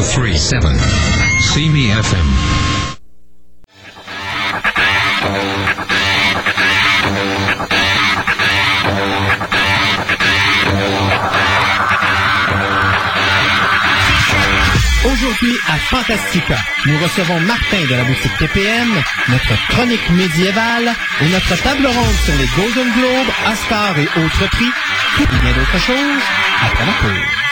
1037. See me FM. Aujourd'hui à Fantastica, nous recevons Martin de la boutique TPM, notre chronique médiévale et notre table ronde sur les Golden Globes, Oscars et autres prix, et bien d'autres choses, après la pause.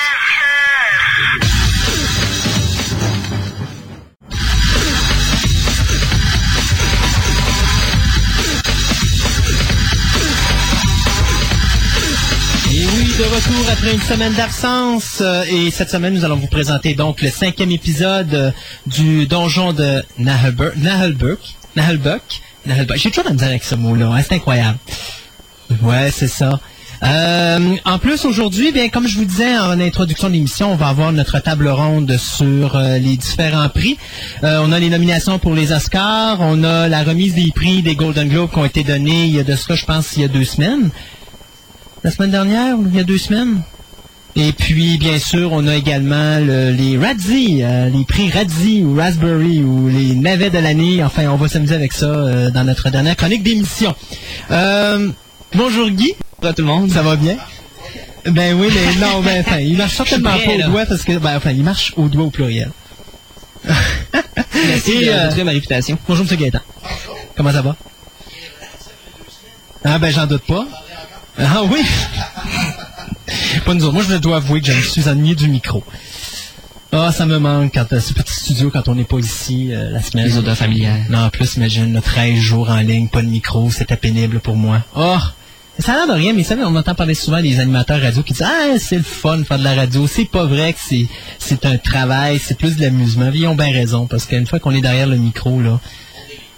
De retour après une semaine d'absence. euh, et cette semaine, nous allons vous présenter donc le cinquième épisode euh, du donjon de Nahelbuck. Nahelbuck. Nahelbuck. J'ai toujours la misère avec ce mot-là. hein, c'est incroyable. Ouais, c'est ça. Euh, en plus, aujourd'hui, bien, comme je vous disais en introduction de l'émission, on va avoir notre table ronde sur les différents prix. On a les nominations pour les Oscars, on a la remise des prix des Golden Globes qui ont été donnés il y a de cela, je pense, il y a deux semaines. La semaine dernière, ou il y a deux semaines. Et puis, bien sûr, on a également le- les Radzi, euh, les prix Radzi ou Raspberry ou les navets de l'année. Enfin, on va s'amuser avec ça euh, dans notre dernière chronique d'émission. Euh, bonjour Guy. Bonjour tout le monde. Ça va bien? Ben oui, mais non, ben enfin, il marche certainement pas au doigt parce que, ben enfin, il marche au doigt au pluriel. Merci Et, de ma réputation. Bonjour, M. Gaëtan. Comment ça va? Ah, ben, j'en doute pas. Ah oui? pas nous autres. Moi, je dois avouer que je me suis ennuyé du micro. Ah, ça me manque quand euh, ce petit studio quand on n'est pas ici euh, la semaine. Les odeurs familières. Non, en plus, imagine, le 13 jours en ligne, pas de micro, c'était pénible pour moi. Oh! Ça a l'air de rien, mais vous savez, on entend parler souvent des animateurs radio qui disent Ah, c'est le fun de faire de la radio. C'est pas vrai que c'est, c'est un travail, c'est plus de l'amusement. Ils ont bien raison, parce qu'une fois qu'on est derrière le micro, là,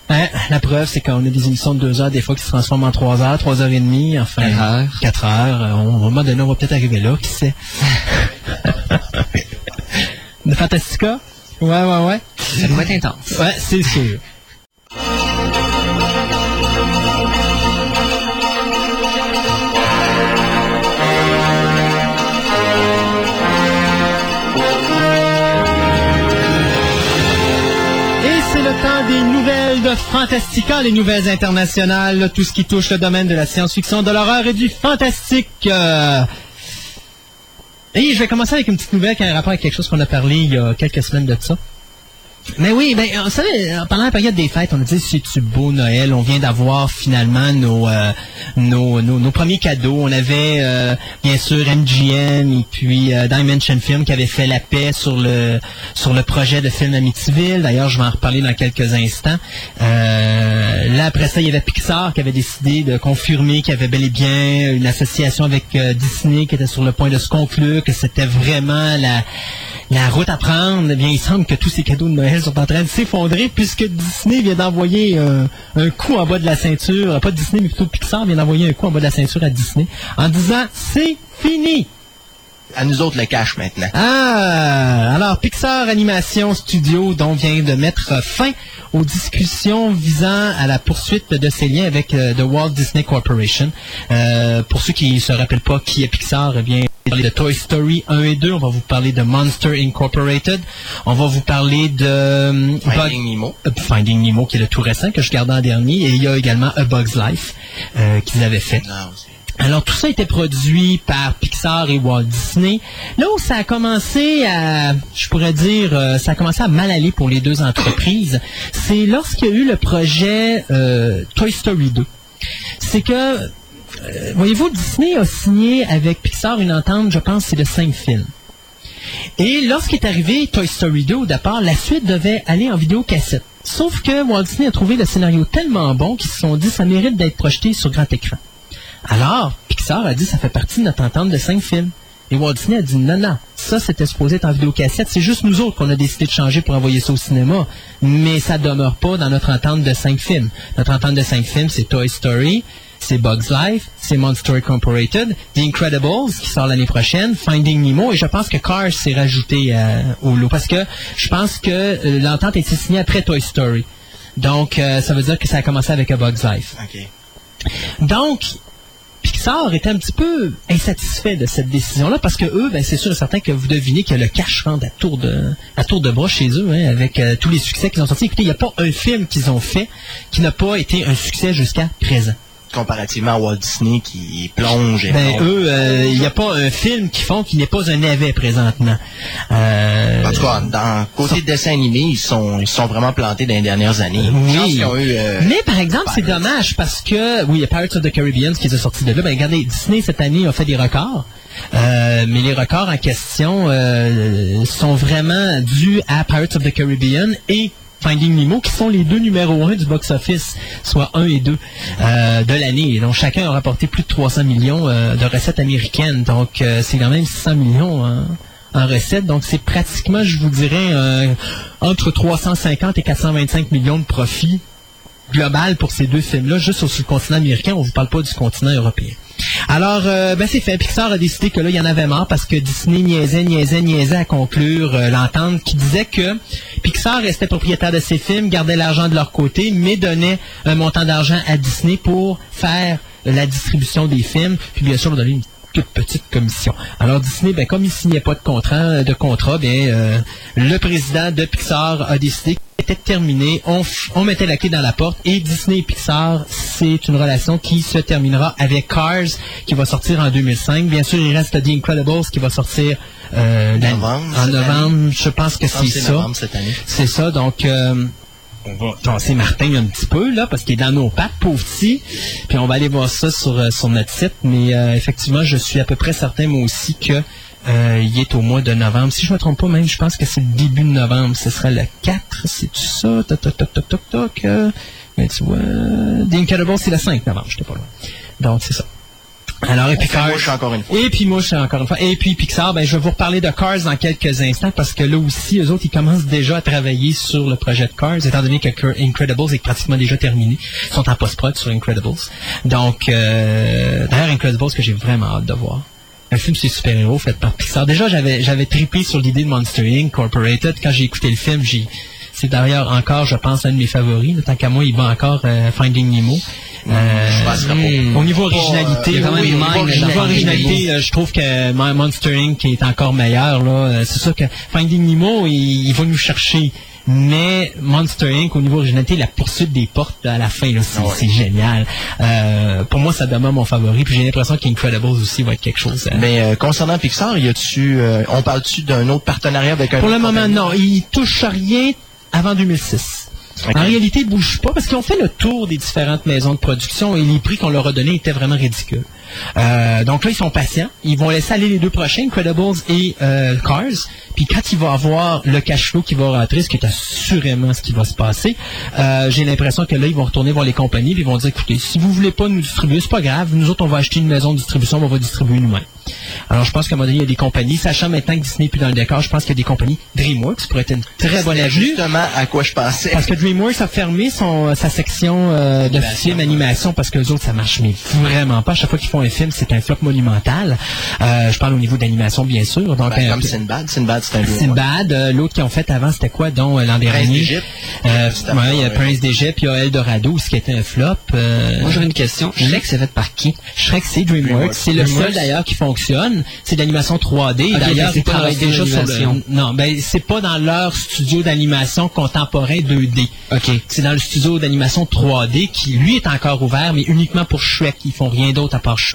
hein, la preuve, c'est qu'on a des émissions de deux heures, des fois qui se transforment en trois heures, trois heures et demie, enfin. Quatre heures. Quatre heures. Euh, On, un moment donné, on va peut-être arriver là, qui sait? de Fantastica? Ouais, ouais, ouais. Ça doit être intense. Ouais, c'est sûr. Fantastica, les nouvelles internationales, tout ce qui touche le domaine de la science-fiction, de l'horreur et du fantastique. Euh, Et je vais commencer avec une petite nouvelle qui a un rapport avec quelque chose qu'on a parlé il y a quelques semaines de ça. Mais oui, ben, vous savez, euh, pendant la période des fêtes, on a dit c'est-tu beau Noël, on vient d'avoir finalement nos, euh, nos, nos, premiers cadeaux. On avait euh, bien sûr MGM et puis euh, Dimension Film qui avait fait la paix sur le sur le projet de film Amityville. D'ailleurs, je vais en reparler dans quelques instants. Euh, là, après ça, il y avait Pixar qui avait décidé de confirmer qu'il y avait bel et bien une association avec euh, Disney qui était sur le point de se conclure, que c'était vraiment la la route à prendre, eh bien, il semble que tous ces cadeaux de Noël sont en train de s'effondrer puisque Disney vient d'envoyer euh, un coup en bas de la ceinture, euh, pas Disney, mais plutôt Pixar vient d'envoyer un coup en bas de la ceinture à Disney en disant c'est fini. À nous autres le cash maintenant. Ah, alors Pixar Animation Studio dont vient de mettre fin aux discussions visant à la poursuite de ses liens avec euh, The Walt Disney Corporation. Euh, pour ceux qui ne se rappellent pas qui est Pixar, eh bien, de Toy Story 1 et 2, on va vous parler de Monster Incorporated, on va vous parler de euh, Finding Bug- Nemo. euh, Finding Nemo qui est le tout récent que je gardais en dernier et il y a également A Bug's Life euh, qu'ils avaient fait. Non, c'est- Alors tout ça a été produit par Pixar et Walt Disney. Là où ça a commencé à, je pourrais dire, euh, ça a commencé à mal aller pour les deux entreprises, c'est lorsqu'il y a eu le projet euh, Toy Story 2. C'est que, voyez-vous, Disney a signé avec Pixar une entente, je pense, c'est de cinq films. Et lorsqu'est arrivé Toy Story 2, au départ, la suite devait aller en vidéocassette. Sauf que Walt Disney a trouvé le scénario tellement bon qu'ils se sont dit ça mérite d'être projeté sur grand écran. Alors, Pixar a dit ça fait partie de notre entente de cinq films. Et Walt Disney a dit non, non, ça c'était supposé être en vidéocassette. C'est juste nous autres qu'on a décidé de changer pour envoyer ça au cinéma. Mais ça demeure pas dans notre entente de cinq films. Notre entente de cinq films, c'est Toy Story, c'est Bugs Life, c'est Monster Incorporated, The Incredibles qui sort l'année prochaine, Finding Nemo et je pense que Cars s'est rajouté euh, au lot parce que je pense que euh, l'entente a été signée après Toy Story. Donc euh, ça veut dire que ça a commencé avec Bugs Life. Donc, Pixar était un petit peu insatisfait de cette décision-là parce que eux, ben, c'est sûr et certain que vous devinez que le cash rentre à tour de, à tour de bras chez eux, hein, avec tous les succès qu'ils ont sortis. Écoutez, il n'y a pas un film qu'ils ont fait qui n'a pas été un succès jusqu'à présent comparativement à Walt Disney qui plonge. Et ben, eux, euh, il n'y a pas un film qu'ils font qui n'est pas un navet présentement. Euh, en tout cas, dans côté dessin animé, ils sont, ils sont vraiment plantés dans les dernières années. Oui. Euh, Mais par exemple, c'est dommage parce que, oui, il y a Pirates of the Caribbean qui est sorti de là. Ben, regardez, Disney cette année a fait des records. mais les records en question sont vraiment dus à Pirates of the Caribbean et Finding Nemo, qui sont les deux numéros 1 du box-office, soit 1 et 2 euh, de l'année. Donc chacun a rapporté plus de 300 millions euh, de recettes américaines. Donc euh, c'est quand même 600 millions en, recettes. Donc c'est pratiquement, je vous dirais, entre 350 et 425 millions de profits global pour ces deux films-là, juste sur le continent américain. On ne vous parle pas du continent européen. Alors, euh, ben c'est fait. Pixar a décidé que là, il y en avait marre parce que Disney niaisait, niaisait, niaisait à conclure euh, l'entente qui disait que Pixar restait propriétaire de ses films, gardait l'argent de leur côté, mais donnait un montant d'argent à Disney pour faire la distribution des films, puis bien sûr, donner une toute petite commission. Alors Disney, ben, comme il signait pas de contrat, de contrat, bien, euh, le président de Pixar a décidé qu'il était terminé. On, on mettait la clé dans la porte et Disney et Pixar, c'est une relation qui se terminera avec Cars, qui va sortir en 2005. Bien sûr, il reste The Incredibles qui va sortir euh, novembre, en novembre. Je pense que c'est ça. C'est ça. Donc euh, on va tasser Martin un petit peu, là, parce qu'il est dans nos pattes, pauvre petit. Puis on va aller voir ça sur, euh, sur notre site. Mais euh, effectivement, je suis à peu près certain, moi aussi, que euh, il est au mois de novembre. Si je ne me trompe pas, même, je pense que c'est le début de novembre. Ce sera le 4, c'est tout ça? Toc, toc, toc, toc, toc, mais tu vois, c'est le 5 novembre, je pas loin. Donc, c'est ça. Alors, et puis Cars. encore une fois. Et puis suis encore une fois. Et puis Pixar, ben, je vais vous reparler de Cars dans quelques instants parce que là aussi, eux autres, ils commencent déjà à travailler sur le projet de Cars, étant donné que Incredibles est pratiquement déjà terminé. Ils sont en post-prod sur Incredibles. Donc, euh, d'ailleurs, Incredibles que j'ai vraiment hâte de voir. Un film sur super-héros fait par Pixar. Déjà, j'avais, j'avais trippé sur l'idée de Monster Inc. Corporated. Quand j'ai écouté le film, j'ai, c'est d'ailleurs encore, je pense, un de mes favoris. Tant qu'à moi, il va encore euh, Finding Nemo. Euh, au niveau originalité, au niveau originalité, euh, je trouve que Monster Inc. est encore meilleur. Là, euh, c'est sûr que Finding Nemo, il, va nous chercher. Mais Monster Inc. au niveau originalité, la poursuite des portes à la fin, c'est génial. pour moi, ça demeure mon favori. Puis j'ai l'impression qu'Incredibles aussi va être quelque chose. Mais concernant Pixar, y a-tu, on parle-tu d'un autre partenariat avec un Pour le moment, non. Il touche rien avant 2006. En réalité, ils ne bougent pas parce qu'ils ont fait le tour des différentes maisons de production et les prix qu'on leur a donnés étaient vraiment ridicules. Euh, donc là, ils sont patients. Ils vont laisser aller les deux prochains, Incredibles et euh, Cars. Puis quand il va avoir le cash flow qui va rentrer, ce qui est assurément ce qui va se passer, euh, j'ai l'impression que là, ils vont retourner voir les compagnies et ils vont dire, écoutez, si vous voulez pas nous distribuer, c'est pas grave. Nous autres, on va acheter une maison de distribution, on va distribuer nous-mêmes. Alors, je pense qu'à un moment donné, il y a des compagnies, sachant maintenant que Disney n'est plus dans le décor, je pense qu'il y a des compagnies. DreamWorks pourrait être une très bonne avenue. justement à quoi je pensais. Parce que DreamWorks a fermé son, sa section euh, de film animation parce que les autres, ça marche mais vraiment pas. À chaque fois qu'ils font un film, c'est un flop monumental. Euh, je parle au niveau d'animation, bien sûr. Donc, ben, comme Sinbad. Sinbad, c'est un Sinbad. Euh, l'autre qu'ils ont fait avant, c'était quoi, donc, l'an dernier? Euh, il y a Prince d'Égypte, il y a Eldorado, ce qui était un flop. Moi, j'aurais une question. Shrek, c'est fait par qui? Shrek, c'est DreamWorks. C'est le seul, d'ailleurs, qui fonctionne. C'est d'animation 3D. d'ailleurs, ils travaillent déjà sur le... Non, ben, c'est pas dans leur studio d'animation contemporain 2D. OK. C'est dans le studio d'animation 3D qui, lui, est encore ouvert, mais uniquement pour Shrek. Ils font rien d'autre à part Shrek.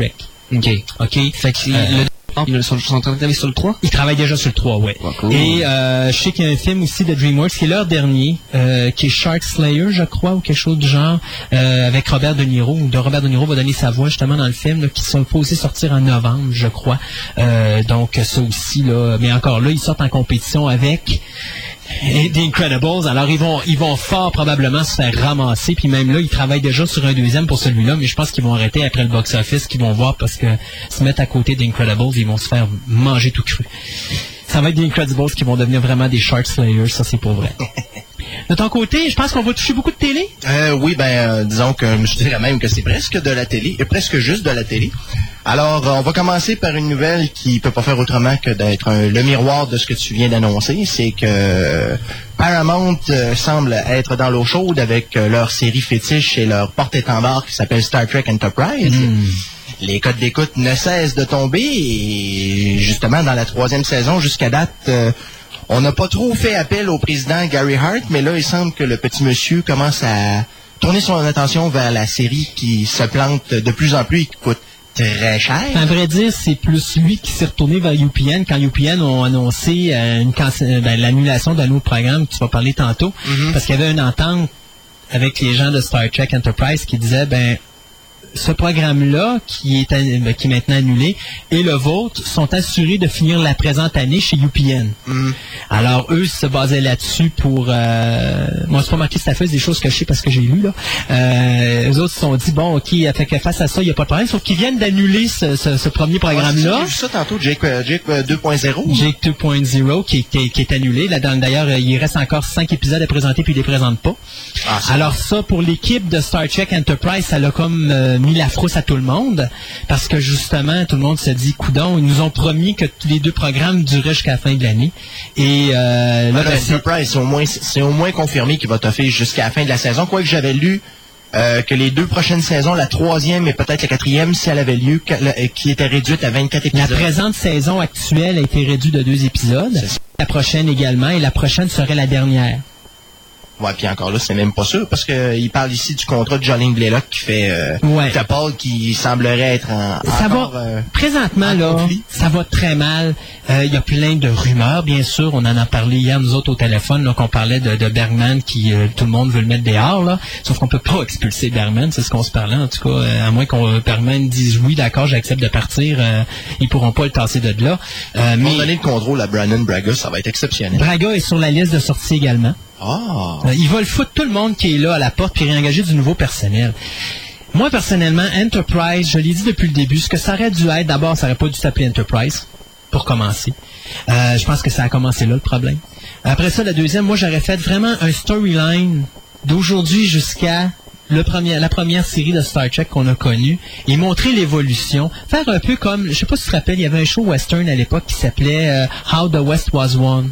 OK. OK. Fait que euh, ils sont, en train de travailler sur le 3 Ils travaillent déjà sur le 3, ouais. Et euh, je sais qu'il y a un film aussi de DreamWorks qui est leur dernier, euh, qui est Shark Slayer, je crois, ou quelque chose du genre, euh, avec Robert De Niro, où de Robert De Niro va donner sa voix justement dans le film, là, qui sont posés sortir en novembre, je crois. Euh, donc ça aussi, là, mais encore là, ils sortent en compétition avec et The Incredibles. Alors, ils vont, ils vont fort probablement se faire ramasser. Puis même là, ils travaillent déjà sur un deuxième pour celui-là. Mais je pense qu'ils vont arrêter après le box-office, qu'ils vont voir parce que se mettre à côté d'Incredibles, ils vont se faire manger tout cru. Ça va être The Incredibles qui vont devenir vraiment des Shark Slayers. Ça, c'est pour vrai. De ton côté, je pense qu'on va toucher beaucoup de télé. Euh, oui, ben, euh, disons que je dirais même que c'est presque de la télé, et presque juste de la télé. Alors, euh, on va commencer par une nouvelle qui peut pas faire autrement que d'être le miroir de ce que tu viens d'annoncer. C'est que Paramount semble être dans l'eau chaude avec leur série fétiche et leur porte-étendard qui s'appelle Star Trek Enterprise. Hmm. les codes d'écoute ne cessent de tomber et justement dans la troisième saison jusqu'à date, euh, on n'a pas trop fait appel au président Gary Hart, mais là il semble que le petit monsieur commence à tourner son attention vers la série qui se plante de plus en plus et qui coûte très cher. À vrai dire, c'est plus lui qui s'est retourné vers UPN quand UPN ont annoncé euh, euh, ben, l'annulation d'un autre programme que tu vas parler tantôt, parce qu'il y avait une entente avec les gens de Star Trek Enterprise qui disaient ben ce programme-là, qui est, ben, qui est maintenant annulé, et le vôtre sont assurés de finir la présente année chez UPN. Alors, eux se basaient là-dessus pour... Euh, moi, c'est pas marqué affaire, c'est des choses que je sais parce que j'ai lu. Là. Euh, eux autres se sont dit, bon, OK, fait que face à ça, il n'y a pas de problème, sauf qu'ils viennent d'annuler ce, ce- ce premier Ouais, ça, programme-là. J'ai vu ça tantôt, Jake, euh, Jake euh, 2.0. Jake 2.0 qui, est- qui est- qui est annulé. D'ailleurs, euh, il reste encore cinq épisodes à présenter puis il les présente pas. Ah, Alors ça, pour l'équipe de Star Trek Enterprise, ça l'a comme euh, mis la frousse à tout le monde parce que justement, tout le monde se dit, coudon, ils nous ont promis que tous les deux programmes dureraient jusqu'à la fin de l'année. Et euh, là, Là, ben, c'est- au moins, c'est au moins confirmé qu'il va toffer jusqu'à la fin de la saison. Quoique j'avais lu euh, que les deux prochaines saisons, la troisième et peut-être la quatrième, si elle avait lieu, la- euh, qui était réduite à 24 La épisodes. présente saison actuelle a été réduite de deux épisodes. La prochaine également, et la prochaine serait la dernière. Ouais, puis encore là, c'est même pas sûr, parce que il parle ici du contrat de Jolene Blaylock qui fait euh, Ouais. T'Pol qui semblerait être en Ça encore, va, euh, présentement, en là, conflit. ça va très mal. Euh, Il y a plein de rumeurs, bien sûr. On en a parlé hier, nous autres, au téléphone, là, qu'on parlait de, de Bergman, qui, euh, tout le monde veut le mettre dehors, là. Sauf qu'on peut pas expulser Bergman, c'est ce qu'on se parlait, en tout cas. euh, à moins qu'on Bergman dise oui, d'accord, j'accepte de partir, euh, ils pourront pas le tasser de là. Euh, mais donner le contrôle à Brandon Braga, ça va être exceptionnel. Braga est sur la liste de sortie également. Ah! Euh, Ils veulent foutre tout le monde qui est là à la porte puis réengager du nouveau personnel. Moi, personnellement, Enterprise, je l'ai dit depuis le début, ce que ça aurait dû être, d'abord, ça aurait pas dû s'appeler Enterprise, pour commencer. Euh, je pense que ça a commencé là, le problème. Après ça, la deuxième, moi, j'aurais fait vraiment un storyline d'aujourd'hui jusqu'à la première série de Star Trek qu'on a connue et montrer l'évolution. Faire un peu comme, je sais pas si tu te rappelles, il y avait un show western à l'époque qui s'appelait euh, How the West Was Won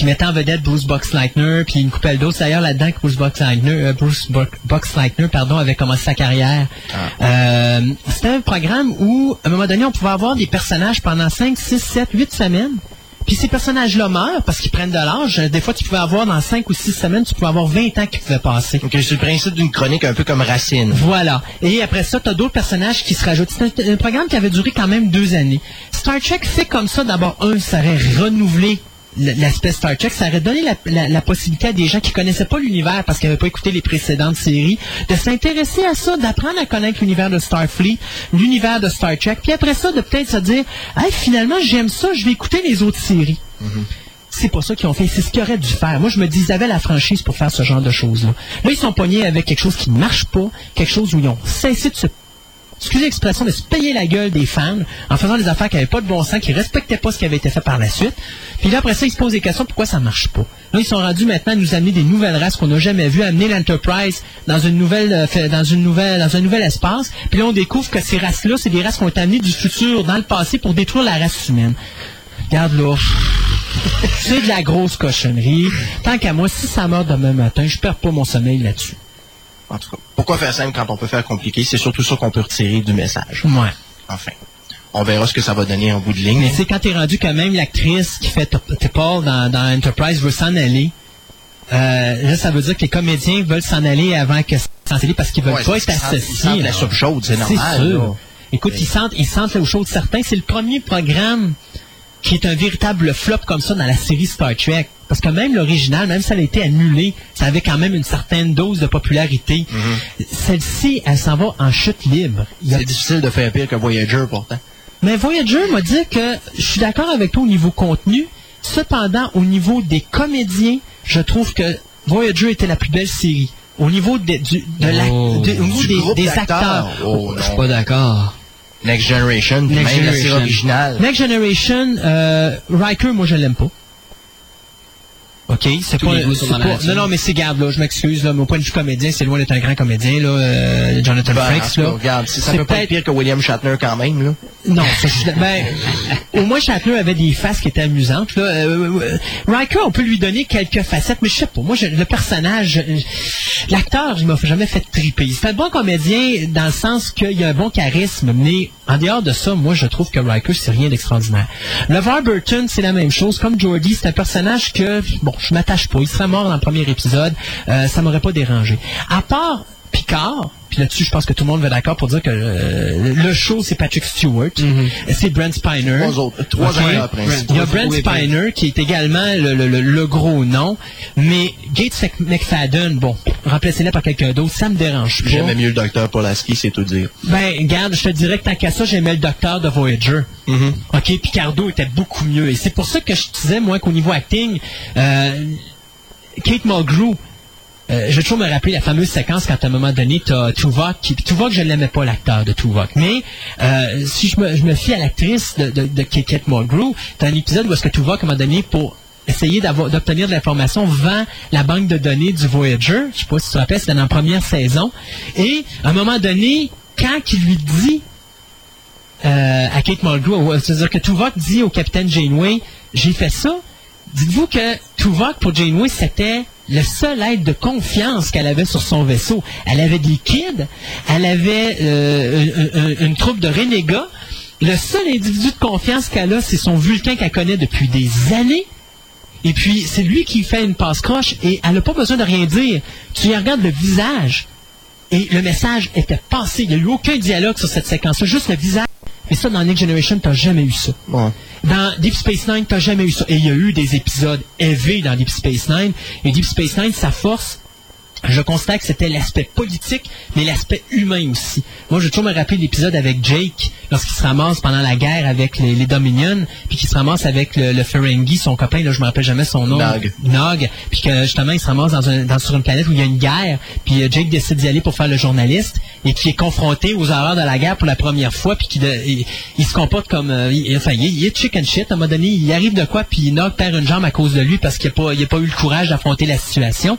qui mettait en vedette Bruce Boxleitner, puis une couple d'autres. D'ailleurs, là-dedans, que Bruce Boxleitner, euh, Bruce Bo- Boxleitner, pardon, avait commencé sa carrière. Euh, C'était un programme où, à un moment donné, on pouvait avoir des personnages pendant 5, 6, 7, 8 semaines. Puis ces personnages-là meurent parce qu'ils prennent de l'âge. Des fois, tu pouvais avoir, dans 5 ou 6 semaines, tu pouvais avoir 20 ans qui pouvaient passer. Donc, c'est le principe d'une chronique un peu comme Racine. Voilà. Et après ça, tu as d'autres personnages qui se rajoutent. C'est un, un programme qui avait duré quand même deux années. Star Trek fait comme ça. D'abord, un, ça aurait renouvelé l'aspect Star Trek. Ça aurait donné la, la- la possibilité à des gens qui connaissaient pas l'univers parce qu'ils n'avaient pas écouté les précédentes séries de s'intéresser à ça, d'apprendre à connaître l'univers de Starfleet, l'univers de Star Trek. Puis après ça, de peut-être se dire, hey, finalement, j'aime ça, je vais écouter les autres séries. C'est pas ça qu'ils ont fait. C'est ce qu'ils auraient dû faire. Moi, je me dis, ils avaient la franchise pour faire ce genre de choses-là. Là, ils sont pognés avec quelque chose qui ne marche pas, quelque chose où ils ont cessé de se excusez l'expression, de se payer la gueule des fans en faisant des affaires qui n'avaient pas de bon sens, qui respectaient pas ce qui avait été fait par la suite. Puis là, après ça, ils se posent des questions pourquoi ça marche pas? Là, ils sont rendus maintenant à nous amener des nouvelles races qu'on n'a jamais vues, amener l'Enterprise dans une nouvelle, euh, dans une nouvelle, dans un nouvel espace. Puis là, on découvre que ces races-là, c'est des races qui ont été amenées du futur dans le passé pour détruire la race humaine. Regarde là. C'est de la grosse cochonnerie. Tant qu'à moi, si ça meurt demain matin, je perds pas mon sommeil là-dessus. En tout cas, pourquoi faire simple quand on peut faire compliqué? C'est surtout ça qu'on peut retirer du message. Ouais. Enfin, on verra ce que ça va donner en bout de ligne. Mais c'est quand t'es rendu quand même l'actrice qui fait Paul dans, dans Enterprise veut s'en aller. Euh, là, ça veut dire que les comédiens veulent s'en aller avant que ça s'en aille parce qu'ils veulent Ouais, pas être ils associés. la soupe chaude, c'est normal, sûr. Écoute, ils sentent, ils sentent l'eau chaude certains. C'est le premier programme qui est un véritable flop comme ça dans la série Star Trek. Parce que même l'original, même si ça a été annulé, ça avait quand même une certaine dose de popularité. Mm-hmm. Celle-ci, elle s'en va en chute libre. A C'est difficile de faire pire que Voyager, pourtant. mais Voyager m'a dit que je suis d'accord avec toi au niveau contenu. Cependant, au niveau des comédiens, je trouve que Voyager était la plus belle série. Au niveau de, du, de la- Oh. de- au niveau Du des, d'acteurs. acteurs. Oh, Je suis pas d'accord. Next Generation, Next même la série Generation. originale. Next Generation, euh, Riker, moi je l'aime pas. OK? C'est pas, pas- non, non, mais c'est garde, là, je m'excuse, là, mon point de vue comédien, c'est loin d'être un grand comédien, là, euh, Jonathan Ben, Frakes, là. regarde, ça C'est peut pas être pire que William Shatner quand même, là. Non, ça, je ben, au moins Shatner avait des faces qui étaient amusantes. Là. Euh, euh, Riker, on peut lui donner quelques facettes, mais je sais pas. Moi, je- le personnage, l'acteur, il m'a jamais fait triper. C'est un bon comédien dans le sens qu'il a un bon charisme, mais en dehors de ça, moi, je trouve que Riker, c'est rien d'extraordinaire. LeVar Burton, c'est la même chose. Comme Jordy, c'est un personnage que, bon, je m'attache pas. Il serait mort dans le premier épisode. Euh, ça m'aurait pas dérangé. À part Picard, puis là-dessus, je pense que tout le monde va d'accord pour dire que euh, le show, c'est Patrick Stewart, c'est Brent Spiner. Trois autres, trois Ok. acteurs principaux. Il y a Brent. Spiner, qui est également le, le- le- le gros nom, mais Gates Mc- McFadden, bon, remplacez-le par quelqu'un d'autre, ça me dérange pas. J'aimais mieux le docteur Polaski, c'est tout dire. Ben, regarde, je te dirais que tant qu'à ça, j'aimais le docteur de Voyager. Mm-hmm. OK, Picardo était beaucoup mieux. Et c'est pour ça que je disais, moi, qu'au niveau acting, euh, Kate Mulgrew, euh, je vais toujours me rappeler la fameuse séquence quand à un moment donné, t'as Tuvok, qui, Tuvok, je l'aimais pas l'acteur de Tuvok, mais euh, si je me, fie à l'actrice de, Kate Mulgrew, t'as un épisode où est-ce que Tuvok, à un moment donné, pour essayer d'obtenir de l'information, vend la banque de données du Voyager, je sais pas si tu te rappelles, c'était dans la première saison, et à un moment donné, quand il lui dit euh, à Kate Mulgrew. C'est-à-dire que Tuvok dit au capitaine Janeway, j'ai fait ça. Dites-vous que Tuvok, pour Janeway, c'était le seul aide de confiance qu'elle avait sur son vaisseau. Elle avait des kids, elle avait euh, un- un- une troupe de renégats. Le seul individu de confiance qu'elle a, c'est son Vulcain qu'elle connaît depuis des années. Et puis, c'est lui qui fait une passe croche et elle n'a pas besoin de rien dire. Tu lui regardes le visage et le message était passé. Il n'y a eu aucun dialogue sur cette séquence-là, juste le visage. Et ça, dans Next Generation, t'as jamais eu ça. Dans Deep Space Nine, t'as jamais eu ça. Et il y a eu des épisodes élevés dans Deep Space Nine. Et Deep Space Nine, sa force, je constate que c'était l'aspect politique, mais l'aspect humain aussi. Moi, je vais toujours me rappeler l'épisode avec Jake, lorsqu'il se ramasse pendant la guerre avec les, les Dominions, puis qu'il se ramasse avec le, le Ferengi, son copain, là, je me rappelle jamais son nom. Nog. Nog. Puis que justement, il se ramasse dans un, dans- sur une planète où il y a une guerre, puis euh, Jake décide d'y aller pour faire le journaliste, et qui est confronté aux horreurs de la guerre pour la première fois, puis qu'il de- il, il se comporte comme... euh, il, enfin, il, est- il est chicken shit. À un moment donné, il arrive de quoi, puis Nog perd une jambe à cause de lui parce qu'il n'a pas, il a pas eu le courage d'affronter la situation.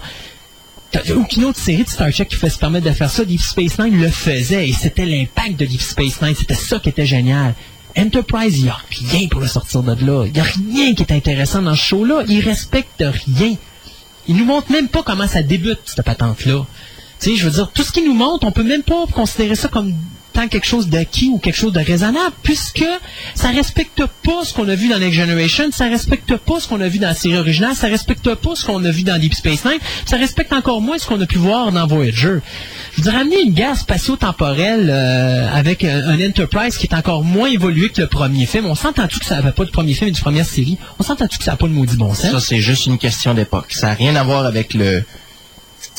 Aucune autre série de Star Trek qui fait se permettre de faire ça. Deep Space Nine le faisait et c'était l'impact de Deep Space Nine. C'était ça qui était génial. Enterprise, il n'y a rien pour le sortir de là. Il n'y a rien qui est intéressant dans ce show-là. Il respecte rien. Il nous montre même pas comment ça débute, cette patente-là. Tu sais, je veux dire, tout ce qu'il nous montre, on peut même pas considérer ça comme tant quelque chose d'acquis ou quelque chose de raisonnable, puisque ça respecte pas ce qu'on a vu dans Next Generation, ça respecte pas ce qu'on a vu dans la série originale, ça respecte pas ce qu'on a vu dans Deep Space Nine, ça respecte encore moins ce qu'on a pu voir dans Voyager. Je dire, amener une guerre spatio-temporelle euh, avec un, Enterprise qui est encore moins évolué que le premier film, on s'entend-tu que ça n'avait pas de premier film et de première série? On s'entend-tu que ça n'a pas de maudit bon sens? Ça, c'est juste une question d'époque. Ça n'a rien à voir avec le...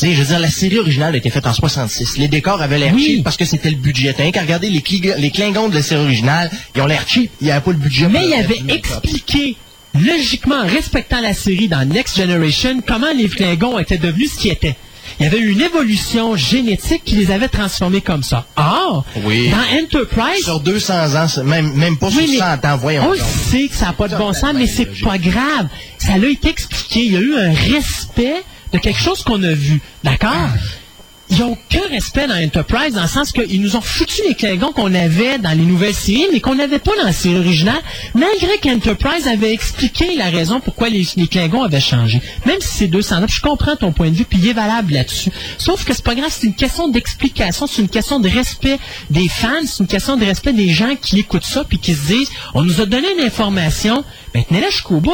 Sais, je veux dire, la série originale a été faite en 66. Les décors avaient l'air Oui. cheap parce que c'était le budget. T'as rien qu'à regarder les, les Klingons de la série originale, ils ont l'air cheap. Il n'y avait pas le budget. Mais il avait expliqué, logiquement, en respectant la série dans Next Generation, comment les Klingons étaient devenus ce qu'ils étaient. Il y avait eu une évolution génétique qui les avait transformés comme ça. Or, Oui. dans Enterprise, Sur 200 ans, c'est même, même pas Oui, sur 100 ans, voyons. on donc. sait que ça n'a pas de bon sens, mais c'est logique. pas grave. Ça l'a été expliqué. Il y a eu un respect de quelque chose qu'on a vu. D'accord? Ils n'ont aucun respect dans Enterprise, dans le sens qu'ils nous ont foutu les Klingons qu'on avait dans les nouvelles séries, mais qu'on n'avait pas dans la série originale, malgré qu'Enterprise avait expliqué la raison pourquoi les, les Klingons avaient changé. Même si c'est 200 ans, je comprends ton point de vue, puis il est valable là-dessus. Sauf que c'est pas grave, c'est une question d'explication, c'est une question de respect des fans, c'est une question de respect des gens qui écoutent ça, puis qui se disent, on nous a donné une information, ben tenez-la jusqu'au bout.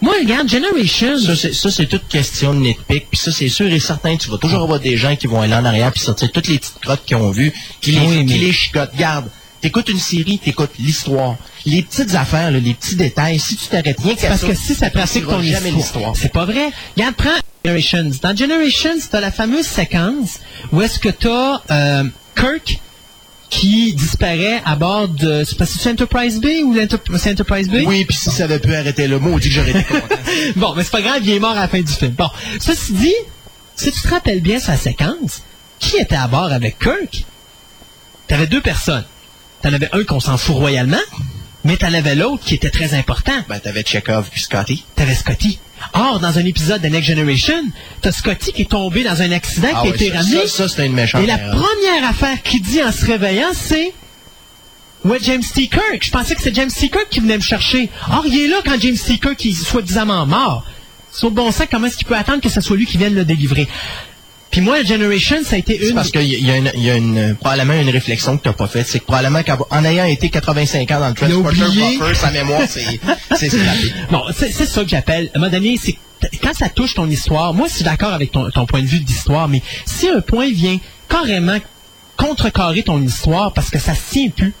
Moi, regarde, Generation, Ça, c'est, toute question de nitpick. Puis ça, c'est sûr et certain, tu vas toujours avoir des gens qui vont aller en arrière puis sortir toutes les petites crottes qu'ils ont vues, qui les, Oui, qui mais- les chicotent. Garde, t'écoutes une série, t'écoutes l'histoire. Les petites affaires, là, les petits détails, si tu t'arrêtes rien qu'à Parce que si ça pratique ton jamais histoire, l'histoire. c'est pas vrai. Regarde, prends Generations. Dans Generations, t'as la fameuse séquence où est-ce que t'as euh, Kirk qui disparaît à bord de... C'est pas si c'est Enterprise B ou c'est Enterprise B? Oui, puis si ça avait pu arrêter le mot, on dit que j'aurais été content. bon, mais c'est pas grave, il est mort à la fin du film. Bon, ceci dit, si tu te rappelles bien sa séquence, qui était à bord avec Kirk? T'avais deux personnes. T'en avais un qu'on s'en fout royalement, Mais t'en avais l'autre qui était très important. Ben, t'avais Chekhov puis Scotty. T'avais Scotty. Or, dans un épisode de Next Generation, t'as Scotty qui est tombé dans un accident Ah qui a été ça, ramené. ça, une méchante Et la erreur. première affaire qu'il dit en se réveillant, c'est Ouais, James T. Kirk. Je pensais que c'était James T. Kirk qui venait me chercher. Or, il est là quand James T. Kirk est soi-disant mort. Sur le bon sens, comment est-ce qu'il peut attendre que ce soit lui qui vienne le délivrer? Puis moi, Generation, ça a été C'est une... parce qu'il y a, une, y a une- probablement une réflexion que t'as pas faite. C'est que probablement qu'en ayant été 85 ans dans le Transporter. Buffer, sa mémoire, c'est, scrappé. Bon, c'est ça que j'appelle. À un moment donné, c'est quand ça touche ton histoire. Moi, je suis d'accord avec ton, ton point de vue d'histoire, mais si un point vient carrément contrecarrer ton histoire parce que ça se tient plus,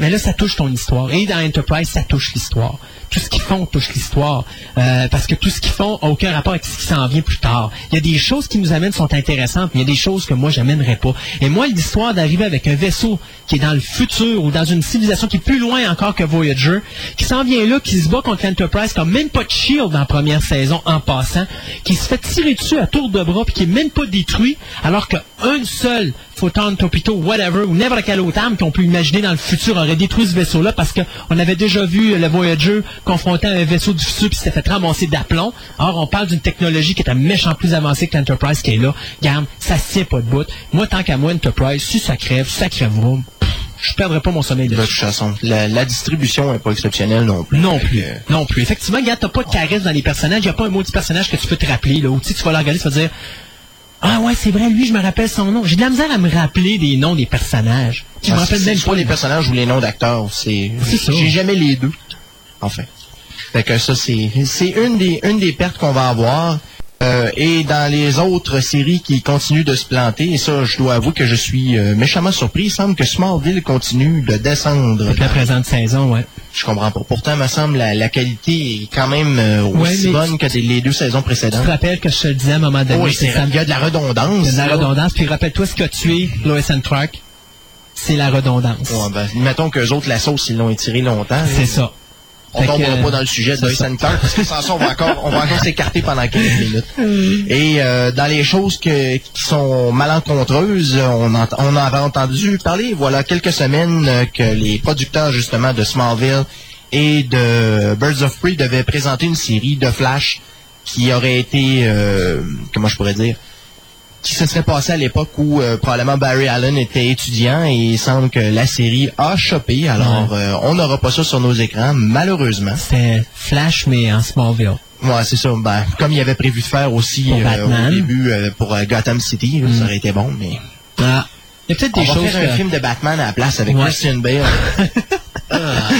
mais là, ça touche ton histoire. Et dans Enterprise, ça touche l'histoire. Tout ce qu'ils font touche l'histoire. Euh, parce que tout ce qu'ils font n'a aucun rapport avec ce qui s'en vient plus tard. Il y a des choses qui nous amènent sont intéressantes, mais il y a des choses que moi, j'amènerais pas. Et moi, l'histoire d'arriver avec un vaisseau qui est dans le futur ou dans une civilisation qui est plus loin encore que Voyager, qui s'en vient là, qui se bat contre l'Enterprise, qui n'a même pas de shield dans la première saison en passant, qui se fait tirer dessus à tour de bras, puis qui est même pas détruit, alors qu'un seul photon, topito, whatever, ou n'importe quelle autre arme qu'on peut imaginer dans le futur aurait détruit ce vaisseau-là parce qu'on avait déjà vu le Voyager confronté à un vaisseau du futur qui s'était fait ramasser d'aplomb. Or, on parle d'une technologie qui est un méchant plus avancée que l'Enterprise qui est là. Garde, ça se tient pas de bout. Moi, tant qu'à moi, Enterprise, si ça crève, ça crèvera. Je perdrai pas mon sommeil De toute façon, la, la distribution est pas exceptionnelle non plus. Non plus. Non plus. Effectivement, regarde, t'as pas de charisme dans les personnages. Il n'y a pas un maudit personnage que tu peux te rappeler. Là, où tu vas le regarder, tu vas dire Ah ouais, c'est vrai, lui, je me rappelle son nom. J'ai de la misère à me rappeler des noms des personnages. Je me Ah, rappelle même pas les personnages ou les noms d'acteurs. C'est, j'ai jamais les deux. Enfin. Fait que ça, c'est, c'est une des, une des pertes qu'on va avoir. Euh, et dans les autres séries qui continuent de se planter, et ça, je dois avouer que je suis euh, méchamment surpris. Il semble que Smallville continue de descendre. Avec la présente saison, ouais. Je comprends pas. Pourtant, me semble la, la qualité est quand même euh, aussi bonne que les deux saisons Tu précédentes. te rappelles que je te le disais à un moment donné, Oui, c'est c'est, ça. il y a de la redondance. Il y a de la là. redondance. Puis rappelle-toi ce qui a tué Lois and Clark. C'est la redondance. Ouais, ben, mettons qu'eux autres, la sauce, ils l'ont étiré longtemps. C'est ça. On Fait tombera pas dans le sujet de and Clark, parce que sans ça, on va encore, on va encore s'écarter pendant 15 minutes. Et euh, dans les choses que- qui sont malencontreuses, on, ent- on en avait entendu parler, voilà quelques semaines euh, que les producteurs justement de Smallville et de Birds of Prey devaient présenter une série de Flash qui aurait été, euh, comment je pourrais dire, qui se serait passé à l'époque où euh, probablement Barry Allen était étudiant et il semble que la série a chopé. Alors, euh, on n'aura pas ça sur nos écrans, malheureusement. C'était Flash, mais en Smallville. Ouais, c'est ça. Ben, comme il avait prévu de faire aussi euh, au début euh, pour euh, Gotham City, là, ça aurait été bon, mais Ah. Il y a peut-être on des va choses faire un film de Batman à la place avec Ouais. Christian Bale. Ah,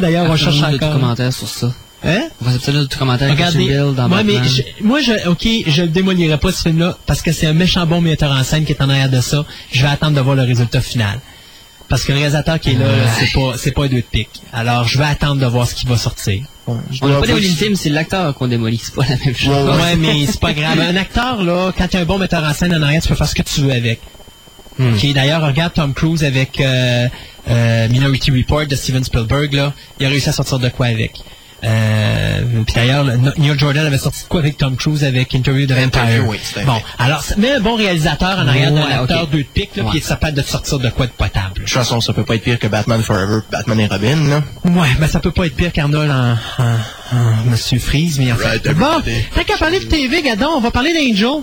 D'ailleurs, on cherche encore. commentaires sur ça. Hein? On va peut-être d'autres commentaires avec Regardez, Bale dans moi, mais je, moi, je, ok, je le démolirai pas ce film-là parce que c'est un méchant bon metteur en scène qui est en arrière de ça. Je vais attendre de voir le résultat final. Parce que le réalisateur qui est là, là, c'est pas, c'est pas un deux de pique. Alors, je vais attendre de voir ce qui va sortir. Ouais, On n'a pas démoli le film, c'est l'acteur qu'on démolit, c'est pas la même chose. Ouais, Ouais, mais c'est pas grave. Un acteur, là, quand tu as un bon metteur en scène en arrière, tu peux faire ce que tu veux avec. Ok, d'ailleurs, regarde Tom Cruise avec euh, euh, Minority Report de Steven Spielberg, là. Il a réussi à sortir de quoi avec. Euh, puis d'ailleurs, le- Neil Jordan avait sorti de quoi avec Tom Cruise avec Interview de Vampire. Oui, bon, alors, mais un bon réalisateur en arrière d'un acteur deux de pique, là, Ouais. qui est capable de te sortir de quoi de potable. De toute façon, ça peut pas être pire que Batman Forever, Batman et Robin, là. Ouais, ben ça peut pas être pire qu'Arnold en, en, en Monsieur Freeze, mais en fait. Bon, tant qu'à parler de TV, Gadon, on va parler d'Angel.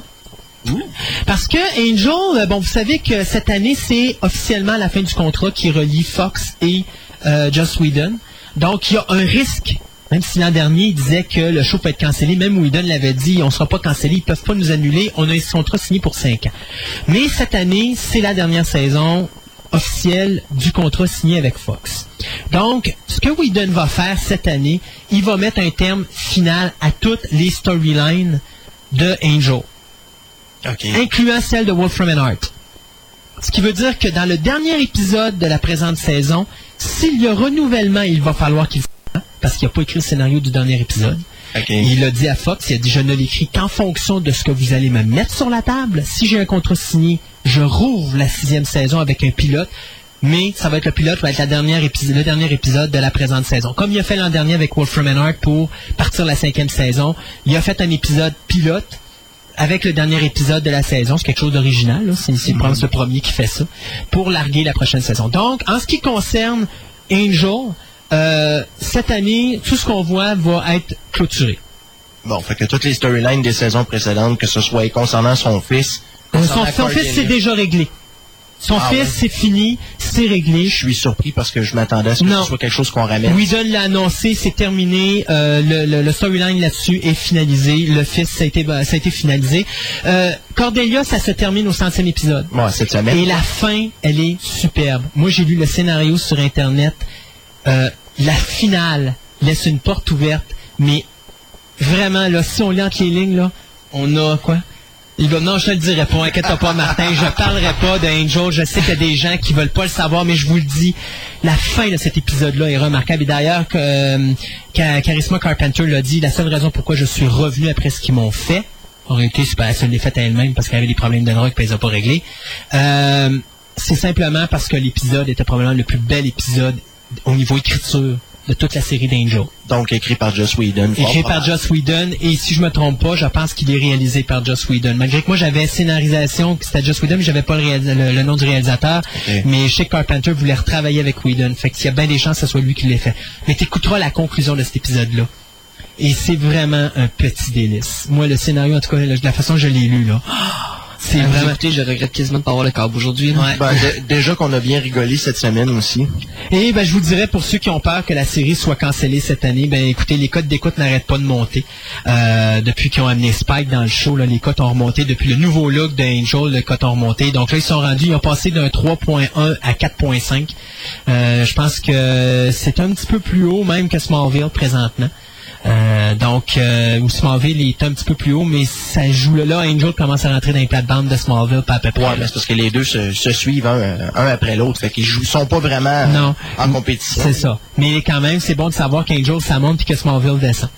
Parce que Angel, euh, bon, vous savez que cette année, c'est officiellement la fin du contrat qui relie Fox et euh, Joss Whedon. Donc, il y a un risque. Même si l'an dernier, il disait que le show peut être cancellé, même Whedon l'avait dit, on ne sera pas cancellé, ils peuvent pas nous annuler, on a un contrat signé pour 5 ans. Mais cette année, c'est la dernière saison officielle du contrat signé avec Fox. Donc, ce que Whedon va faire cette année, il va mettre un terme final à toutes les storylines de Angel incluant celle de Wolfram and Hart. Ce qui veut dire que dans le dernier épisode de la présente saison, s'il y a renouvellement, il va falloir qu'il parce qu'il n'a pas écrit le scénario du dernier épisode. Il a dit à Fox, il a dit, je ne l'écris qu'en fonction de ce que vous allez me mettre sur la table. Si j'ai un contrat signé, je rouvre la sixième saison avec un pilote, mais ça va être le pilote, va être la dernière épisode, le dernier épisode de la présente saison. Comme il a fait l'an dernier avec Wolfram and Hart pour partir la cinquième saison, il a fait un épisode pilote avec le dernier épisode de la saison, c'est quelque chose d'original, c'est le premier qui fait ça, pour larguer la prochaine saison. Donc, en ce qui concerne Angel, euh, cette année, tout ce qu'on voit va être clôturé. Bon, fait que toutes les storylines des saisons précédentes, que ce soit concernant son fils, Son, concernant son fils, c'est déjà réglé. Son Ah fils, ouais? c'est fini, c'est réglé. Je suis surpris parce que je m'attendais à ce que Non. ce soit quelque chose qu'on ramène. Whedon l'a annoncé, c'est terminé. euh, le, le- le storyline là-dessus est finalisé. Le fils, ça a été, bah, ça a été finalisé. Euh, Cordelia, ça se termine au centième épisode. Bon, cette semaine. Et la fin, elle est superbe. Moi, j'ai lu le scénario sur Internet. Euh, la finale laisse une porte ouverte, mais vraiment, là, si on lit entre les lignes, là, on a quoi? Il va, non, je te le dirai pas, inquiète pas, Martin, je parlerai pas d'Angel, je sais qu'il y a des gens qui veulent pas le savoir, mais je vous le dis, la fin de cet épisode-là est remarquable. Et d'ailleurs, euh, Charisma Carpenter l'a dit, la seule raison pourquoi je suis revenu après ce qu'ils m'ont fait, en réalité, c'est pas elle se l'est faite à elle-même parce qu'elle avait des problèmes de drogue et elle les a pas réglés. Euh, c'est simplement parce que l'épisode était probablement le plus bel épisode au niveau écriture de toute la série d'Angel. Donc, écrit par Joss Whedon. Écrit par. Joss Whedon, et si je me trompe pas, je pense qu'il est réalisé par Joss Whedon. Malgré que moi j'avais scénarisation, c'était Joss Whedon, mais j'avais pas le, réalis- le- le nom du réalisateur. Mais que Carpenter voulait retravailler avec Whedon. Fait qu'il y a bien des chances que ce soit lui qui l'ait fait. Mais t'écouteras la conclusion de cet épisode-là. Et c'est vraiment un petit délice. Moi, le scénario, en tout cas, la, la façon que je l'ai lu, là, c'est Vraiment. vraiment... Écoutez, je regrette quasiment de pas avoir le câble aujourd'hui. Ouais. Ben, dé- déjà qu'on a bien rigolé cette semaine aussi. Et ben, je vous dirais, pour ceux qui ont peur que la série soit cancellée cette année, ben écoutez, les cotes d'écoute n'arrêtent pas de monter. Euh, depuis qu'ils ont amené Spike dans le show, là, les cotes ont remonté. Depuis le nouveau look d'Angel, les cotes ont remonté. Donc là, ils sont rendus, ils ont passé d'un 3.1 à 4.5. Euh, je pense que c'est un petit peu plus haut même que Smallville présentement. Euh, donc, euh, où Smallville est un petit peu plus haut, mais ça joue là. Angel commence à rentrer dans les plates-bandes de Smallville, pas à peu près. Ouais, mais c'est parce que les deux se, se suivent un, un après l'autre. Fait qu'ils jouent- sont pas vraiment Non. en compétition. C'est ça. Mais quand même, c'est bon de savoir qu'Angel, ça monte puis que Smallville descend.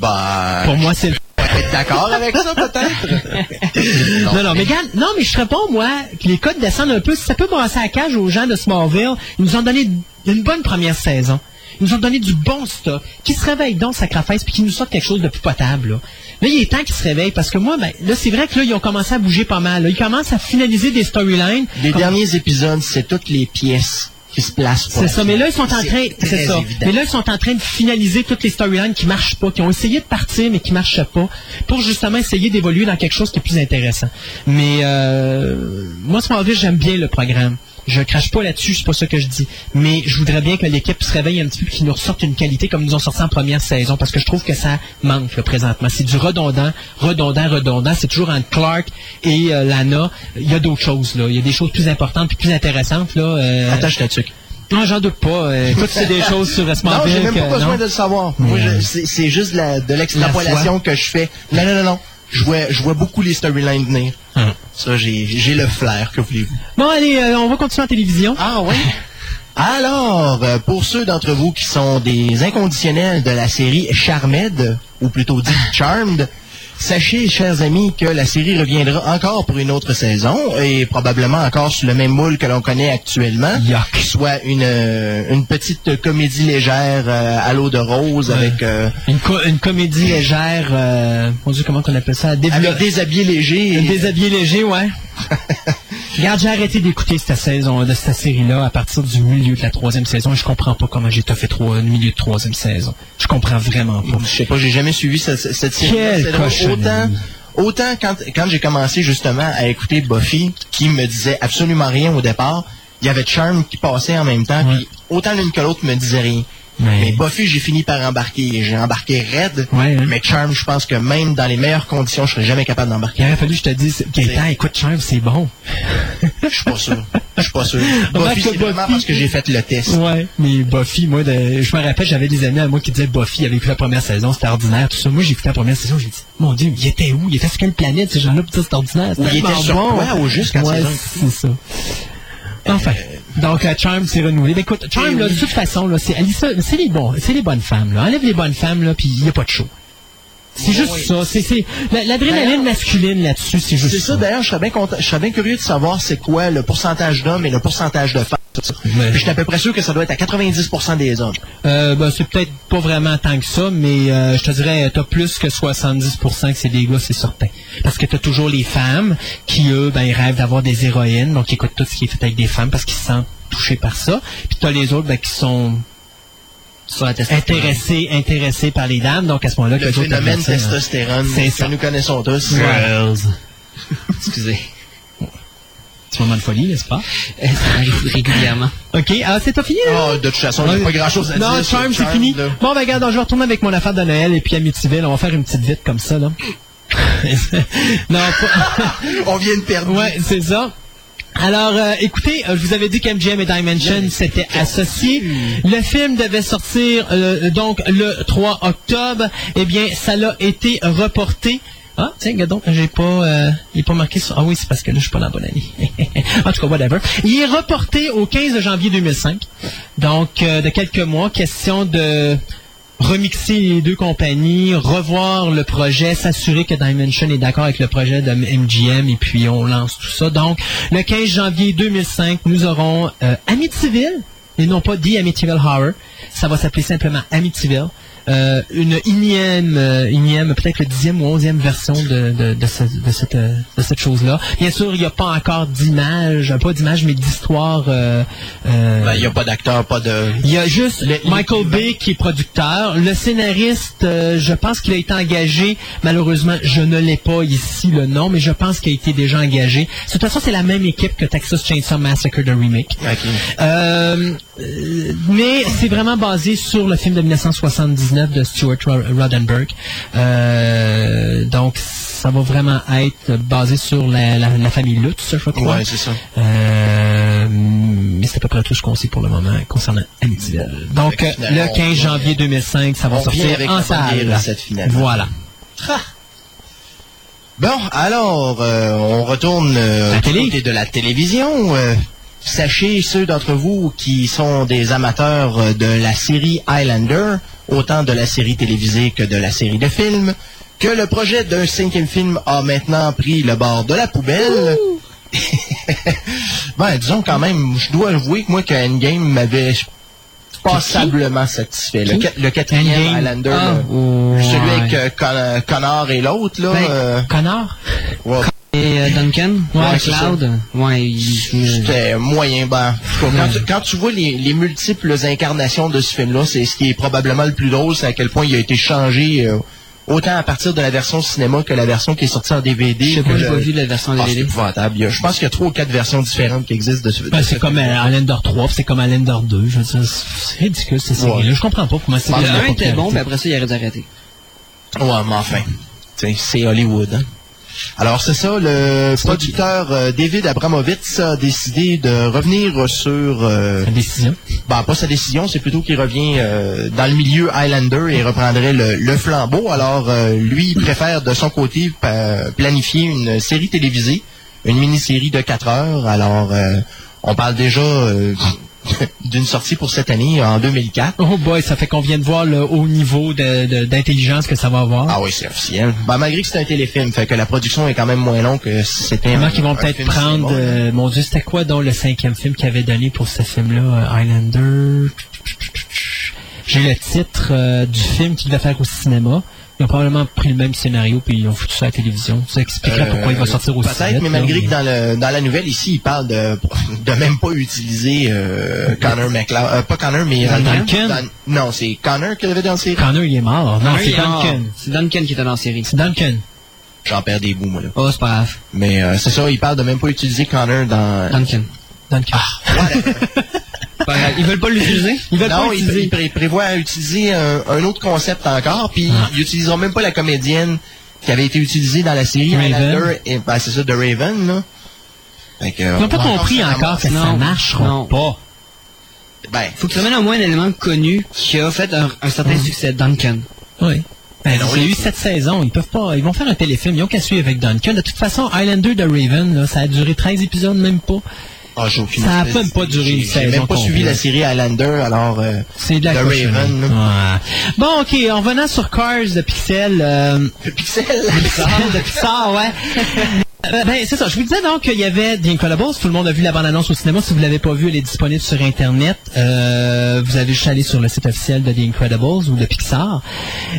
Ben, Pour moi, c'est le être d'accord avec ça, peut-être? Non, non, mais regarde, non, mais je réponds, moi, que les codes descendent un peu. Ça peut brasser la cage aux gens de Smallville, ils nous ont donné une bonne première saison. Ils nous ont donné du bon stock. Qui se réveille donc, sacrifice, puis qui nous sortent quelque chose de plus potable, là. Là, il est temps qu'ils se réveillent, parce que moi, ben, là, c'est vrai que là, ils ont commencé à bouger pas mal. là. Ils commencent à finaliser des storylines. Les Comme- derniers épisodes, c'est toutes les pièces qui se placent C'est ça, mais là, ils sont en train, c'est ça. évident. Mais là, ils sont en train de finaliser toutes les storylines qui marchent pas, qui ont essayé de partir, mais qui marchent pas, pour justement essayer d'évoluer dans quelque chose qui est plus intéressant. Mais, euh, moi, Smallville, j'aime bien le programme. Je crache pas là-dessus, c'est pas ça que je dis. Mais je voudrais bien que l'équipe se réveille un petit peu et qu'ils nous ressortent une qualité comme ils nous ont sorti en première saison, parce que je trouve que ça manque, là, présentement. C'est du redondant, redondant, redondant. C'est toujours entre Clark et euh, Lana. Il y a d'autres choses, là. Il y a des choses plus importantes et plus intéressantes, là. euh, Attache ta tuque. non, j'en doute pas. Euh, écoute, c'est des choses sur Non, Smallville. j'ai même pas besoin non. de le savoir. Moi, je- c'est c'est juste de l'extrapolation que je fais. Non, non, non, non. Je vois, je vois beaucoup les storylines venir. Hum. Ça, j'ai j'ai le flair, que voulez-vous. Bon, allez, euh, on va continuer en télévision. Ah oui? Alors, euh, pour ceux d'entre vous qui sont des inconditionnels de la série Charmed, ou plutôt dit Charmed, sachez, chers amis, que la série reviendra encore pour une autre saison, et probablement encore sous le même moule que l'on connaît actuellement. Yuck. Soit une, euh, une petite comédie légère euh, à l'eau de rose avec, euh, Une, co- une comédie légère, euh, mon Dieu, comment on appelle ça? Avec des habillés légers. et- léger, ouais. Regarde, j'ai arrêté d'écouter cette saison, de cette série-là à partir du milieu de la troisième saison et je comprends pas comment j'ai fait trois, le milieu de troisième saison. Je comprends vraiment pas. Je sais pas, j'ai jamais suivi cette, cette série. Autant, autant quand, quand j'ai commencé justement à écouter Buffy, qui me disait absolument rien au départ, il y avait Charm qui passait en même temps, puis autant l'une que l'autre me disait rien. Mais- Mais Buffy, j'ai fini par embarquer. J'ai embarqué raide. Ouais, hein. Mais Charm, je pense que même dans les meilleures conditions, je serais jamais capable Il d'embarquer. aurait fallu que je te dise, Gaëtan, écoute, Charm, c'est bon. Je suis pas sûr. Je suis pas sûr. Buffy, c'est vraiment Buffy- parce que j'ai fait le test. Ouais, mais Buffy, moi, de- je me rappelle, j'avais des amis à moi qui disaient Buffy avait écouté la première saison, c'était ordinaire, tout ça. Moi, j'ai écouté la première saison, j'ai dit, mon Dieu, il était où? Il était sur quelle planète, ces gens-là, Putain, c'est ordinaire? Ou il était sur bon. quoi, au juste, quand ouais, c'est ça. Enfin. Donc, euh, Charm, c'est renouvelé. Ben, écoute, Charm, là, de toute façon, là, c'est, c'est les bons, c'est les bonnes femmes, là. Enlève les bonnes femmes, là, puis il n'y a pas de show. C'est juste oui. ça. C'est, c'est, la- l'adrénaline masculine là-dessus, c'est juste C'est ça, d'ailleurs, je serais bien content, je serais bien curieux de savoir c'est quoi le pourcentage d'hommes et le pourcentage de femmes. Ça. Puis je suis à peu près sûr que ça doit être à 90% des hommes. Euh, ben, c'est peut-être pas vraiment tant que ça, mais euh, je te dirais, t'as plus que 70% que c'est des gars, c'est certain. Parce que t'as toujours les femmes qui, eux, ben, ils rêvent d'avoir des héroïnes, donc ils écoutent tout ce qui est fait avec des femmes parce qu'ils se sentent touchés par ça. Puis t'as les autres, ben, qui sont intéressés, intéressés par les dames. Donc, à ce moment-là, Le phénomène testostérone C'est que ça. nous connaissons tous. Girls. Excusez. Petit moment de folie, n'est-ce pas? Ça arrive régulièrement. OK. Ah, c'est pas fini, là? Ah, de toute façon, il n'y a pas grand-chose à dire. Non, Charm, c'est fini. là. Bon, ben, regarde, je vais retourner avec mon affaire de Noël et puis Amityville. On va faire une petite vite comme ça, là. non, pas... On vient de perdre. Ouais, c'est ça. Alors, euh, écoutez, euh, je vous avais dit qu'MGM et Dimension s'étaient associés. Le film devait sortir euh, donc le 3 octobre. Eh bien, ça l'a été reporté. Ah, tiens, donc, j'ai pas, euh, il est pas marqué sur... Ah oui, c'est parce que là, je suis pas dans la bonne année. en tout cas, whatever. Il est reporté au 15 janvier 2005. Donc, euh, de quelques mois, question de remixer les deux compagnies, revoir le projet, s'assurer que Dimension est d'accord avec le projet de MGM et puis on lance tout ça. Donc, le 15 janvier 2005, nous aurons euh, Amityville et non pas The Amityville Horror. Ça va s'appeler simplement Amityville. Euh, une énième, euh, énième, peut-être le dixième ou onzième version de, de, de, ce- de cette, euh, de cette chose-là. Bien sûr, il n'y a pas encore d'image, pas d'image, mais d'histoire. euh, euh, Ben, Il n'y a pas d'acteur, pas de... il y a juste Le- Michael Bay qui est producteur. Le scénariste, euh, je pense qu'il a été engagé. Malheureusement, je ne l'ai pas ici le nom, mais je pense qu'il a été déjà engagé. De toute façon, c'est la même équipe que Texas Chainsaw Massacre de remake. Ok. Euh, mais c'est vraiment basé sur le film de 1979 de Stuart Ro- Roddenberry. Euh, donc, ça va vraiment être basé sur la, la, la famille Lutz, je crois. Ouais, c'est ça. Euh, mais c'est à peu près tout ce qu'on sait pour le moment concernant Amityville. Donc, le 15 janvier 2005, ça va sortir avec en salle. recette, finalement. Voilà. Bon, alors, euh, on retourne euh, La du télé. côté de la télévision. Euh, sachez, ceux d'entre vous qui sont des amateurs euh, de la série Highlander, autant de la série télévisée que de la série de films, que le projet d'un cinquième film a maintenant pris le bord de la poubelle. ben, disons quand même, je dois avouer que moi, que Endgame m'avait passablement satisfait. Le, le quatrième. Highlander, Ah, ouais. celui avec euh, Con- Connor et l'autre, là. Ben, euh, Connard? Et euh, Duncan, Ouais, ouais, c'est Cloud, ouais, C'était moyen ben. Quand, tu, quand tu vois les, les multiples incarnations de ce film-là, c'est ce qui est probablement le plus drôle, c'est à quel point il a été changé euh, autant à partir de la version cinéma que la version qui est sortie en DVD. je sais pas, j'ai pas vu la version Ah, c'est DVD. épouvantable. Je pense qu'il y a trois ou quatre versions différentes qui existent de ce Ben, c'est ce comme Highlander 3, puis c'est comme Highlander 2. Je c'est ridicule, cette série-là. Je comprends pas comment c'est Le devenu la 1 était bon, mais après ça, il aurait dû arrêter. Ouais, mais enfin, c'est Hollywood. hein. Alors c'est ça, le producteur euh, David Abramovitz a décidé de revenir sur euh, Sa décision. Ben, pas sa décision, c'est plutôt qu'il revient euh, dans le milieu Highlander et reprendrait le, le flambeau. Alors, euh, lui, il préfère de son côté planifier une série télévisée, une mini-série de 4 heures. Alors, euh, on parle déjà euh, d'une sortie pour cette année, en 2004. Oh boy, ça fait qu'on vient de voir le haut niveau d'intelligence que ça va avoir. Ah oui, c'est officiel. Ben, malgré que c'est un téléfilm, fait que la production est quand même moins longue que c'était un qu'ils vont peut-être prendre, euh, mon Dieu, c'était quoi donc le cinquième film qu'ils avaient donné pour ce film-là, euh, Highlander? J'ai le titre euh, du film qu'ils devaient faire au cinéma. Ils ont probablement pris le même scénario puis ils ont foutu ça à la télévision. Ça expliquerait pourquoi il va sortir aussi Euh, Peut-être, mais là, malgré que dans, le, dans la nouvelle ici, il parle de, de même pas utiliser euh, Connor McLeod. Euh, pas Connor, mais... euh, non, c'est Connor qu'il avait dans la série. Connor, il est mort. Non, Ah, c'est. Duncan. C'est Duncan qui était dans la série. C'est Duncan. J'en perds des bouts, moi, là. Oh, c'est pas grave. Mais euh, c'est ça, il parle de même pas utiliser Connor dans... Duncan. Duncan. Pas Ils veulent pas l'utiliser? Ils veulent non, pas il, utiliser. il pré- prévoit utiliser un, un autre concept encore, puis Ah. ils utiliseront même pas la comédienne qui avait été utilisée dans la série Raven. Highlander. Et, ben, c'est ça, de Raven, là. Fait que, Ils on n'ont pas compris encore que ça marchera Non. pas. Ben, Faut que tu amènes au moins un élément connu qui a fait un, un certain succès. Duncan. Oui. Ben, il y a eu cette saison. Ils peuvent pas. Ils vont faire un téléfilm. Ils ont qu'à suivre avec Duncan. De toute façon, Highlander de Raven, là, ça a duré 13 épisodes, même pas. Ah, j'ai aucune Ça a espèce même pas duré une J'ai- J'ai saison même pas suivi la série Highlander, alors... euh, C'est de la De. Raven. Bon, ok, en revenant sur Cars de Pixel, euh, Pixel? Pixel de Pixar, ouais. Euh, ben, c'est ça. Je vous disais donc qu'il y avait The Incredibles. Tout le monde a vu la bande-annonce au cinéma. Si vous l'avez pas vu, elle est disponible sur Internet. Euh, vous avez juste aller sur le site officiel de The Incredibles ou de Pixar.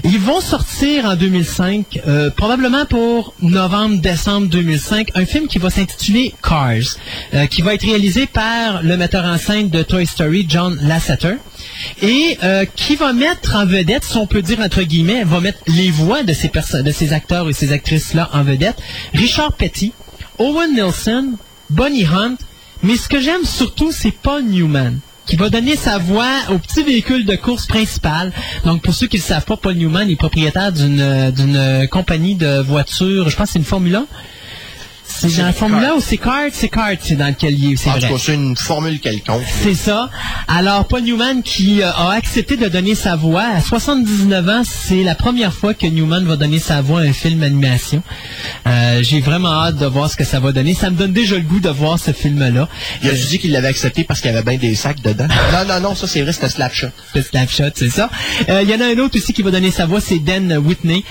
Ils vont sortir en 2005, euh, probablement pour novembre-décembre 2005, un film qui va s'intituler Cars, qui va être réalisé par le metteur en scène de Toy Story, John Lasseter. Et euh, qui va mettre en vedette, si on peut dire entre guillemets, va mettre les voix de ces acteurs et ces actrices-là en vedette. Richard Petty, Owen Nelson, Bonnie Hunt, mais ce que j'aime surtout, c'est Paul Newman qui va donner sa voix au petit véhicule de course principal. Donc, pour ceux qui ne savent pas, Paul Newman est propriétaire d'une euh, euh, compagnie de voitures, je pense c'est une Formule 1. C'est dans la Formule 1 ou c'est Kart? C'est Kart, c'est dans lequel il est, c'est En vrai? tout cas, c'est une formule quelconque. C'est ça. Alors, Paul Newman qui euh, a accepté de donner sa voix. À 79 ans, c'est la première fois que Newman va donner sa voix à un film d'animation. Euh, J'ai vraiment hâte de voir ce que ça va donner. Ça me donne déjà le goût de voir ce film-là. Il a dit qu'il l'avait accepté parce qu'il y avait bien des sacs dedans. non, non, non, ça c'est vrai, c'était Slapshot. Le Snapshot, c'est ça. Euh, Il y en a un autre aussi qui va donner sa voix, c'est Dan Whitney.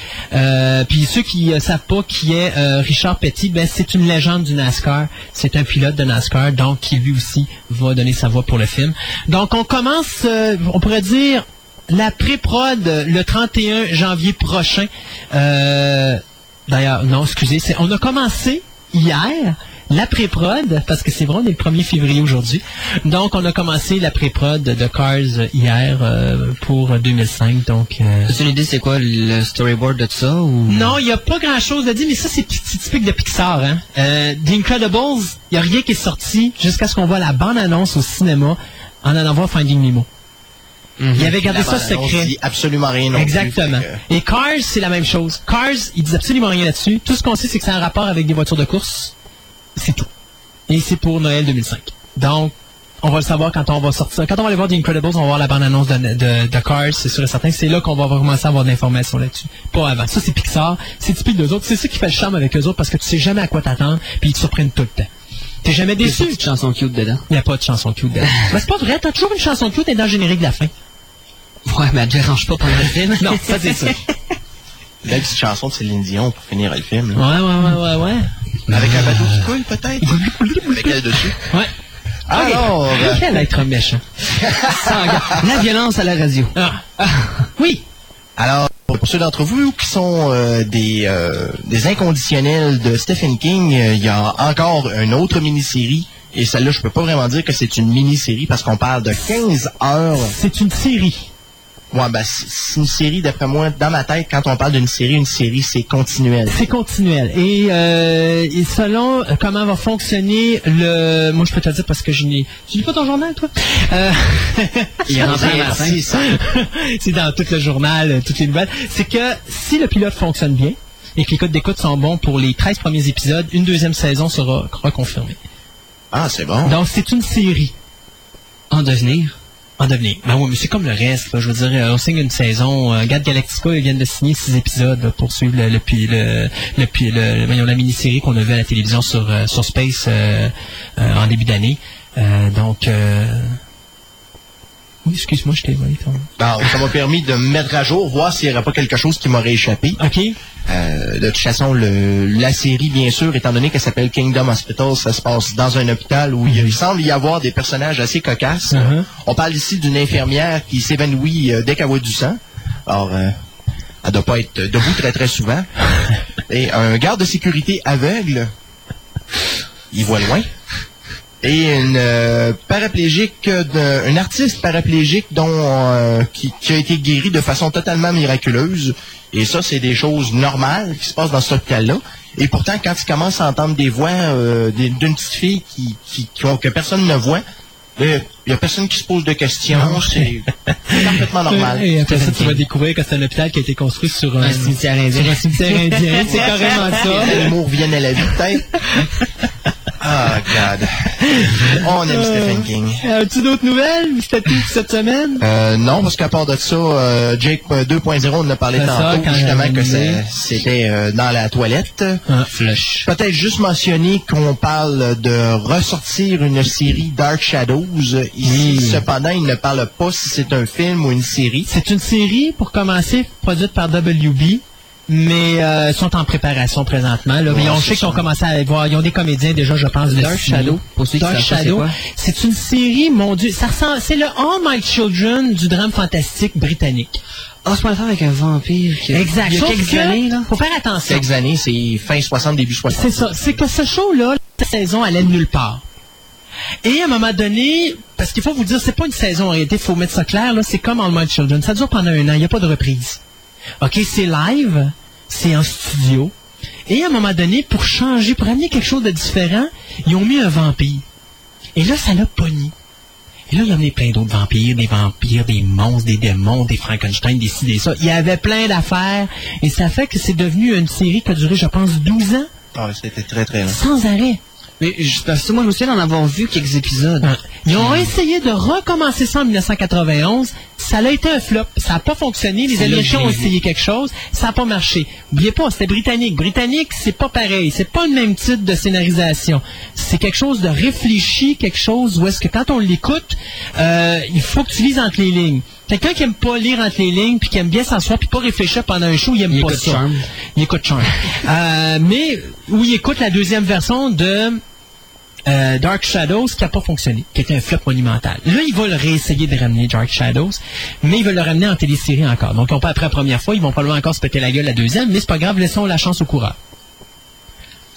Puis ceux qui ne savent pas qui est Richard Petty, ben c'est une légende du NASCAR. C'est un pilote de NASCAR, donc qui lui aussi va donner sa voix pour le film. Donc on commence, euh, on pourrait dire, la pré-prod le 31 janvier prochain. Euh, D'ailleurs, non, excusez, on a commencé hier la pré-prod, parce que c'est vrai, on est le 1er février aujourd'hui. Donc, on a commencé la pré-prod de Cars hier euh, pour 2005. Donc, euh, As-tu une idée c'est quoi le storyboard de ça ou? Non, il n'y a pas grand-chose à dire, mais ça, c'est ty- c'est typique de Pixar. Hein? Euh, The Incredibles, il n'y a rien qui est sorti jusqu'à ce qu'on voit la bande-annonce au cinéma en allant voir Finding Nemo. Il avait gardé ça secret. dit absolument rien non Exactement. Et Cars, c'est la même chose. Cars, ils disent absolument rien là-dessus. Tout ce qu'on sait, c'est que c'est un rapport avec des voitures de course. C'est tout. Et c'est pour Noël 2005. Donc, on va le savoir quand on va sortir. Quand on va aller voir The Incredibles, on va voir la bande-annonce de, de, de Cars, c'est sûr et certain. C'est là qu'on va commencer à avoir de l'information là-dessus. Pas avant. Ça, c'est Pixar. C'est typique d'eux autres. C'est ça qui fait le charme avec eux autres parce que tu sais jamais à quoi t'attendre puis ils te surprennent tout le temps. T'es jamais déçu. petites chansons cute dedans? Il n'y a pas de chanson cute dedans. Mais c'est pas vrai. T'as toujours une chanson cute et dans le générique de la fin. Ouais, mais elle dérange pas pendant le film. Non, ça c'est ça. Belle petite chanson de Céline Dion pour finir le film. là. Ouais, ouais, ouais, ouais, ouais. Avec un bateau qui coule, peut-être? Avec elle dessus? Ouais. Alors, euh, Quel être méchant. La violence à la radio. Ah. Oui. alors, pour ceux d'entre vous qui sont euh, des, euh, des inconditionnels de Stephen King, euh, il y a encore une autre mini-série. Et celle-là, je peux pas vraiment dire que c'est une mini-série parce qu'on parle de 15 heures. C'est une série. Ouais, ben, c'est une série, d'après moi, dans ma tête, quand on parle d'une série, une série, c'est continuel. C'est continuel. Et, euh, et selon euh, comment va fonctionner le... Moi, je peux te le dire parce que je n'ai... Tu lis pas ton journal, toi? Euh, Il. C'est ça. c'est dans tout le journal, euh, toutes les nouvelles. C'est que si le pilote fonctionne bien et que les codes d'écoute sont bons pour les 13 premiers épisodes, une deuxième saison sera reconfirmée. Ah, c'est bon. Donc, c'est une série. En devenir. En devenir. Ben oui, mais c'est comme le reste. Je veux dire, euh, on signe une saison. Euh, Garde Galactica, ils de signer six épisodes pour suivre le, le, le, le, le- voyons, la mini-série qu'on a vue à la télévision sur, euh, sur Space euh, euh, en début d'année. Euh, donc. Oui, excuse-moi, je t'ai volé ton... Ça m'a permis de me mettre à jour, voir s'il n'y aurait pas quelque chose qui m'aurait échappé. OK. Euh, de toute façon, le, la série, bien sûr, étant donné qu'elle s'appelle Kingdom Hospital, ça se passe dans un hôpital où il, il semble y avoir des personnages assez cocasses. Mhm. On parle ici d'une infirmière qui s'évanouit euh, dès qu'elle voit du sang. Alors, euh, elle doit pas être debout très très souvent. Et un garde de sécurité aveugle, il voit loin. Et une euh, paraplégique, un artiste paraplégique dont euh, qui, qui a été guéri de façon totalement miraculeuse. Et ça, c'est des choses normales qui se passent dans cet hôpital-là. Et pourtant, quand tu commences à entendre des voix euh, d'une petite fille qui, qui, qui ont- que personne ne voit, il n'y a personne qui se pose de questions. C'est parfaitement normal. Et après ça, tu vas découvrir que c'est un hôpital qui a été construit sur un, Un cimetière indien. sur un cimetière indien. C'est carrément ça. Les animaux reviennent à la vie, peut-être. Ah, God. On aime Stephen King. Euh, As-tu d'autres nouvelles? C'était tout pour cette semaine? Euh, non, parce qu'à part de ça, euh, Jake euh, 2.0, on en a parlé ça, tantôt, justement, que c'était euh, dans la toilette. Flush. Peut-être juste mentionner qu'on parle de ressortir une série Dark Shadows. Ici, cependant, il ne parle pas si c'est un film ou une série. C'est une série, pour commencer, produite par WB, mais euh, sont en préparation présentement. Là. Mais on c'est sait qu'ils ont commencé à voir, ils ont des comédiens déjà, je pense, de Dark. Shadow, pour ceux qui Dark c'est Shadow, c'est une série, mon Dieu, ça ressemble, c'est le All My Children du drame fantastique britannique. Ah, c'est pas l'affaire avec un vampire qui Exact. Il y a quelques que, années, là? faut faire attention. Quelques années, c'est fin 60, début 60. C'est ça. C'est que ce show-là, la saison allait de nulle part. Et à un moment donné, parce qu'il faut vous dire, c'est pas une saison en réalité, il faut mettre ça clair, là, c'est comme All My Children. Ça dure pendant un an, il n'y a pas de reprise. OK, c'est live, c'est en studio. Et à un moment donné, pour changer, pour amener quelque chose de différent, ils ont mis un vampire. Et là, ça l'a pogné. Et là, il y en a plein d'autres vampires, des vampires, des monstres, des démons, des Frankenstein, des ci, des ça. Il y avait plein d'affaires. Et ça fait que c'est devenu une série qui a duré, je pense, 12 ans, Ah, c'était très, très long. sans arrêt. Mais je- parce que moi, je me souviens d'en avoir vu quelques épisodes. Hein. Ils ont essayé de recommencer ça en 1991. Ça a été un flop. Ça n'a pas fonctionné. Les Américains ont essayé quelque chose. Ça n'a pas marché. Oubliez pas, c'était britannique. Britannique, c'est pas pareil. C'est pas le même type de scénarisation. C'est quelque chose de réfléchi, quelque chose où est-ce que quand on l'écoute, euh, il faut que tu lises entre les lignes. Quelqu'un qui aime pas lire entre les lignes, puis qui aime bien s'asseoir, puis pas réfléchir pendant un show, il aime Il pas écoute ça. Il écoute Charm. Euh, mais où il écoute la deuxième version de euh, Dark Shadows qui n'a pas fonctionné, qui était un flop monumental. Là, ils veulent réessayer de ramener Dark Shadows, mais ils veulent le ramener en télésérie encore. Donc, ils n'ont pas après la première fois, ils vont probablement encore se péter la gueule la deuxième, mais c'est pas grave, laissons la chance au coureur.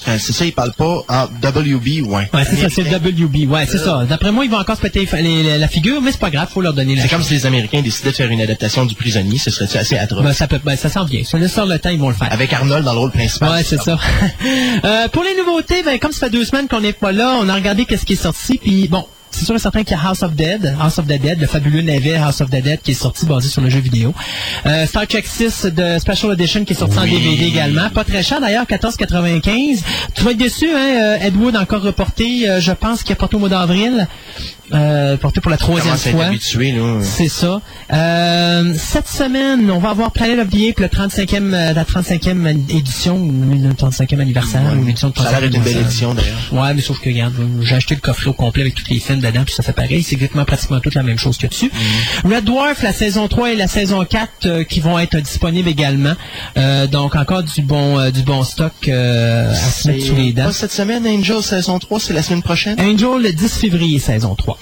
Euh, c'est ça, ils parlent pas en WB, ouais. Ouais, c'est ça, c'est WB. Ouais, c'est ça. D'après moi, ils vont encore se péter les- les- la figure, mais c'est pas grave, faut leur donner la C'est comme si les Américains décidaient de faire une adaptation du prisonnier, ce serait assez atroce? Ben, ça peut, ben, ça s'en vient. Ça laisse sur le temps, ils vont le faire. Avec Arnold dans le rôle principal. Ouais, c'est ça. Euh, pour les nouveautés, ben, comme ça fait deux semaines qu'on n'est pas là, on a regardé qu'est-ce qui est sorti, puis bon, c'est sûr et certain qu'il y a House of Dead, House of the Dead, le fabuleux navet House of the Dead qui est sorti basé sur le jeu vidéo. Euh, Star Trek 6 de Special Edition qui est sorti en. DVD également. Pas très cher d'ailleurs, 14,95. Tu vas être déçu, hein, euh, Ed Wood encore reporté, euh, je pense qu'il est porté au mois d'avril, euh, porté pour la troisième fois. habitué, là? C'est ça. Euh, cette semaine, on va avoir Planet of the Apes, le 35e, euh, la 35e édition, le 35e anniversaire, ou l'édition de Ça a l'air 35e une belle édition, d'ailleurs. Ouais, mais sauf que, regarde, j'ai acheté le coffret au complet avec tous les films dedans, puis ça fait pareil. C'est exactement pratiquement toute la même chose que dessus. Mm. Red Dwarf, la saison 3 et la saison 4 euh, qui vont être disponibles également. Donc, encore du bon du bon stock à se mettre sous les dents. Pas cette semaine, Angel saison 3, c'est la semaine prochaine? Angel, le 10 février, saison 3.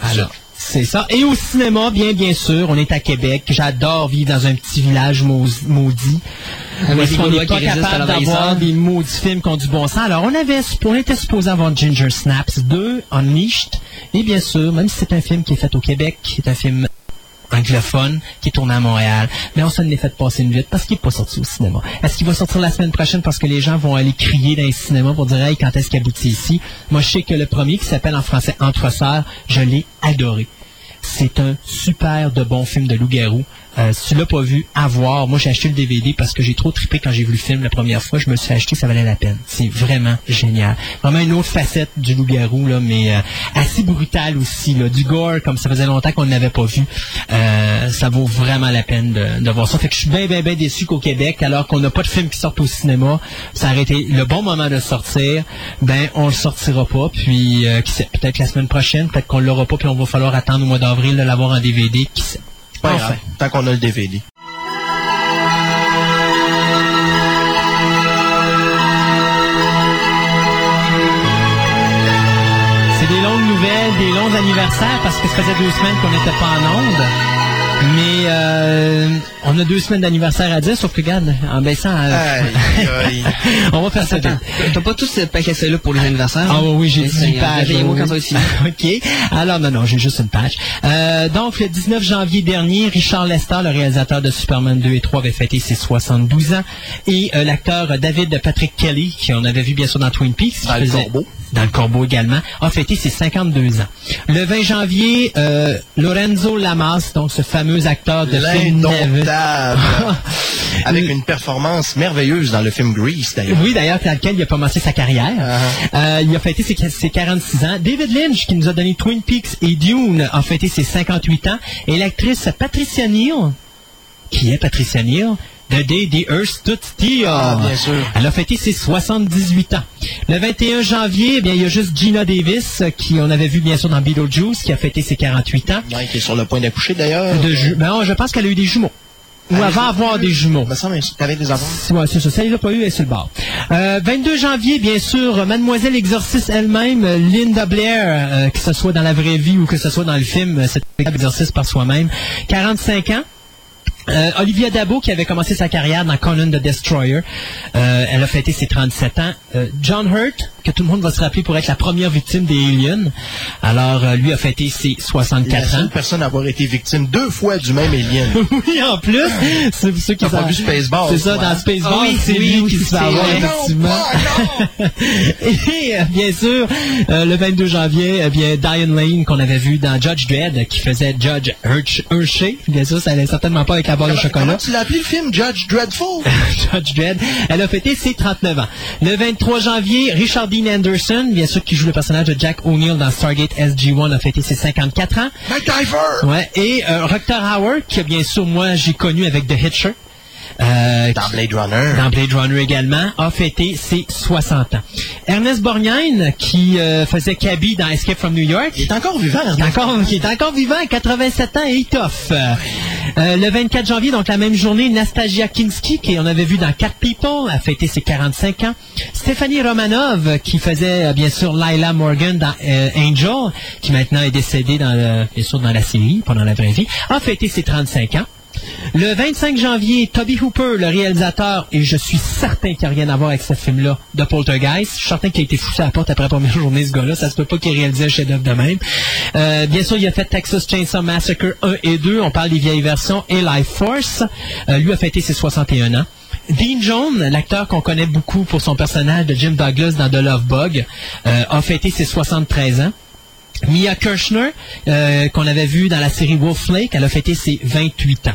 Alors, c'est ça. Et au cinéma, bien, bien sûr, on est à Québec. J'adore vivre dans un petit village mau- maudit. Est-ce des qu'on n'est pas capable d'avoir des maudits films qui ont du bon sens. Alors, on avait, on était supposé avoir Ginger Snaps 2, Unleashed. Et bien sûr, même si c'est un film qui est fait au Québec, qui est un film anglophone qui est tourné à Montréal. Mais on s'en est fait passer une vite parce qu'il n'est pas sorti au cinéma. Est-ce qu'il va sortir la semaine prochaine parce que les gens vont aller crier dans les cinémas pour dire hey, quand est-ce qu'il aboutit ici? Moi, je sais que le premier qui s'appelle en français Entre sœurs, je l'ai adoré. C'est un super de bon film de loup-garou. Euh, si tu l'as pas vu, à voir. Moi, j'ai acheté le DVD parce que j'ai trop trippé quand j'ai vu le film la première fois. Je me suis acheté, ça valait la peine. C'est vraiment génial. Vraiment une autre facette du loup-garou, là, mais euh, assez brutal aussi. Là. Du gore, comme ça faisait longtemps qu'on ne l'avait pas vu. Euh, ça vaut vraiment la peine de, de voir ça. Fait que je suis bien, bien, bien déçu qu'au Québec, alors qu'on n'a pas de film qui sortent au cinéma, ça aurait été le bon moment de sortir. Ben, on le sortira pas. Puis, euh, qui sait, peut-être la semaine prochaine, peut-être qu'on l'aura pas, puis on va falloir attendre au mois d'avril de l'avoir en DVD. Pas Enfin. grave, tant qu'on a le DVD. C'est des longues nouvelles, des longs anniversaires parce que ça faisait deux semaines qu'on n'était pas en onde. Mais euh, on a deux semaines d'anniversaire à dire, sauf que regarde, en baissant, euh, Aïe, aïe. on va faire ça. T'as pas tous ce paquet-là pour les anniversaires? Ah oui, oui, j'ai Mais 18 c'est- pages. oui. quand. OK. Alors, non, non, j'ai juste une page. Euh, donc, le 19 janvier dernier, Richard Lester, le réalisateur de Superman 2 et 3, avait fêté ses 72 ans. Et euh, l'acteur David Patrick Kelly, qu'on avait vu bien sûr dans Twin Peaks, qui Dans le faisait- Corbeau. Dans le Corbeau également, a fêté ses 52 ans. Le 20 janvier, euh, Lorenzo Lamas, donc ce fameux acteur de film. Avec une performance merveilleuse dans le film Grease, d'ailleurs. Oui, d'ailleurs, c'est à lequel il a commencé sa carrière. Euh, il a fêté ses, ses 46 ans. David Lynch, qui nous a donné Twin Peaks et Dune, a fêté ses 58 ans. Et l'actrice Patricia Neal, qui est Patricia Neal, The Day the Earth Stood Still. Ah, bien sûr. Elle a fêté ses 78 ans. Le 21 janvier, eh bien, il y a juste Gina Davis, euh, qui on avait vu bien sûr dans Beetlejuice, qui a fêté ses 48 ans. Ouais, qui est sur le point d'accoucher, d'ailleurs. De ju- ben, non, je pense qu'elle a eu des jumeaux. Ou Elle a elle va eu- avoir des jumeaux. Il me t'avais des enfants. C'est ouais, c'est ça. Ça, il l'a pas eu, elle est sur le bord. Euh, 22 janvier, bien sûr, Mademoiselle Exorciste elle-même, euh, Linda Blair, euh, que ce soit dans la vraie vie ou que ce soit dans le film, c'est un exorciste par soi-même. 45 ans. Euh, Olivia Dabo, qui avait commencé sa carrière dans Conan the Destroyer, euh, elle a fêté ses 37 ans. Euh, John Hurt, que tout le monde va se rappeler pour être la première victime des aliens. Alors, euh, lui a fêté ses La 64 ans. seule personne à avoir été victime deux fois du même alien. oui, en plus, c'est pour ceux qui pas vu Spaceball, C'est ça, dans? Spaceball, Ah oui, c'est oui, lui oui, qui se fait avoir, effectivement. Non, pas, Et euh, bien sûr, euh, le 22 janvier, eh bien Diane Lane qu'on avait vu dans Judge Dredd, qui faisait Judge Hersh- Hershey. Bien sûr, ça n'allait certainement pas avec la barre de Comment chocolat. tu l'as appelé le film Judge Dreadful? Judge Dredd. Elle a fêté ses 39 ans. Le 23 janvier, Richard Dean Anderson, bien sûr, qui joue le personnage de Jack O'Neill dans Stargate SG-1, a fêté ses 54 ans. MacGyver! Ouais. Et euh, Rutger Hauer, qui bien sûr, moi, j'ai connu avec The Hitcher. Euh, Dans Blade Runner. dans Blade Runner également, a fêté ses 60 ans. Ernest Borgnine, qui euh, faisait Cabby dans Escape from New York, Il est encore vivant, il est encore, il est encore vivant à 87 ans et il toffe. Euh, le 24 janvier, donc la même journée, Nastasia Kinski, qui on avait vu dans Cat People, a fêté ses 45 ans. Stéphanie Romanov, qui faisait euh, bien sûr Lila Morgan dans euh, Angel, qui maintenant est décédée dans le, bien sûr dans la série, pas dans la vraie vie, a fêté ses 35 ans. Le 25 janvier, Toby Hooper, le réalisateur, et je suis certain qu'il n'y a rien à voir avec ce film-là, de Poltergeist. Je suis certain qu'il a été foussé à la porte après la première journée, ce gars-là. Ça se peut pas qu'il ait réalisé un chef-d'œuvre de même. Euh, bien sûr, il a fait Texas Chainsaw Massacre 1 et 2. On parle des vieilles versions. Et Life Force. Euh, lui a fêté ses 61 ans. Dean Jones, l'acteur qu'on connaît beaucoup pour son personnage de Jim Douglas dans The Love Bug, euh, a fêté ses 73 ans. Mia Kirshner, euh, qu'on avait vu dans la série Wolf Lake, elle a fêté ses 28 ans.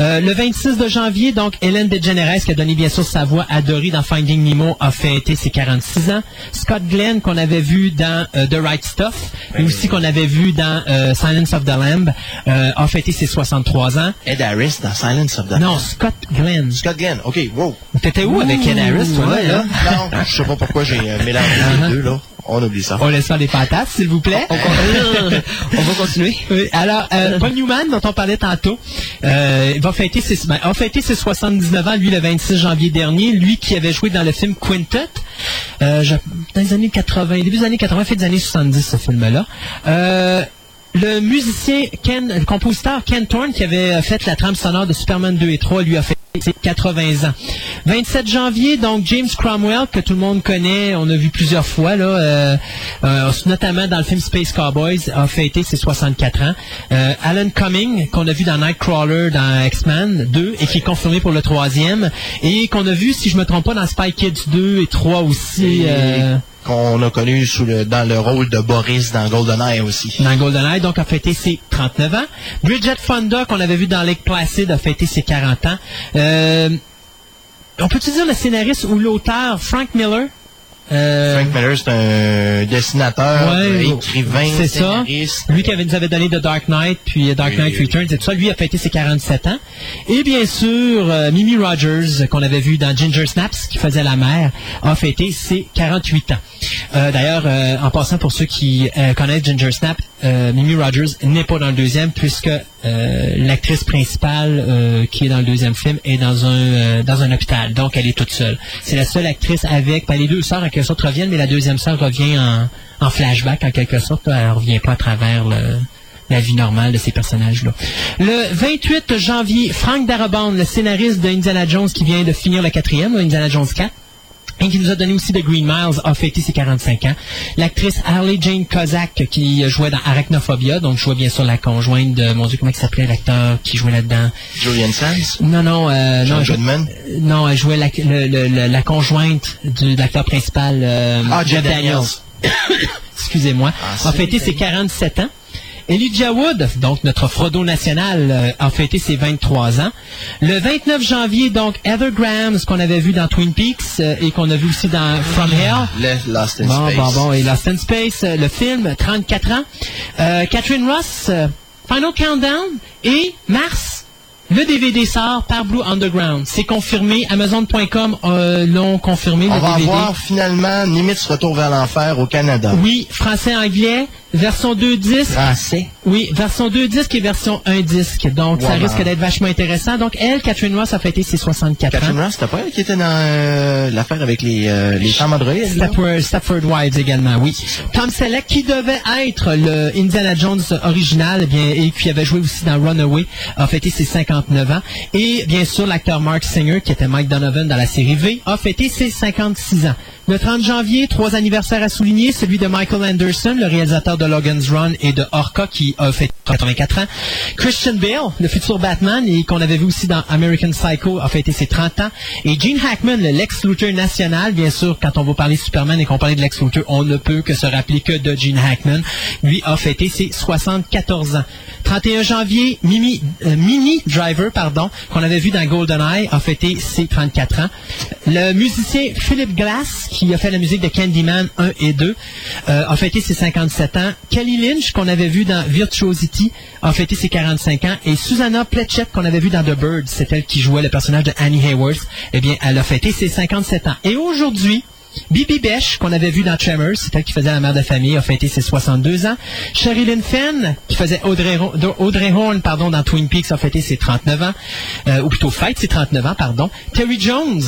Euh, le 26 de janvier, donc, Hélène DeGeneres, qui a donné bien sûr sa voix à Dory dans Finding Nemo, a fêté ses 46 ans. Scott Glenn, qu'on avait vu dans euh, The Right Stuff, et aussi qu'on avait vu dans euh, Silence of the Lamb, euh, a fêté ses 63 ans. Ed Harris dans Silence of the Non, Scott Glenn. Scott Glenn. OK, wow. T'étais où avec Ed Harris, toi, Ouais, là? là. Non, je sais pas pourquoi j'ai mélangé les deux, là. On oublie ça. On laisse faire des fantasmes, s'il vous plaît. On va continuer. Oui, alors, euh, Paul Newman, dont on parlait tantôt, euh, va fêter ses, ben, a fêté ses 79 ans, lui, le 26 janvier dernier. Lui qui avait joué dans le film Quintet, euh, je- dans les années 80, début des années 80, fait des années 70, ce film-là. Le musicien Ken, le compositeur Ken Thorne, qui avait euh, fait la trame sonore de Superman 2 et 3, lui a fait ses 80 ans. 27 janvier, donc James Cromwell, que tout le monde connaît, on a vu plusieurs fois, là, euh, euh, notamment dans le film Space Cowboys, a fêté ses 64 ans. Euh, Alan Cumming, qu'on a vu dans Nightcrawler, dans X-Men 2, et qui est confirmé pour le troisième, et qu'on a vu, si je me trompe pas, dans Spy Kids 2 et 3 aussi. Et euh, Qu'on a connu dans le rôle de Boris dans GoldenEye aussi. dans GoldenEye, donc a fêté ses 39 ans. Bridget Fonda, qu'on avait vu dans Lake Placid, a fêté ses 40 ans. Euh, on peut-tu dire le scénariste ou l'auteur Frank Miller? Euh, Frank Miller, c'est un dessinateur, Ouais, euh, écrivain, c'est ça. Lui qui avait, nous avait donné The Dark Knight, puis Dark Oui, Knight oui. Returns et tout ça, lui a fêté ses 47 ans. Et bien sûr, euh, Mimi Rogers, qu'on avait vu dans Ginger Snaps, qui faisait la mère, a fêté ses 48 ans. Euh, D'ailleurs, euh, en passant pour ceux qui euh, connaissent Ginger Snap, euh, Mimi Rogers n'est pas dans le deuxième, puisque euh, l'actrice principale euh, qui est dans le deuxième film est dans un euh, dans un hôpital, donc elle est toute seule. C'est la seule actrice avec, ben, les deux sœurs sorte reviennent, mais la deuxième sœur revient en, flashback en quelque sorte. Elle revient pas à travers la vie normale de ces personnages-là. Le 28 janvier, Frank Darabont, le scénariste de Indiana Jones qui vient de finir le quatrième, Indiana Jones 4, et qui nous a donné aussi The Green Miles, a fêté ses 45 ans. L'actrice Harley Jane Kozak, qui jouait dans Arachnophobia, donc jouait bien sûr la conjointe de, mon Dieu, comment il s'appelait l'acteur qui jouait là-dedans? Julian Sands? Non, non, euh, John non, Goodman? non, elle jouait la, le- le- la conjointe du- de l'acteur principal, euh, Ah, Jeff Daniels. Excusez-moi. Ah, a fêté ses 47 ans. Elijah Wood, donc notre Frodo national, euh, a fêté ses 23 ans. Le 29 janvier, donc, Heather Graham, ce qu'on avait vu dans Twin Peaks euh, et qu'on a vu aussi dans From Hell. Le Lost in Bon, Space. bon, bon, et Lost in Space, euh, le film, 34 ans. Catherine Ross, Final Countdown et Mars. Le DVD sort par Blue Underground. C'est confirmé. Amazon.com euh, l'ont confirmé, On le va DVD. avoir finalement Nimitz Retour vers l'enfer au Canada. Oui, français-anglais, version 2 disques. Français. Oui, version 2 disques et version 1 disque. Donc, ça risque d'être vachement intéressant. Donc, elle, Catherine Ross, a fêté ses 64 Catherine ans. Ross, c'était pas elle qui était dans euh, l'affaire avec les, euh, les femmes androïdes? là? Stepford, Stepford Wives également, oui. Tom Selleck, qui devait être le Indiana Jones original, eh bien, et qui avait joué aussi dans Runaway, a fêté ses 59 ans. Et bien sûr, l'acteur Mark Singer, qui était Mike Donovan dans la série V, a fêté ses 56 ans. Le 30 janvier, trois anniversaires à souligner, celui de Michael Anderson, le réalisateur de Logan's Run et de Orca, qui a fait 84 ans. Christian Bale, le futur Batman, et qu'on avait vu aussi dans American Psycho, a fêté ses 30 ans. Et Gene Hackman, le Lex Luthor national, bien sûr, quand on va parler Superman et qu'on parle de Lex Luthor, on ne peut que se rappeler que de Gene Hackman. Lui a fêté ses 74 ans. 31 janvier, Mimi, euh, Mini Driver, pardon, qu'on avait vu dans GoldenEye, a fêté ses 34 ans. Le musicien Philip Glass, qui a fait la musique de Candyman 1 et 2, euh, a fêté ses 57 ans. Kelly Lynch, qu'on avait vu dans Virtuosity, a fêté ses 45 ans. Et Susanna Pletchett, qu'on avait vu dans The Bird, c'est elle qui jouait le personnage de Annie Hayworth, eh bien, elle a fêté ses 57 ans. Et aujourd'hui, Bibi Besh, qu'on avait vu dans Tremors, c'est elle qui faisait la mère de famille, a fêté ses 62 ans. Sherilyn Fenn, qui faisait Audrey, Horn pardon, dans Twin Peaks, a fêté ses 39 ans. Euh, ou plutôt fête ses 39 ans, pardon. Terry Jones,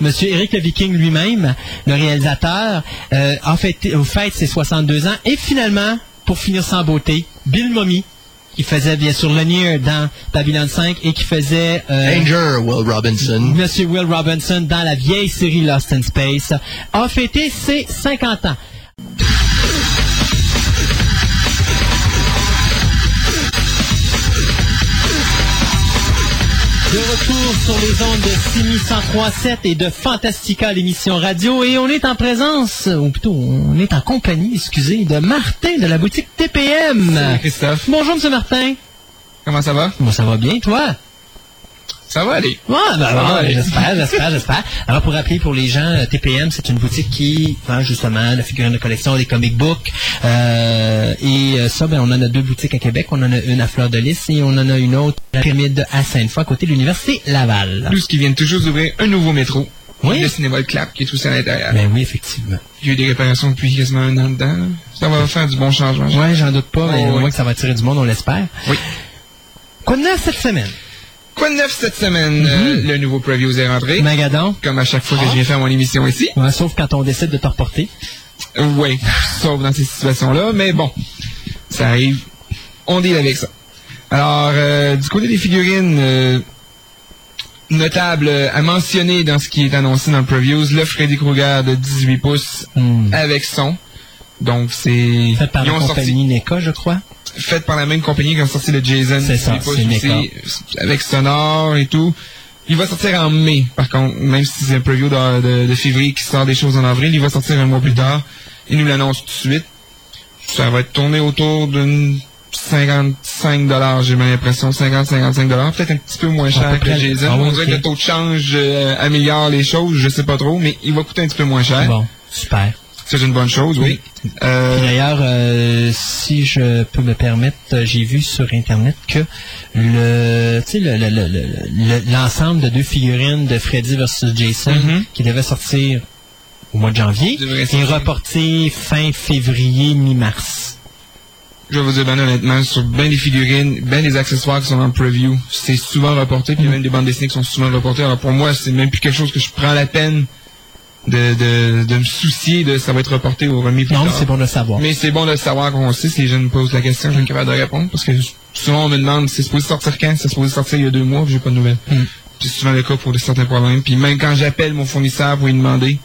Monsieur Eric le Viking lui-même, le réalisateur, euh, a fêté, au fête ses 62 ans. Et finalement, pour finir sans beauté, Bill Mummy, qui faisait bien sûr Lanier dans Babylon 5 et qui faisait... euh, Danger, Will Robinson. Monsieur Will Robinson dans la vieille série Lost in Space a fêté ses 50 ans. De retour sur les ondes de 6103.7 et de Fantastica, l'émission radio, et on est en présence, ou plutôt, on est en compagnie, excusez, de Martin de la boutique TPM. Salut Christophe. Bonjour, Monsieur Martin. Comment ça va? Bon, ça va bien, toi? Ça va aller. Ouais, ben, bon, Ouais. j'espère, j'espère, j'espère. Alors, pour rappeler pour les gens, euh, TPM, c'est une boutique qui vend justement la figurine de collection, des comic books. Euh, et euh, ça, ben, on en a deux boutiques à Québec. On en a une à Fleur-de-Lys et on en a une autre à la Pyramide à Sainte-Foy, à côté de l'Université Laval. Plus qu'ils viennent toujours d'ouvrir un nouveau métro. Oui. Le cinéma Le Clap, qui est aussi à l'intérieur. Ben oui, effectivement. Il y a eu des réparations depuis quasiment un an dedans. là. Ça va faire du bon changement. Ouais, j'en doute pas, mais Oh, au oui. moins que ça va attirer du monde, on l'espère. Oui. De neuf cette semaine? Quoi de neuf cette semaine? Euh, le nouveau preview est rentré. Magadon? Comme à chaque fois que je viens faire mon émission ici. Ouais, sauf quand on décide de te reporter. Euh, ouais, sauf dans ces situations-là. Mais bon, ça arrive. On deal avec ça. Alors, euh, du côté des figurines, euh, notable à mentionner dans ce qui est annoncé dans le previews, le Freddy Krueger de 18 pouces Hmm. avec son. Donc, c'est... Fait par la sorti- compagnie NECA, je crois. Fait par la même compagnie qui a sorti le Jason. C'est ça, 18 pouces c'est avec sonore et tout. Il va sortir en mai, par contre, même si c'est un preview de, de- de février qui sort des choses en avril, il va sortir un mois plus tard. Il nous l'annonce tout de suite. Ça va être tourné autour d'une 55 dollars, j'ai l'impression, 50-55 dollars, peut-être un petit peu moins cher que Jason. Ah On dirait que le taux de change euh, améliore les choses, je sais pas trop, mais il va coûter un petit peu moins cher. Bon, super. C'est une bonne chose, oui. Euh, d'ailleurs, euh, si je peux me permettre, euh, j'ai vu sur Internet que le, l'ensemble de deux figurines de Freddy versus Jason Mhm. qui devait sortir au mois de janvier est reporté fin février, mi-mars. Je vais vous dire ben honnêtement, sur bien des figurines, bien des accessoires qui sont en preview, c'est souvent reporté, puis a même des bandes dessinées qui sont souvent reportées. Alors pour moi, c'est même plus quelque chose que je prends la peine de, de, de me soucier de ça va être reporté ou remis plus Non, c'est bon de le savoir. Mais c'est bon de le savoir qu'on sait. Si les jeunes me posent la question, je suis capable de répondre. Parce que souvent, on me demande, c'est supposé sortir quand? C'est supposé sortir il y a deux mois, j'ai pas de nouvelles. Mm. C'est souvent le cas pour certains problèmes. Puis même quand j'appelle mon fournisseur pour lui demander,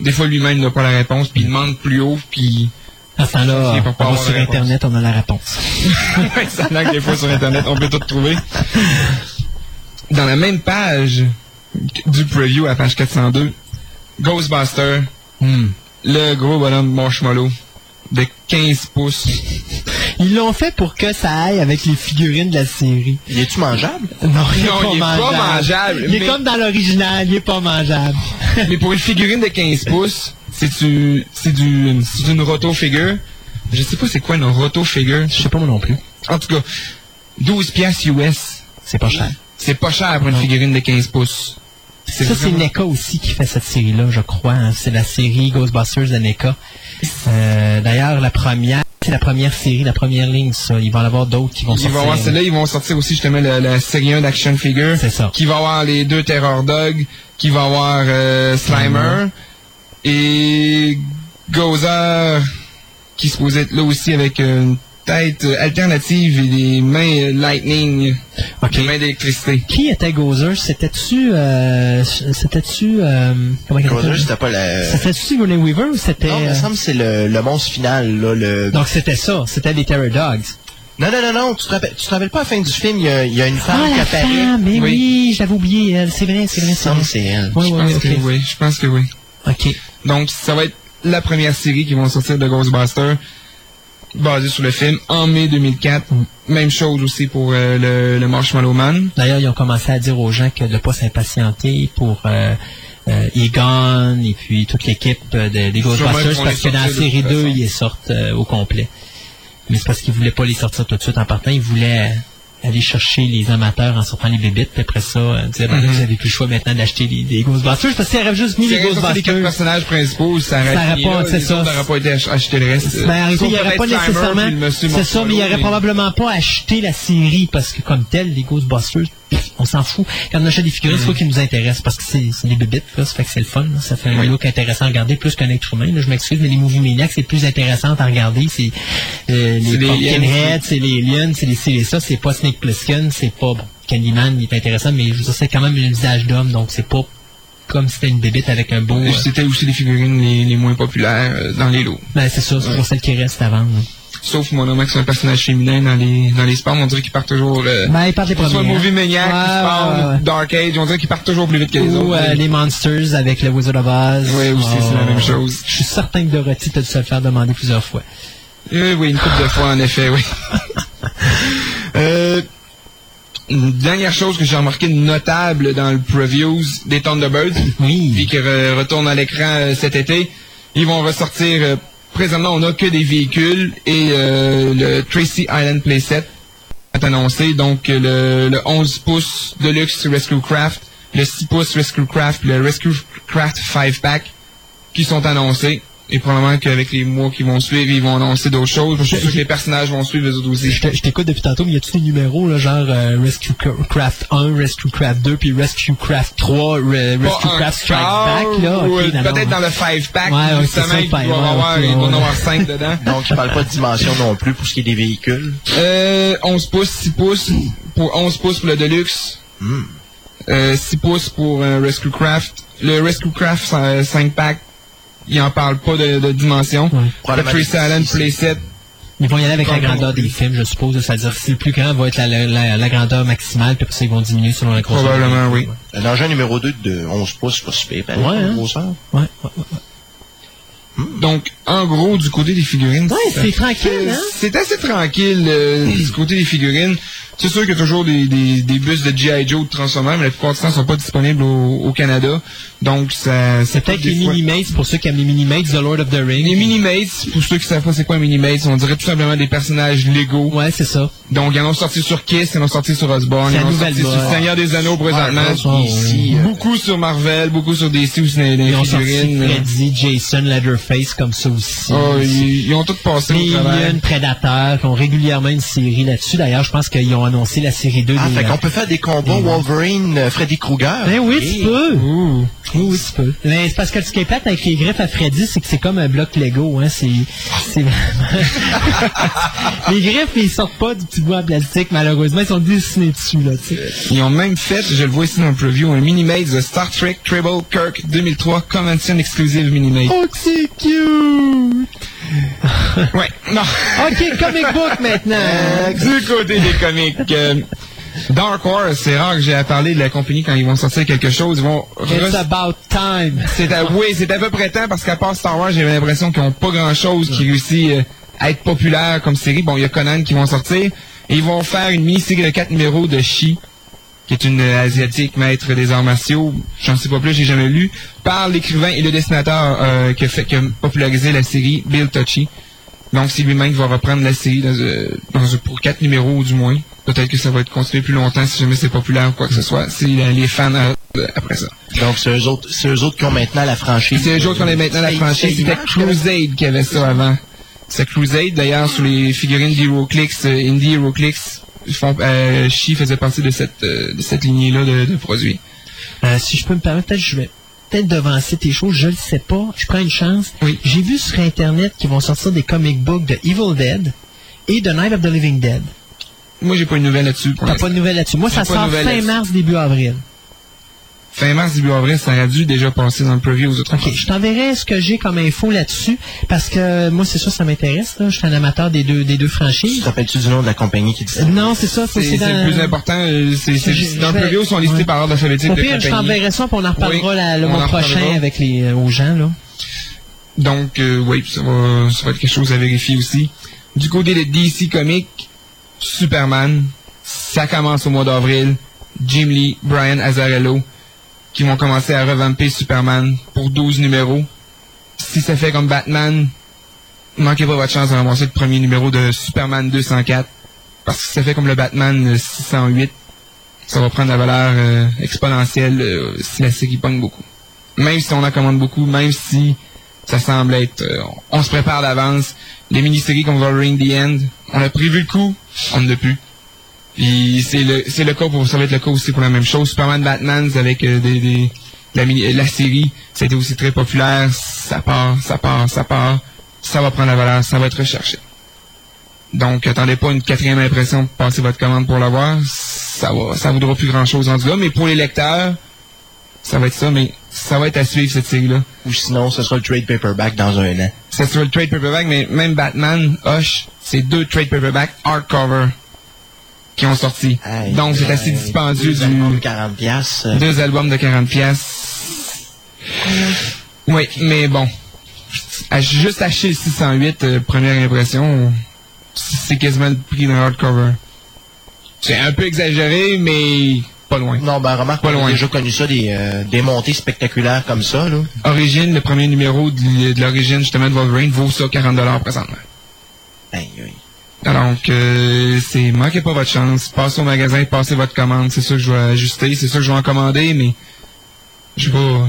des fois lui-même n'a pas la réponse, puis il demande plus haut, puis À ce temps-là, on va sur. Internet, on a la réponse. Ça l'air que des fois sur Internet, on peut tout trouver. Dans la même page du preview, à page 402, Ghostbuster, Hmm. le gros bonhomme marshmallow de 15 pouces. Ils l'ont fait pour que ça aille avec les figurines de la série. Il est-tu mangeable? Non, il est, Non, pas, il est pas mangeable. Il est mais- comme dans l'original, il est pas mangeable. Mais pour une figurine de 15 pouces, c'est du, c'est du, c'est une roto figure. Je sais pas c'est quoi une roto figure. Je sais pas moi non plus. En tout cas, 12 piastres US. C'est pas cher. C'est pas cher pour une figurine de 15 pouces. Ça, c'est NECA aussi qui fait cette série-là, je crois. hein. C'est la série Ghostbusters de NECA. Euh, D'ailleurs, la première, c'est la première série, la première ligne, ça. Il va y en avoir d'autres qui vont Il va y sortir. avoir celle-là, ils vont sortir aussi justement la, la série 1 d'Action Figure. C'est ça. Qui va avoir les deux Terror Dog, qui va avoir euh, Slimer, et Gozer, qui se posait là aussi avec euh, une têtes alternatives et des mains euh, lightning, Ok. des mains d'électricité. Qui était Gozer? C'était-tu... Euh, c'était-tu... Euh, comment Gozer, c'était pas la... C'était-tu Sigourney Weaver ou c'était... Non, il me euh, semble que c'est le, le monstre final, là, le... Donc c'était ça, c'était les Terror Dogs. Non, non, non, non, tu te rappelles, tu te rappelles pas à la fin du film, il y a, il y a une femme Ah, qui la apparaît. femme, mais Oui. oui, j'avais oublié elle, c'est vrai, c'est vrai, me c'est elle. Oui, Je oui, pense ok. que oui, je pense que oui. Ok. Donc, ça va être la première série qui vont sortir de Ghostbusters, basée sur le film, en mai 2004. Même chose aussi pour euh, le, le Marshmallow Man. D'ailleurs, ils ont commencé à dire aux gens que de pas s'impatienter pour euh, euh, Egon et puis toute l'équipe de- des Ghostbusters parce que dans la série toute 2, façon. ils sortent euh, au complet. Mais c'est parce qu'ils voulaient pas les sortir tout de suite en partant. Ils voulaient aller chercher les amateurs en sortant les bébites. Puis après ça, euh, dire, ben, Mhm. vous avez plus le choix maintenant d'acheter les, les Ghostbusters parce qu'ils auraient juste mis Si les les les quatre Ghostbusters. personnages principaux, ça aurait, pas, c'est les ça. n'auraient pas été ach- achetés le reste. Ben, en il n'y aurait pas nécessairement. C'est ça, mais il n'y aurait probablement pas acheté la série parce que, comme tel, les Ghostbusters, on s'en fout. Quand on achète des figurines, c'est faut qu'ils nous intéressent parce que c'est des bébites, là, ça fait que c'est le fun. là. Ça fait un Oui. look intéressant à regarder plus qu'un être humain. Là, je m'excuse, mais les Movie Maniacs, c'est plus intéressant à regarder. C'est euh, les C'est les Pumpkinhead, c'est les Aliens, c'est les c'est les ça. C'est pas Snake Plissken, c'est pas bon. Candyman, il est intéressant, mais je c'est quand même un visage d'homme, donc c'est pas comme si c'était une bébite avec un beau. euh, C'était aussi les figurines les, les moins populaires euh, dans les lots. ben c'est ça, c'est pour celle qui reste avant. là. Sauf mon homme qui est un personnage féminin dans les dans les sports, on dirait qu'il part toujours. Euh, Ben, il part soit premiers, Movie hein. Maniac, Ouais, Spawn, ouais, ouais. Dark Age, on dirait qu'ils partent toujours plus vite que les Ou autres. euh, les Monsters avec le Wizard of Oz. Oui, aussi, c'est la même chose. Je suis certain que Dorothy t'a dû se le faire demander plusieurs fois. Oui, une couple de fois, en effet, oui. une dernière chose que j'ai remarqué notable dans le previews des Thunderbirds, puis qui re- retourne à l'écran euh, cet été, ils vont ressortir... euh, présentement, on n'a que des véhicules et euh, le Tracy Island Playset est annoncé. Donc, le, le 11 pouces Deluxe Rescue Craft, le 6 pouces Rescue Craft, le Rescue Craft 5-pack qui sont annoncés. Et probablement qu'avec les mois qui vont suivre, ils vont annoncer d'autres choses. Je suis sûr que les personnages vont suivre les autres aussi. Je te- je t'écoute depuis tantôt, mais y a-tu des numéros, là, genre euh, Rescue Cra- Craft 1, Rescue Craft 2, puis Rescue Craft 3, Re- Rescue Pas Craft Strike Back, là? ou, Ok, euh, Peut-être dans le 5-pack, Ouais, ouais, justement, ça, le il doit avoir, ouais, il en ouais. avoir 5 dedans. Donc, il parle pas de dimension non plus pour ce qui est des véhicules. Euh, 11 pouces, 6 pouces pour 11 pouces pour le Deluxe. Euh, 6 pouces pour euh, Rescue Craft. Le Rescue Craft 5 pack, il en parle pas de, de dimension. Ouais. Le Island ici. Playset, Ils vont y aller avec la grandeur des films, je suppose. C'est-à-dire, si le plus grand va être la, la, la- la grandeur maximale, puis ça, ils vont diminuer selon la grosseur. probablement, oui. Un engin numéro 2 de 11 pouces, c'est pas super. pareil, Ouais, hein. grosseur. Ouais, ouais, ouais. Donc, en gros, du côté des figurines... Ouais, c'est tranquille, hein? C'est assez tranquille euh, du côté des figurines. C'est sûr qu'il y a toujours des, des, des bus de G.I. Joe de Transformers, mais la plupart du temps, ils sont pas disponibles au, au Canada. Donc, ça... C'est peut-être les Minimates, pour ceux qui aiment les Minimates, The Lord of the Rings. Les Minimates, pour ceux qui savent pas c'est quoi un Minimates, on dirait tout simplement des personnages Lego. Ouais, c'est ça. Donc, ils en ont sorti sur Kiss, ils en ont sorti sur Osborne, ils en ont sorti sur. Seigneur des Anneaux présentement. Euh, Beaucoup sur Marvel, beaucoup sur DC aussi dans les Ils ont sorti. Freddy, Jason, Leatherface, comme ça aussi. Oh, ils, ils ont tout passé Les au travers. Predator, qui ont régulièrement une série là-dessus. D'ailleurs, je pense qu'ils ont annoncé la série 2 Ah, des... fait qu'on peut faire des combats Wolverine, euh, Freddy Krueger. Ben oui, tu peux. Ouh. Oui, oui, tu peux. Mais c'est parce que ce qui est plate avec les griffes à Freddy, c'est que c'est comme un bloc Lego, hein. C'est, c'est vraiment... les griffes, ils sortent pas du petit bois en plastique, malheureusement. Ils sont dessinés dessus, là, tu sais. Ils ont même fait, je le vois ici dans le preview, un Minimate de Star Trek Treble Kirk 2003 Convention Exclusive Minimate. Oh, c'est cute! Ouais, non. OK, comic book maintenant. du côté des comics. euh, Dark Horse, c'est rare que j'ai à parler de la compagnie quand ils vont sortir quelque chose. Ils vont It's about time. C'est à, oui, c'est à peu près temps parce qu'à part Star Wars, j'avais l'impression qu'ils n'ont pas grand chose qui réussit euh, à être populaire comme série. Bon, il y a Conan qui vont sortir. Et ils vont faire une mini-série de 4 numéros de Shi, qui est une euh, asiatique maître des arts martiaux. J'en sais pas plus, j'ai jamais lu. Par l'écrivain et le dessinateur euh, qui, a fait, qui a popularisé la série, Bill Tucci. Donc c'est lui-même qui va reprendre la série dans, pour 4 numéros du moins. Peut-être que ça va être continué plus longtemps si jamais c'est populaire ou quoi que ce soit. C'est euh, les fans euh, après ça. Donc, c'est eux autres, c'est eux autres qui ont maintenant la franchise. C'est eux autres qui ont maintenant la franchise. C'était Crusade qui avait ça avant. C'est Crusade, d'ailleurs, sur les figurines d'HeroClix, euh, Indie HeroClix, euh, Chi faisait partie de cette, euh, de cette lignée-là de, de produits. Euh, si je peux me permettre, peut-être je vais peut-être devancer tes choses, je le sais pas. Je prends une chance. Oui. J'ai vu sur Internet qu'ils vont sortir des comic books de Evil Dead et The Night of the Living Dead. Moi, j'ai pas une nouvelle là-dessus T'as pas de nouvelles là-dessus. Moi, ça de sort fin mars, début avril. Fin mars, début avril, ça aurait dû déjà passer dans le preview aux autres. OK, je t'enverrai ce que j'ai comme info là-dessus, parce que moi, c'est ça, ça m'intéresse. Je suis un amateur des deux, des deux Tu franchises. te rappelles-tu du nom de la compagnie qui dit ça? Non, c'est ça, C'est dans... le plus important. euh, c'est c'est- Je- dans je le preview, ils sont listés ouais. par ordre alphabétique Au de pire, je compagnie. t'enverrai ça, puis on en reparlera Oui, la- le mois prochain avec les, euh, aux gens, là. Donc, euh, oui, ça va, ça va être quelque chose à vérifier aussi. Du côté de DC Comics, Superman, ça commence au mois d'avril. Jim Lee, Brian Azzarello, qui vont commencer à revamper Superman pour 12 numéros. Si ça fait comme Batman, manquez pas votre chance de ramasser le premier numéro de Superman 204. Parce que si ça fait comme le Batman euh, 608, ça va prendre la valeur euh, exponentielle euh, si la série pogne beaucoup. Même si on en commande beaucoup, même si ça semble être... euh, on se prépare d'avance. Les mini-séries comme Wolverine The End, on a prévu le coup, on ne l'a plus. Puis c'est le c'est le cas pour ça va être le cas aussi pour la même chose. Superman Batman avec euh, des, des la, mini- la série, ça a été aussi très populaire, ça part, ça part, ça part, ça va prendre la valeur, ça va être recherché. Donc attendez pas une quatrième impression pour passer votre commande pour l'avoir, ça va ça vaudra plus grand chose rendu là, mais pour les lecteurs, ça va être ça, mais ça va être à suivre cette série-là. Ou sinon, ce sera le trade paperback dans un an. C'est sur le trade paperback, mais même Batman, Hush, c'est deux trade paperback hardcover qui ont sorti. Donc c'est assez dispendieux deux albums de du 40 piastres. euh, deux albums de 40 pièces. Oui, mais bon. Juste acheter le 608, euh, première impression, c'est quasiment le prix d'un hardcover. C'est un peu exagéré, mais pas loin. Non, ben remarque, Pas loin. déjà connu ça, des, euh, des montées spectaculaires comme ça, là. Origine, le premier numéro de, de l'origine justement de Wolverine vaut ça 40$ présentement. Aïe, aïe. Donc, euh, c'est manquez pas votre chance. Passez au magasin, passez votre commande. C'est ça que je vais ajuster, c'est ça que je vais en commander, mais je vais.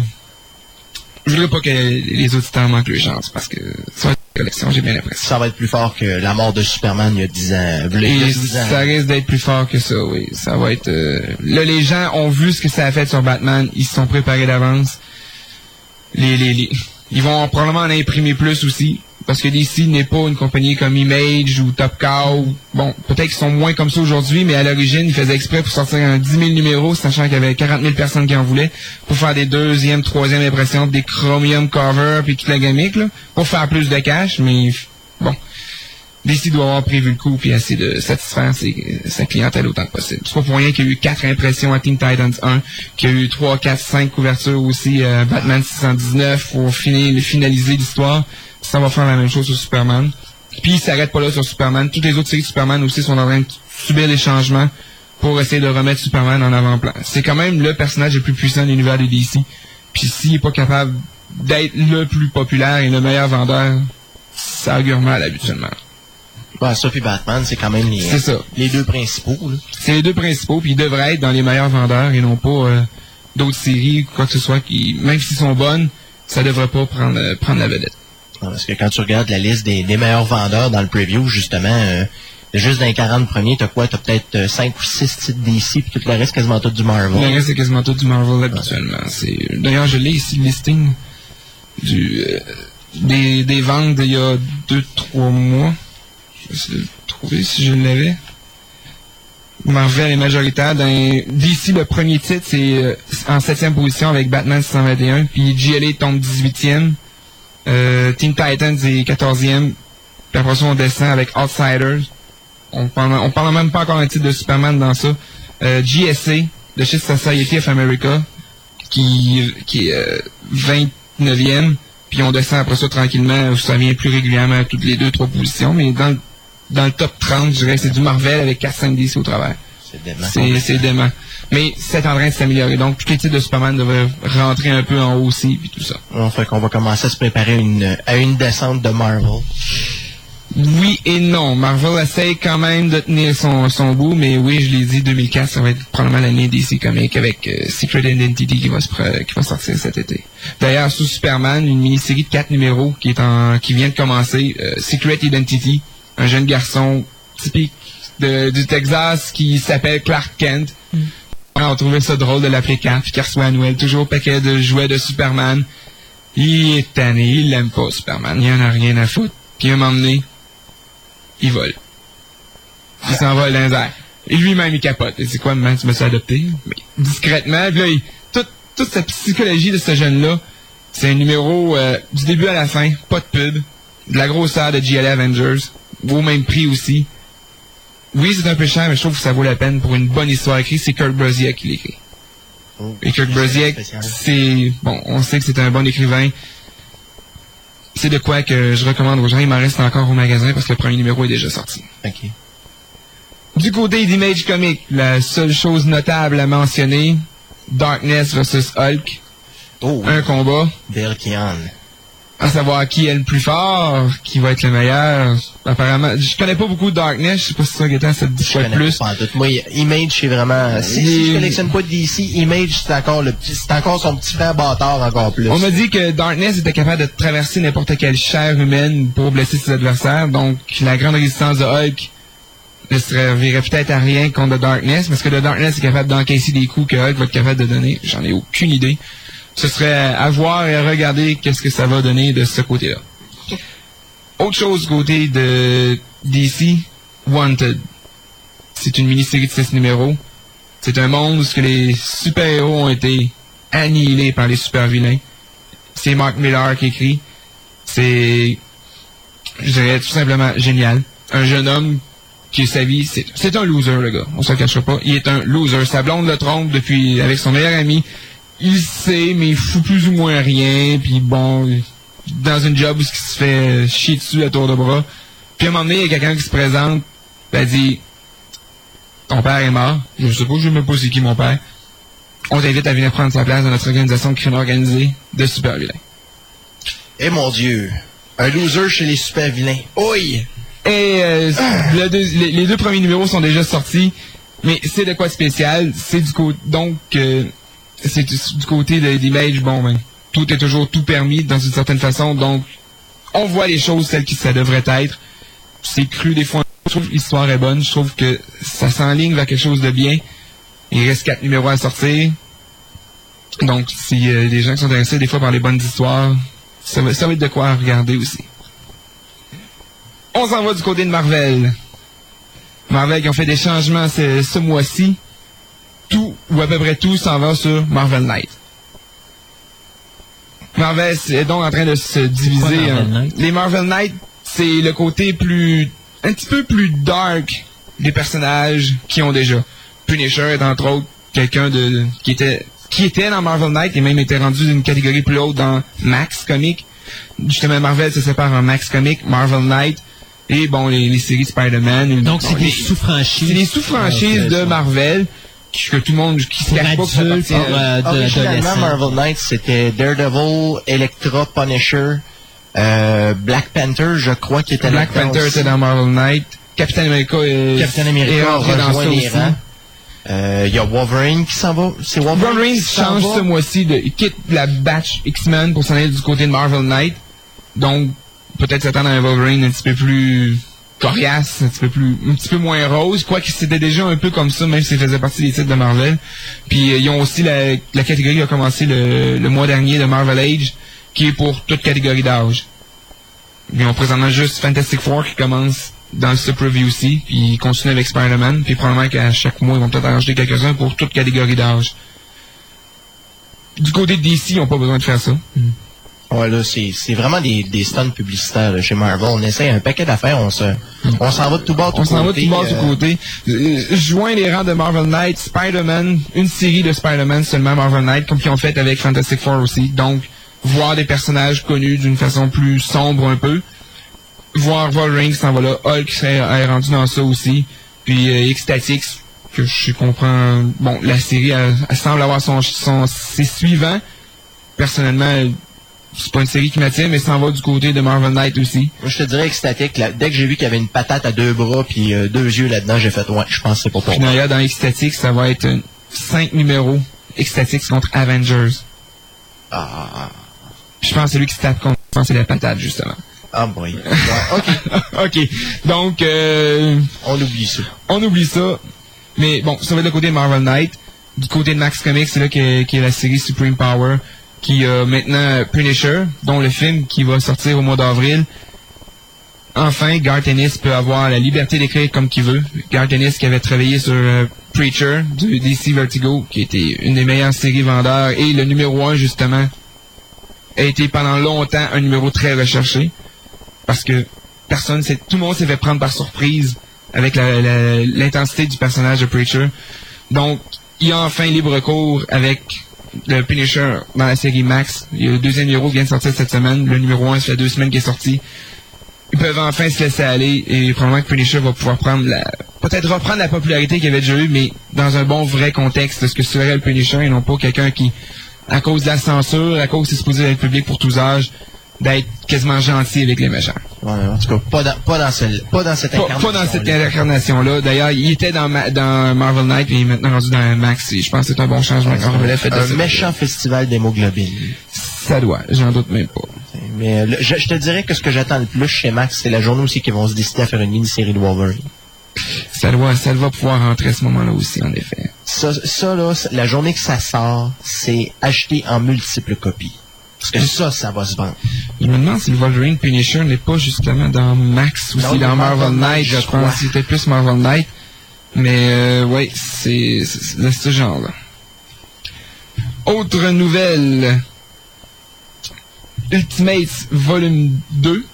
Je voudrais pas que les auditeurs manquent leur chance parce que une collection, j'ai bien l'impression. Ça va être plus fort que la mort de Superman il y a 10 ans. Il y a Et 10 ans. ça risque d'être plus fort que ça, oui. Ça va être. euh, Là, les gens ont vu ce que ça a fait sur Batman. Ils se sont préparés d'avance. Les, les, les... Ils vont probablement en imprimer plus aussi. Parce que DC n'est pas une compagnie comme Image ou Top Cow. Bon, peut-être qu'ils sont moins comme ça aujourd'hui, mais à l'origine, ils faisaient exprès pour sortir un 10 000 numéros, sachant qu'il y avait 40 000 personnes qui en voulaient, pour faire des deuxième, troisième impressions, des chromium covers, puis toute la gamique, là, pour faire plus de cash, mais bon. DC doit avoir prévu le coup puis essayer de satisfaire ses- sa clientèle autant que possible. C'est pas pour rien qu'il y a eu quatre impressions à Teen Titans 1, qu'il y a eu 3, 4, 5 couvertures aussi à Batman 619 pour finir, finaliser l'histoire. Ça va faire la même chose sur Superman. Puis il s'arrête pas là sur Superman. Toutes les autres séries de Superman aussi sont en train de subir les changements pour essayer de remettre Superman en avant-plan. C'est quand même le personnage le plus puissant de l'univers de DC. Puis s'il est pas capable d'être le plus populaire et le meilleur vendeur, ça augure mal habituellement. Ben, ça puis Batman, c'est quand même les, C'est ça. les deux principaux. C'est les deux principaux, puis ils devraient être dans les meilleurs vendeurs et non pas euh, d'autres séries, quoi que ce soit, qui, même s'ils sont bonnes, ça devrait pas prendre, euh, prendre la vedette. Parce que quand tu regardes la liste des, des meilleurs vendeurs dans le preview, justement, euh, juste dans les 40 premiers, t'as quoi? T'as peut-être 5 ou 6 titres d'ici, puis tout le reste quasiment tout du Le Marvel. reste, c'est quasiment tout du Marvel habituellement. D'ailleurs, je l'ai ici, le listing du, euh, des, des ventes d'il y a 2-3 mois. Je vais essayer de le trouver si je l'avais. Marvel est majoritaire. Dans DC, le premier titre, c'est euh, en septième position avec Batman 621. Puis GLA tombe 18e. Euh, Teen Titans est 14e. Puis après ça, on descend avec Outsiders. On parle, on parle même pas encore d'un titre de Superman dans ça. Euh, GSA, The Shit Society of America, qui, qui est euh, 29e. Puis on descend après ça tranquillement, où ça vient plus régulièrement à toutes les deux, trois positions. Mais dans, le- dans le top 30, je dirais que c'est du Marvel avec 4-5 DC au travers. C'est dément. C'est dément. Mais c'est en train de s'améliorer. Donc, tous les titres de Superman devraient rentrer un peu en haut aussi, puis tout ça. On fait qu'on va commencer à se préparer une, à une descente de Marvel. Oui et non. Marvel essaye quand même de tenir son, son bout, mais oui, je l'ai dit, 2004, ça va être probablement l'année DC Comics avec euh, Secret Identity qui va, se pre- qui va sortir cet été. D'ailleurs, sous Superman, une mini-série de quatre numéros qui est en qui vient de commencer, euh, Secret Identity, un jeune garçon typique de- du Texas qui s'appelle Clark Kent. Ah, On trouvait ça drôle de l'appeler Cap, puis qu'il reçoit à toujours paquet de jouets de Superman. Il est tanné, il l'aime pas Superman, il en a rien à foutre. Puis un moment donné, il vole. il s'en va dans les. Et lui-même, il capote. Et c'est quoi, maman, tu me suis adopté? Mais discrètement, puis là, toute, toute sa psychologie de ce jeune-là, c'est un numéro euh, du début à la fin, pas de pub, de la grosseur de GLA Avengers, au même prix aussi. Oui, c'est un peu cher, mais je trouve que ça vaut la peine pour une bonne histoire écrite. C'est Kurt Busiek qui l'écrit. Oh, Et Kirk c'est Busiek, c'est bon, on sait que c'est un bon écrivain. C'est de quoi que je recommande aux gens. Il m'en reste encore au magasin parce que le premier numéro est déjà sorti. Ok. Du côté d'Image Comic, la seule chose notable à mentionner, Darkness versus Hulk, Oh, oui. un combat. À savoir qui est le plus fort, qui va être le meilleur. Apparemment, je connais pas beaucoup de Darkness, je sais pas si ça Gaëtan, ça te dit Je quoi de connais plus. pas en tout. Moi, Image, c'est vraiment... Si, si je collectionne pas de DC, Image, c'est encore le petit, c'est encore son petit frère bâtard encore plus. On m'a dit que Darkness était capable de traverser n'importe quelle chair humaine pour blesser ses adversaires. Donc, la grande résistance de Hulk ne servirait peut-être à rien contre The Darkness, parce que The Darkness est capable d'encaisser des coups que Hulk va être capable de donner. J'en ai aucune idée. Ce serait à voir et à regarder qu'est-ce que ça va donner de ce côté-là. Autre chose côté de DC, Wanted. C'est une mini-série de 6 numéros. C'est un monde où les super-héros ont été annihilés par les super-vilains. C'est Mark Millar qui écrit. C'est, je dirais, tout simplement génial. Un jeune homme qui, sa vie, c'est c'est un loser, le gars. On se le cachera pas. Il est un loser. Sa blonde le trompe depuis, avec son meilleur ami. Il sait, mais il fout plus ou moins rien. Puis bon, dans une job où il se fait chier dessus à tour de bras. Puis à un moment donné, il y a quelqu'un qui se présente. Elle dit, ton père est mort. Je sais pas, je sais même pas c'est qui mon père. On t'invite à venir prendre sa place dans notre organisation de crime organisé de super vilains. Eh mon Dieu. Un loser chez les super vilains. Oui. Et euh, le deux- les, les deux premiers numéros sont déjà sortis, mais c'est de quoi de spécial? C'est du côté donc euh, c'est du, côté de l'image. Bon, ben, tout est toujours tout permis dans une certaine façon, donc on voit les choses telles que ça devrait être. C'est cru des fois. Je trouve que l'histoire est bonne. Je trouve que ça s'enligne vers quelque chose de bien. Il reste quatre numéros à sortir. Donc, si euh, les gens qui sont intéressés des fois par les bonnes histoires, ça va, être de quoi regarder aussi. On s'en va du côté de Marvel. Marvel qui ont fait des changements ce mois-ci. Tout, ou à peu près tout, s'en va sur Marvel Knight. Marvel est donc en train de se diviser. Marvel hein. Les Marvel Knight, c'est le côté plus, un petit peu plus dark des personnages qui ont déjà. Punisher est entre autres quelqu'un de, qui était, qui était dans Marvel Knight et même était rendu d'une catégorie plus haute dans Max Comic. Justement, Marvel se sépare en Max Comic, Marvel Knight et bon, les, les séries Spider-Man. Donc, c'est des les- sous-franchises. c'est des sous-franchises Ouais, de Marvel que tout le monde qui se cache pas appartient pour, euh, de- Originalement. Marvel Knights, c'était Daredevil, Electra, Punisher, euh, Black Panther, je crois, qui était Black Panther aussi. était dans Marvel Knight. Captain America est, Captain est America rentré dans rejoint ça aussi. rangs. Euh, Il y a Wolverine qui s'en va. C'est Wolverine, Wolverine qui change va. ce mois-ci, de, il quitte la batch X-Men pour s'en aller du côté de Marvel Knight. Donc, peut-être s'attendre à un Wolverine un petit peu plus coriace, un petit peu plus, un petit peu moins rose, quoique c'était déjà un peu comme ça, même s'il faisait partie des titres de Marvel. Puis, euh, ils ont aussi la, catégorie qui a commencé le, le mois dernier de Marvel Age, qui est pour toute catégorie d'âge. Ils ont présentement juste Fantastic Four qui commence dans ce preview aussi, puis ils continuent avec Spider-Man, puis probablement qu'à chaque mois, ils vont peut-être en quelques-uns pour toute catégorie d'âge. Du côté de DC, ils n'ont pas besoin de faire ça. Ouais, là, c'est vraiment des, des stunts publicitaires là, chez Marvel. On essaie un paquet d'affaires, on se, on s'en va de tout bord, tout On s'en va de côté, tout bas, tout euh, côté. Euh, joins les rangs de Marvel Knight, Spider-Man, une série de Spider-Man seulement Marvel Knight, comme qu'ils ont fait avec Fantastic Four aussi. Donc, voir des personnages connus d'une façon plus sombre un peu. Voir Wolverine s'en va là, Hulk serait est rendu dans ça aussi. Puis euh, X-Statix, que je comprends. Bon, la série, elle, elle semble avoir son, son ses suivants. Personnellement, c'est pas une série qui m'attire, mais ça s'en va du côté de Marvel Knight aussi. Moi, je te dirais extatique. Là, dès que j'ai vu qu'il y avait une patate à deux bras puis euh, deux yeux là-dedans, j'ai fait ouais, je pense que c'est pas pour Puis moi. d'ailleurs, dans X-Statix, ça va être 5 numéros. X-Statix contre Avengers. Ah, je pense que c'est lui qui se tape contre. Je pense que c'est la patate, justement. ah. Ouais, ok, ok. Donc, euh, on oublie ça. on oublie ça. Mais bon, ça va être le côté de Marvel Knight. Du côté de Max Comics, c'est là que, qui est la série Supreme Power, qui a maintenant Punisher, dont le film qui va sortir au mois d'avril. enfin, Garth Ennis peut avoir la liberté d'écrire comme qu'il veut. Garth Ennis qui avait travaillé sur euh, Preacher du DC Vertigo, qui était une des meilleures séries vendeurs, et le numéro 1, justement, a été pendant longtemps un numéro très recherché. Parce que personne, tout le monde s'est fait prendre par surprise avec l'intensité du personnage de Preacher. Donc, il y a enfin libre cours avec le Punisher dans la série Max. Il y a le deuxième numéro qui vient de sortir cette semaine. Le numéro 1, ça fait deux semaines qu'il est sorti. Ils peuvent enfin se laisser aller et probablement que Punisher va pouvoir prendre la, peut-être reprendre la popularité qu'il avait déjà eue, mais dans un bon vrai contexte de ce que serait le Punisher et non pas quelqu'un qui, à cause de la censure, à cause c'est supposé être public pour tous âges, d'être quasiment gentil avec les méchants. Ouais, en tout cas, pas dans, pas dans, celle, pas dans cette Pas, pas dans cette incarnation-là. D'ailleurs, il était dans, Ma- dans Marvel Knight et il est maintenant rendu dans Max. Et je pense que c'est un bon changement fait de Un méchant festival d'hémoglobine. Ça doit, j'en doute même pas. Mais le- je, je te dirais que ce que j'attends le plus chez Max, c'est la journée aussi qu'ils vont se décider à faire une mini-série de Wolverine. Ça doit, ça doit pouvoir rentrer à ce moment-là aussi, en effet. Ça, ça là, la journée que ça sort, c'est acheté en multiples copies. Parce que ça, ça va se vendre. Je me demande si le Wolverine Punisher n'est pas justement dans Max ou si dans Marvel Marvel Knight, je pense. C'était plus Marvel Knight. Mais euh, ouais, c'est c'est de ce genre-là. Autre nouvelle. Ultimates volume 2.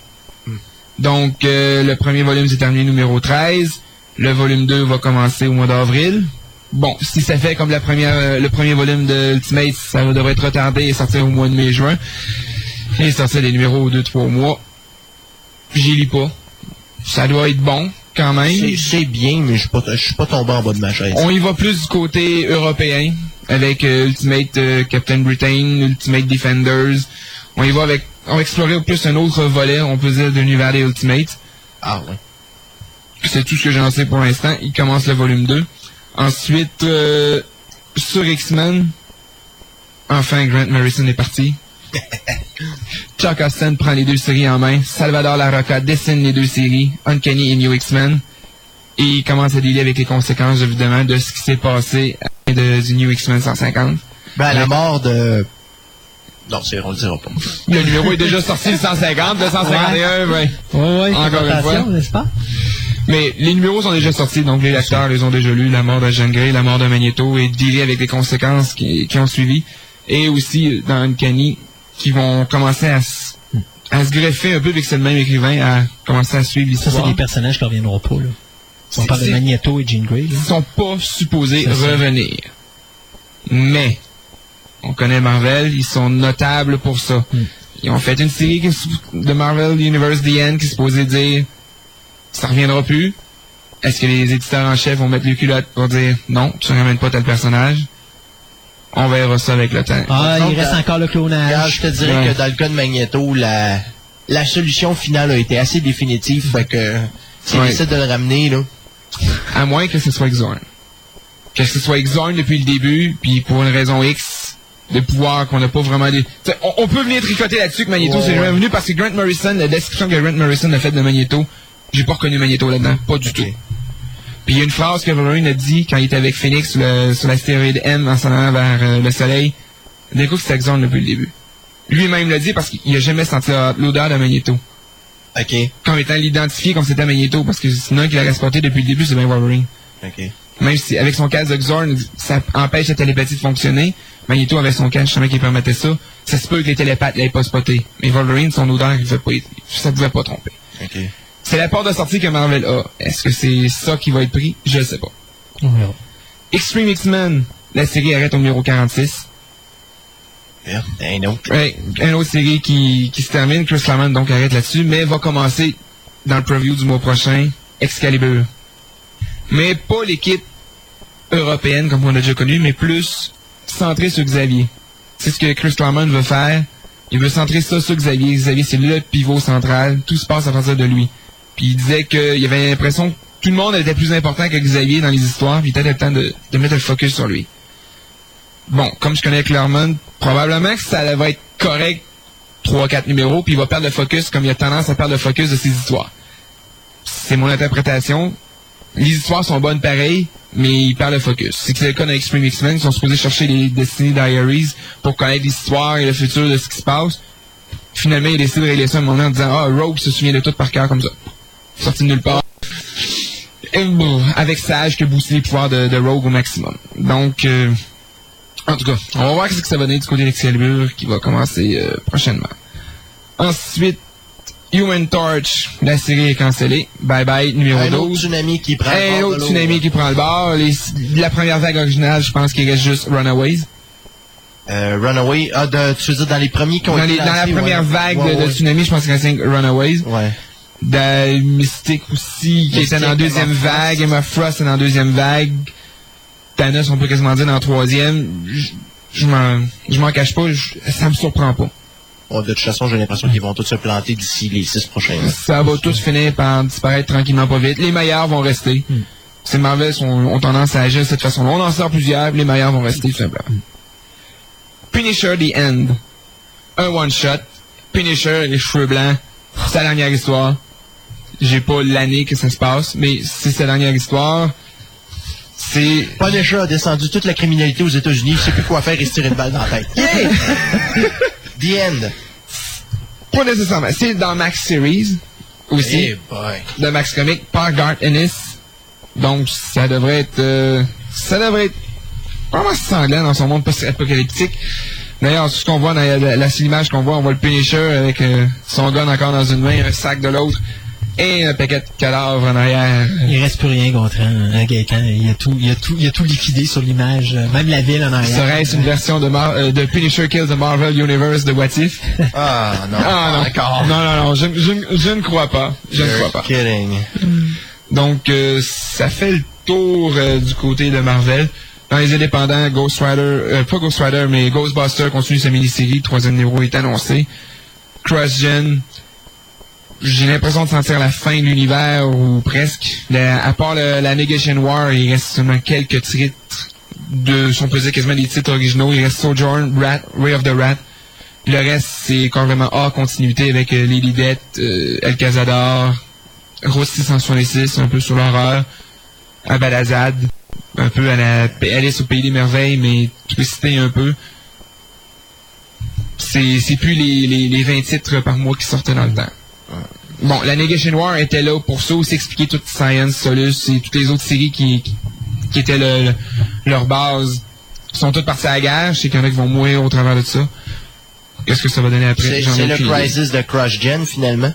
Donc, euh, le premier volume s'est terminé numéro 13. Le volume 2 va commencer au mois d'avril. Bon, si ça fait comme la première, euh, le premier volume de Ultimates, ça devrait être retardé et sortir au mois de mai-juin. Et sortir des numéros aux 2-3 mois. J'y lis pas. Ça doit être bon, quand même. C'est- bien, mais je suis pas, je suis pas tombé en bas de ma chaise. On y va plus du côté européen, avec euh, Ultimate euh, Captain Britain, Ultimate Defenders. On y va avec, on va explorer plus un autre volet, on peut dire, de l'univers des Ultimates. Ah ouais. C'est tout ce que j'en sais pour l'instant. Il commence le volume 2. Ensuite, euh, sur X-Men, enfin Grant Morrison est parti. Chuck Austin prend les deux séries en main. Salvador Larroca dessine les deux séries, Uncanny et New X-Men. Et il commence à dealer avec les conséquences, évidemment, de ce qui s'est passé à la fin de, du New X-Men 150. Ben, à la mort de... Non, c'est, on le dira pas. Le numéro est déjà sorti, le 150, le 151, ouais. Ouais, ouais, Encore une fois. n'est-ce pas? Mais les numéros sont déjà sortis, donc les lecteurs les ont déjà lus, la mort de Jean Grey, la mort de Magneto, et dealer avec les conséquences qui, qui ont suivi. Et aussi, dans Uncanny, qui vont commencer à, s- à se greffer un peu, c'est le même écrivain, à commencer à suivre Ça, c'est l'histoire. des personnages qui reviendront pas, là. On parle de Magneto et Jean Grey, là. Ils sont pas supposés revenir. Mais, on connaît Marvel, ils sont notables pour ça. Hmm. Ils ont fait une série de Marvel Universe The End qui est supposée dire ça reviendra plus. Est-ce que les éditeurs en chef vont mettre les culottes pour dire non, tu ne ramènes pas tel personnage? On verra ça avec le temps. Ah, Donc, il reste encore le clonage. je te dirais Ouais. que dans le cas de Magneto, la, la solution finale a été assez définitive, fait que s'ils Ouais. de le ramener, là, À moins que ce soit Exorn. Que ce soit Exorn depuis le début, puis pour une raison X, de pouvoir qu'on n'a pas vraiment des... T'sais, on, on peut venir tricoter là-dessus que Magneto Ouais, c'est jamais venu parce que Grant Morrison, la description que Grant Morrison a faite de Magneto, j'ai pas reconnu Magneto là-dedans, pas du tout. Puis il y a une phrase que Wolverine a dit quand il était avec Phoenix sur, le- sur l'astéroïde M en s'en allant vers euh, le soleil. D'un coup, c'était Exorn depuis le début. Lui-même l'a dit parce qu'il a jamais senti l'odeur de Magneto. ok, Comme étant l'identifié comme c'était Magneto, parce que sinon qu'il a respecté depuis le début, c'est bien Wolverine. ok. Même si avec son casque de Xorn, ça empêche la télépathie de fonctionner. Magneto avait son casque, justement, qui permettait ça. Ça se peut que les télépathes l'avaient pas spoté. Mais Wolverine, son odeur, il fait pas, ça pouvait pas tromper. ok. C'est la porte de sortie que Marvel a. Est-ce que c'est ça qui va être pris? Je sais pas. On verra. Extreme X-Men, la série arrête au numéro 46. Merde, un autre. Ouais, une autre série qui, qui se termine. Chris Claremont donc arrête là-dessus, mais va commencer dans le preview du mois prochain, Excalibur. Mais pas l'équipe européenne comme on a déjà connu, mais plus centrée sur Xavier. C'est ce que Chris Claremont veut faire. Il veut centrer ça sur Xavier. Xavier, c'est le pivot central. Tout se passe à partir de lui. Puis il disait qu'il avait l'impression que tout le monde était plus important que Xavier dans les histoires, puis il était le temps de, mettre le focus sur lui. Bon, comme je connais Claremont, probablement que ça va être correct 3-4 numéros, puis il va perdre le focus comme il a tendance à perdre le focus de ses histoires. C'est mon interprétation. Les histoires sont bonnes pareil, mais il perd le focus. C'est que c'est le cas dans Extreme X-Men, ils sont supposés chercher les Destiny Diaries pour connaître l'histoire et le futur de ce qui se passe. Finalement, il a décidé de régler ça à un moment en disant Ah, Rogue se souvient de tout par cœur comme ça. Sorti de nulle part. Et bon, avec Sage qui a boosté les pouvoirs de, de Rogue au maximum. Donc, euh, en tout cas, on va voir ce que ça va donner du côté d'Excalibur qui va commencer euh, prochainement. Ensuite, Human Torch, la série est cancellée. Bye bye, numéro Un autre 12. tsunami qui prend le bord autre tsunami qui prend le bord. Les- la première vague originale, je pense qu'il reste juste Runaways. Euh, Runaway. Ah, de, tu veux dire dans les premiers qui ont Dans, été les- dans la première ouais. vague Ouais, de, tsunami, je pense qu'il reste Runaways. Ouais. Dans Mystic aussi, qui était dans la deuxième Emma Frost. vague. Emma Frost est dans la deuxième vague. Thanos, on peut quasiment dire dans la troisième. Je- Je m'en, je m'en cache pas, je- ça me surprend pas. Bon, de toute façon, j'ai l'impression qu'ils vont tous se planter d'ici les six prochains mois. Ça va tous finir par disparaître tranquillement pas vite. Les meilleurs vont rester. Ces Marvel sont, ont tendance à agir de cette façon-là. On en sort plusieurs, les meilleurs vont rester tout simplement. Punisher The End. Un one-shot. Punisher, les cheveux blancs. C'est la dernière histoire. J'ai pas l'année que ça se passe, mais c'est sa dernière histoire. C'est... Punisher a descendu toute la criminalité aux États-Unis, il sait plus quoi faire et se tirer une balle dans la tête. Yeah! The End. Pas nécessairement. C'est dans Max Series aussi. Eh boy. de Max Comic par Garth Ennis. Donc, ça devrait être... euh, ça devrait être vraiment sanglant dans son monde post-apocalyptique. D'ailleurs, tout ce qu'on voit dans la, la, la seule image qu'on voit, on voit le Punisher avec euh, son gun encore dans une main, un sac de l'autre, et un paquet de cadavres en arrière. Il reste plus rien contre un, un Gaëtan. Il a tout, il a tout, il a tout liquidé sur l'image. euh, Même la ville en arrière. Serait-ce une version de, Mar- euh, de Punisher Kills the Marvel Universe de What If? Ah, non. Ah non, D'accord. non, non, non, je, je- je ne crois pas. Je ne crois pas. Kidding. Donc, euh, ça fait le tour euh, du côté de Marvel. Dans les indépendants, Ghost Rider, euh, pas Ghost Rider, mais Ghostbuster continue sa mini-série. Troisième numéro est annoncé. Cross-Gen, j'ai l'impression de sentir la fin de l'univers, ou presque. À part le- la Negation War, il reste seulement quelques titres de, si on peut dire quasiment des titres originaux. Il reste Sojourn, Rat, Ray of the Rat. Le reste, c'est carrément hors continuité avec euh, Lady Death, euh, El Cazador, Rose 666, un peu sur l'horreur, Abalazad, un peu à la Alice au Pays des Merveilles, mais twisté un peu. C'est plus les, les, les 20 titres par mois qui sortaient dans le temps. Bon, la Negation War était là pour ça, aussi expliquer toute Science, Solus et toutes les autres séries qui, qui, qui étaient le- le- leur base sont toutes parties à la guerre. Je sais qu'il y en a qui vont mourir au travers de ça. Qu'est-ce que ça va donner après? C'est le. Crisis de Crush Gen, finalement.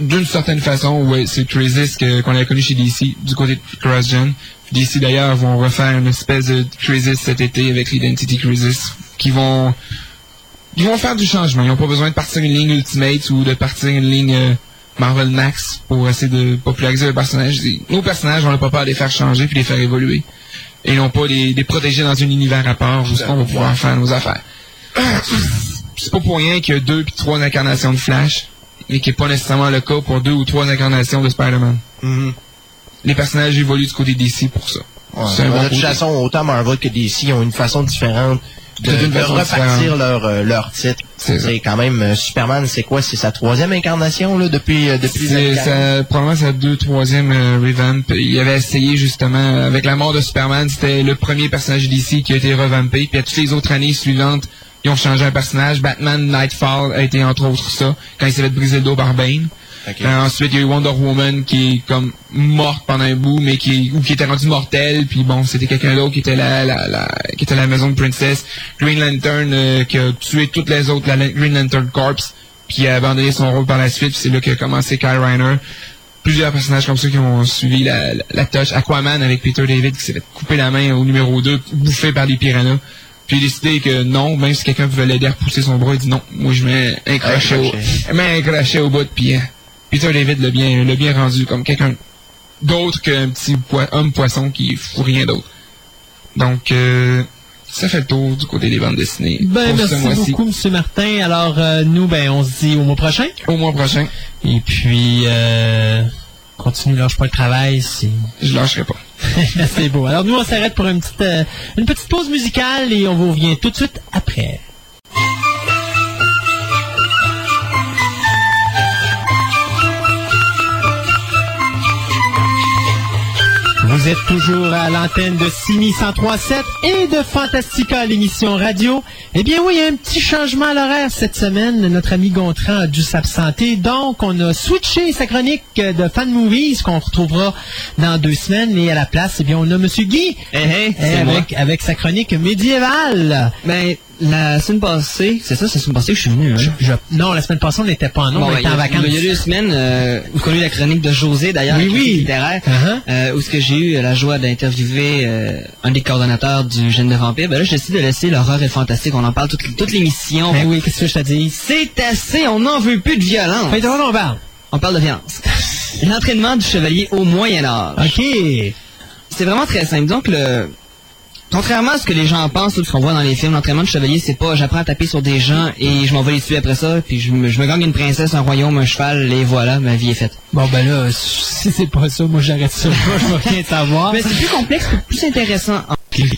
D'une certaine façon, oui, c'est Crisis que- qu'on a connu chez DC, du côté de CrossGen. DC d'ailleurs vont refaire une espèce de Crisis cet été avec l'Identity Crisis, qui vont ils vont faire du changement. Ils n'ont pas besoin de partir une ligne Ultimate ou de partir une ligne euh, Marvel Max pour essayer de populariser le personnage. Nos personnages, on n'a pas peur de les faire changer puis de les faire évoluer. Et non pas les, les protéger dans un univers à part où on va pouvoir faire nos affaires. C'est pas pour rien qu'il y a deux puis trois incarnations de Flash, et qui n'est pas nécessairement le cas pour deux ou trois incarnations de Spider-Man. Mhm. Les personnages évoluent du côté DC pour ça. Ouais. De toute façon, autant Marvel que DC ont une façon différente de, repartir leur, euh, leur titre. C'est quand même euh, Superman, c'est quoi? C'est sa troisième incarnation là, depuis, euh, depuis C'est années 40? sa- probablement sa deux, troisième euh, revamp. Il avait essayé justement, avec la mort de Superman, c'était le premier personnage DC qui a été revampé. Puis à toutes les autres années suivantes, ils ont changé un personnage. Batman Nightfall a été entre autres ça, quand il s'est fait briser le dos par Bane. Euh, ensuite, il y a eu Wonder Woman qui est comme morte pendant un bout, mais qui ou qui était rendue mortelle. Puis bon, c'était quelqu'un d'autre qui était la, la, la qui était la maison de Princess. Green Lantern euh, qui a tué toutes les autres, la Green Lantern Corps, puis a abandonné son rôle par la suite. Puis c'est là qu'a commencé Kyle Reiner. Plusieurs personnages comme ça qui ont suivi la, la, la touche. Aquaman avec Peter David qui s'est fait couper la main au numéro 2, bouffé par des piranhas. Puis il a décidé que non, même si quelqu'un pouvait l'aider à repousser son bras, il dit non, moi je mets un crochet au, mets un crochet au bout, puis euh, Peter David l'a bien, l'a bien rendu comme quelqu'un d'autre qu'un petit poi- homme poisson qui fout rien d'autre. Donc, euh, ça fait le tour du côté des bandes dessinées. Ben, merci beaucoup, M. Martin. Alors, euh, nous, ben, on se dit au mois prochain. Au mois prochain, Et puis, euh, continue, lâche pas le travail. C'est, je lâcherai pas. c'est beau. Alors, nous, on s'arrête pour une petite, euh, une petite pause musicale et on vous revient tout de suite après. Vous êtes toujours à l'antenne de Simi 1037 et de Fantastica, l'émission radio. Eh bien oui, il y a un petit changement à l'horaire cette semaine. Notre ami Gontran a dû s'absenter. Donc, on a switché sa chronique de Fan Movies qu'on retrouvera dans deux semaines. Et à la place, eh bien, on a Monsieur Guy Hey, hey, eh, moi. avec, avec sa chronique médiévale. Ben, la semaine passée, c'est ça, c'est la semaine passée que je suis venu, hein? Je- non, la semaine passée, on n'était pas en nom, Bon, on ben, était en vacances. Il y a deux semaines, euh, a eu la chronique de José, d'ailleurs, Oui, oui. littéraire, Uh-huh. euh, où ce que j'ai eu la joie d'interviewer euh, un des coordonnateurs du Gène de Vampire. Ben là, j'ai décidé de laisser l'horreur et le fantastique, on en parle toute, toute l'émission. Ben oui, qu'est-ce que je te dis? C'est assez, on n'en veut plus de violence. Fait on parle. On parle de violence. L'entraînement du chevalier au Moyen Âge. OK. C'est vraiment très simple. Donc, le... contrairement à ce que les gens pensent, ou ce qu'on voit dans les films, l'entraînement du chevalier, c'est pas j'apprends à taper sur des gens et je m'en vais les tuer après ça, puis je me, je me gagne une princesse, un royaume, un cheval, et voilà, ma vie est faite. Bon, ben là, si c'est pas ça, moi j'arrête ça. Moi, je veux rien savoir. Mais c'est plus complexe, plus intéressant.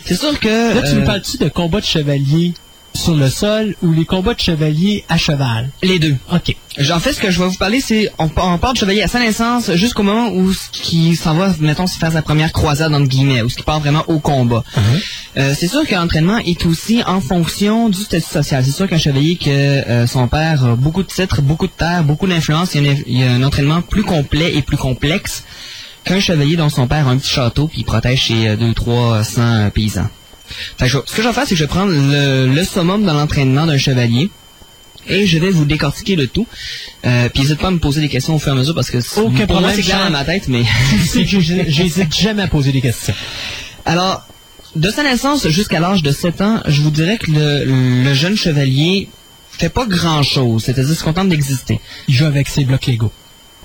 C'est sûr que... Là, tu me euh, parles-tu de combats de chevaliers sur le sol ou les combats de chevaliers à cheval? Les deux. OK. En fait, ce que je vais vous parler, c'est on, on part du chevalier à sa naissance jusqu'au moment où ce qui s'en va, mettons, se faire sa première croisade entre guillemets, où ce qui part vraiment au combat. Euh, c'est sûr que l'entraînement est aussi en fonction du statut social. C'est sûr qu'un chevalier que euh, son père a beaucoup de titres, beaucoup de terres, beaucoup d'influence, il, y a un- il y a un entraînement plus complet et plus complexe qu'un chevalier dont son père a un petit château puis il protège ses euh, deux, trois cents paysans. Fait que je- ce que je vais faire, c'est que je vais prendre le, le summum dans l'entraînement d'un chevalier et je vais vous décortiquer le tout. Euh, puis n'hésite pas à me poser des questions au fur et à mesure parce que Aucun pour moi problème, c'est clair dans ma tête, mais J'hésite jamais à poser des questions. alors de sa naissance jusqu'à l'âge de 7 ans, je vous dirais que le, le jeune chevalier fait pas grand chose, c'est-à-dire se contente d'exister. Il joue avec ses blocs Lego.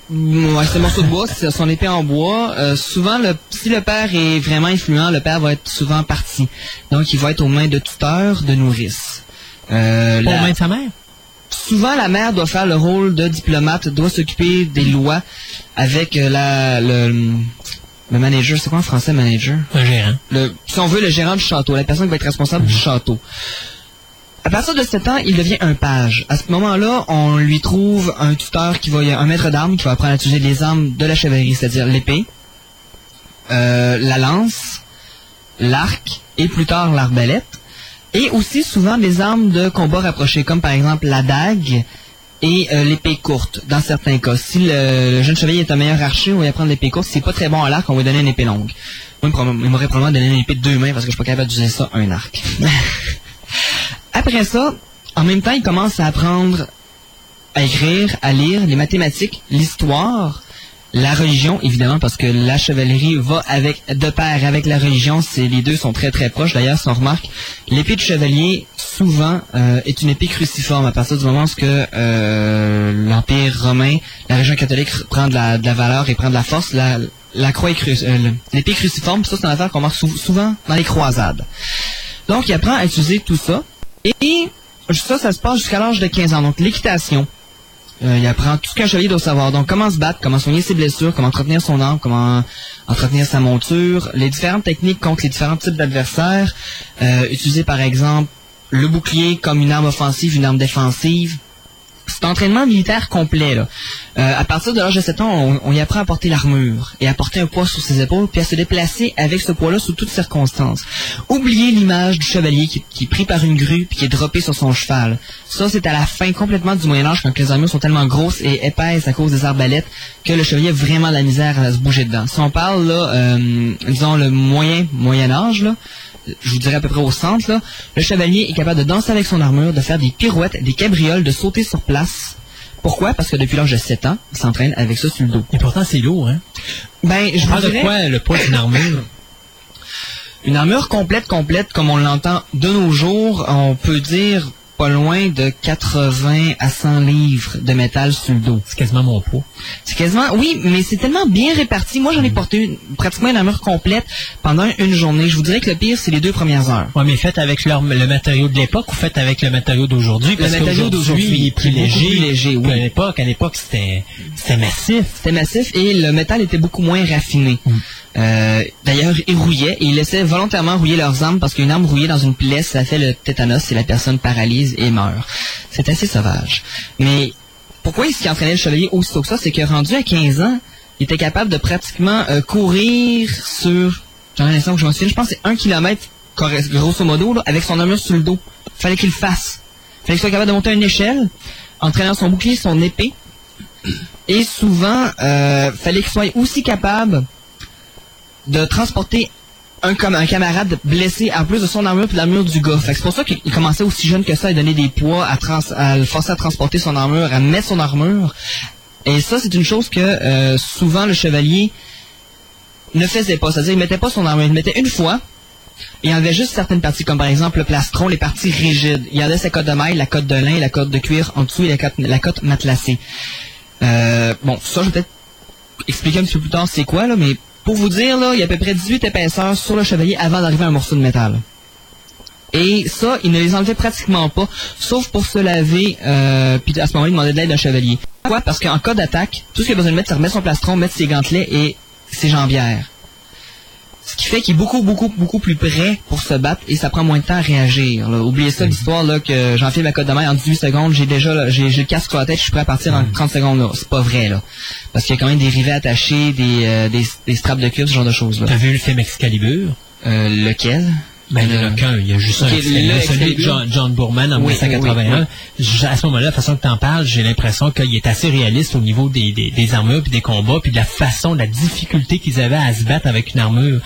Ouais, c'est morceau de bois, c'est son épée en bois. Euh, souvent, le, si le père est vraiment influent, le père va être souvent parti. Donc, il va être aux mains de tuteurs, de nourrices. Euh, Pas la- aux mains de sa mère? souvent la mère doit faire le rôle de diplomate, doit s'occuper des lois avec euh, la le, le manager, c'est quoi en français manager? Un gérant. le, Si on veut le gérant du château, la personne qui va être responsable du château. À partir de 7 ans, il devient un page. À ce moment-là, on lui trouve un tuteur qui va, un maître d'armes qui va apprendre à utiliser les armes de la chevalerie, c'est-à-dire l'épée, euh, la lance, l'arc et plus tard l'arbalète. Et aussi souvent des armes de combat rapprochées, comme par exemple la dague et euh, l'épée courte, dans certains cas. Si le, jeune chevalier est un meilleur archer, on va lui apprendre l'épée courte. Si c'est pas très bon à l'arc, on va lui donner une épée longue. Moi, il m'aurait- il m'aurait probablement donné une épée de deux mains parce que je suis pas capable d'utiliser ça, un arc. Après ça, en même temps, il commence à apprendre à écrire, à lire, les mathématiques, l'histoire, la religion, évidemment, parce que la chevalerie va avec de pair avec la religion. Les deux sont très très proches. D'ailleurs, si on remarque, l'épée de chevalier souvent euh, est une épée cruciforme à partir du moment où euh, l'empire romain, la religion catholique prend de la, valeur et prend de la force. La, la croix est euh, l'épée cruciforme, ça c'est une affaire qu'on marque sou- souvent dans les croisades. Donc, il apprend à utiliser tout ça. Et ça, ça se passe jusqu'à l'âge de 15 ans. Donc, l'équitation. Euh, il apprend tout ce qu'un chevalier doit savoir. Donc, comment se battre, comment soigner ses blessures, comment entretenir son arme, comment entretenir sa monture, les différentes techniques contre les différents types d'adversaires. Euh, utiliser, par exemple, le bouclier comme une arme offensive, une arme défensive. C'est entraînement militaire complet. Là. Euh, à partir de l'âge de 7 ans, on, on y apprend à porter l'armure et à porter un poids sur ses épaules, puis à se déplacer avec ce poids-là sous toutes circonstances. Oubliez l'image du chevalier qui, qui est pris par une grue puis qui est droppé sur son cheval. Ça, c'est à la fin complètement du Moyen Âge quand les armures sont tellement grosses et épaisses à cause des arbalètes que le chevalier a vraiment de la misère à se bouger dedans. Si on parle là, euh, disons le moyen Moyen Âge là, je vous dirais à peu près au centre, là, le chevalier est capable de danser avec son armure, de faire des pirouettes, des cabrioles, de sauter sur place. Pourquoi? Parce que depuis l'âge de 7 ans, il s'entraîne avec ça sur le dos. Et pourtant, c'est lourd, hein? Ben, je vous parle de quoi, le poids d'une armure? une armure complète, complète, comme on l'entend de nos jours, on peut dire pas loin de 80 à 100 livres de métal sur le dos. C'est quasiment mon poids. C'est quasiment, oui, mais c'est tellement bien réparti. Moi, j'en ai porté une- pratiquement une armure complète pendant une journée. Je vous dirais que le pire, c'est les deux premières heures. Ouais, mais fait avec leur- le matériau de l'époque ou fait avec le matériau d'aujourd'hui? Parce matériau d'aujourd'hui il est plus léger. plus léger, oui. qu'à l'époque, à l'époque, c'était, c'était massif. C'était massif et le métal était beaucoup moins raffiné. Euh, D'ailleurs, ils rouillaient et ils laissaient volontairement rouiller leurs armes parce qu'une arme rouillée dans une plaie, ça fait le tétanos et la personne et meurt. C'est assez sauvage. Mais pourquoi est-ce qu'il entraînait le chevalier aussitôt que ça? C'est que rendu à 15 ans, il était capable de pratiquement euh, courir sur, j'en ai l'impression que je m'en souviens, je pense que c'est un kilomètre, grosso modo, là, avec son armure sur le dos. Fallait qu'il le fasse. Fallait qu'il soit capable de monter une échelle, en traînant son bouclier, son épée. Et souvent, euh, fallait qu'il soit aussi capable de transporter un, camarade blessé en plus de son armure puis de l'armure du gars. C'est pour ça qu'il commençait aussi jeune que ça à donner des poids, à, trans, à le forcer à transporter son armure, à mettre son armure. Et ça, c'est une chose que euh, souvent le chevalier ne faisait pas. C'est-à-dire, il mettait pas son armure. Il le mettait une fois, et il enlevait juste certaines parties, comme par exemple le plastron, les parties rigides. Il gardait sa cote de maille, la cote de lin, la cote de cuir en dessous et la cote, la cote matelassée. Euh, bon, ça, je vais peut-être expliquer un petit peu plus tard c'est quoi, là, mais pour vous dire, là, il y a à peu près 18 épaisseurs sur le chevalier avant d'arriver à un morceau de métal. Et ça, il ne les enlevait pratiquement pas, sauf pour se laver, euh, puis à ce moment-là, il demandait de l'aide d'un chevalier. Pourquoi? Parce qu'en cas d'attaque, tout ce qu'il a besoin de mettre, c'est remettre son plastron, mettre ses gantelets et ses jambières. Ce qui fait qu'il est beaucoup, beaucoup, beaucoup plus prêt pour se battre et ça prend moins de temps à réagir. là. Oubliez ça, l'histoire là que j'enfile ma cote de main en 18 secondes, j'ai déjà j'ai le casque sur la tête, je suis prêt à partir en 30 secondes. là. C'est pas vrai là. Parce qu'il y a quand même des rivets attachés, des, euh, des, des straps de cuir, ce genre de choses là. T'as vu le film Excalibur? Euh, lequel? Ben, il y en a qu'un, il y a juste Ok, un. Excalibur, celui de. John, John Boorman en Oui, 1981. oui, J- À ce moment-là, la façon que tu en parles, j'ai l'impression qu'il est assez réaliste au niveau des, des, des armures puis des combats puis de la façon, de la difficulté qu'ils avaient à se battre avec une armure.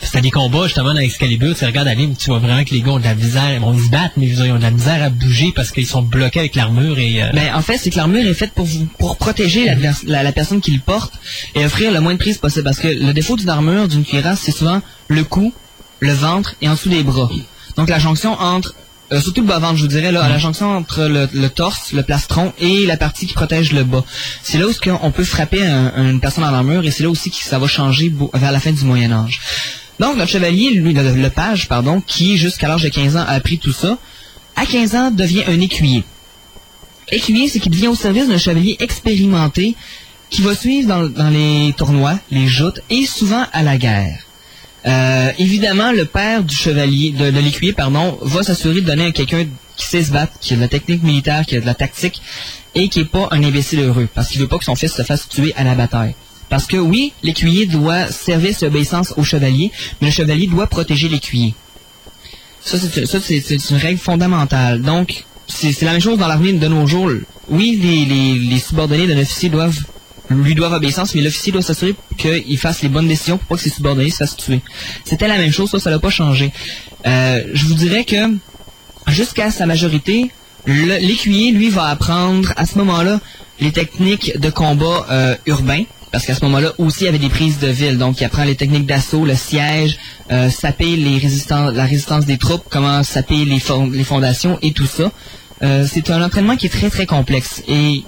C'était des combats, justement, dans Excalibur, tu regardes aller, tu vois vraiment que les gars ont de la misère, bon, ils se battent, mais ils ont de la misère à bouger parce qu'ils sont bloqués avec l'armure et, euh, Ben, en fait, c'est que l'armure est faite pour vous, pour protéger la, la, la personne qui le porte et offrir le moins de prise possible. Parce que le défaut d'une armure, d'une cuirasse, c'est souvent le cou, le ventre et en dessous des bras. Donc la jonction entre, euh, surtout le bas-ventre, je vous dirais, là, la jonction entre le, torse, le plastron et la partie qui protège le bas. C'est là où on peut frapper un- une personne en armure et c'est là aussi que ça va changer vers la fin du Moyen Âge. Donc notre chevalier, lui, le, page, pardon, qui jusqu'à l'âge de 15 ans a appris tout ça, à 15 ans devient un écuyer. Écuyer, c'est qu'il devient au service d'un chevalier expérimenté qui va suivre dans, dans les tournois, les joutes et souvent à la guerre. Euh, évidemment, le père du chevalier, de, l'écuyer, pardon, va s'assurer de donner à quelqu'un qui sait se battre, qui a de la technique militaire, qui a de la tactique et qui est pas un imbécile heureux, parce qu'il veut pas que son fils se fasse tuer à la bataille. Parce que oui, l'écuyer doit servir et obéissance au chevalier, mais le chevalier doit protéger l'écuyer. Ça, c'est une règle fondamentale. Donc, c'est la même chose dans l'armée de nos jours. Oui, les, les, les subordonnés d'un officier doivent lui doivent obéissance, mais l'officier doit s'assurer qu'il fasse les bonnes décisions pour pas que ses subordonnés se fassent tuer. C'était la même chose, ça, ça n'a pas changé. Euh, je vous dirais que jusqu'à sa majorité, l'écuyer, lui, va apprendre à ce moment-là les techniques de combat euh, urbain. Parce qu'à ce moment-là aussi, il y avait des prises de ville. Donc, il apprend les techniques d'assaut, le siège, euh, saper les résistants, la résistance des troupes, comment saper les, fond- les fondations et tout ça. C'est un entraînement qui est très, très complexe. Et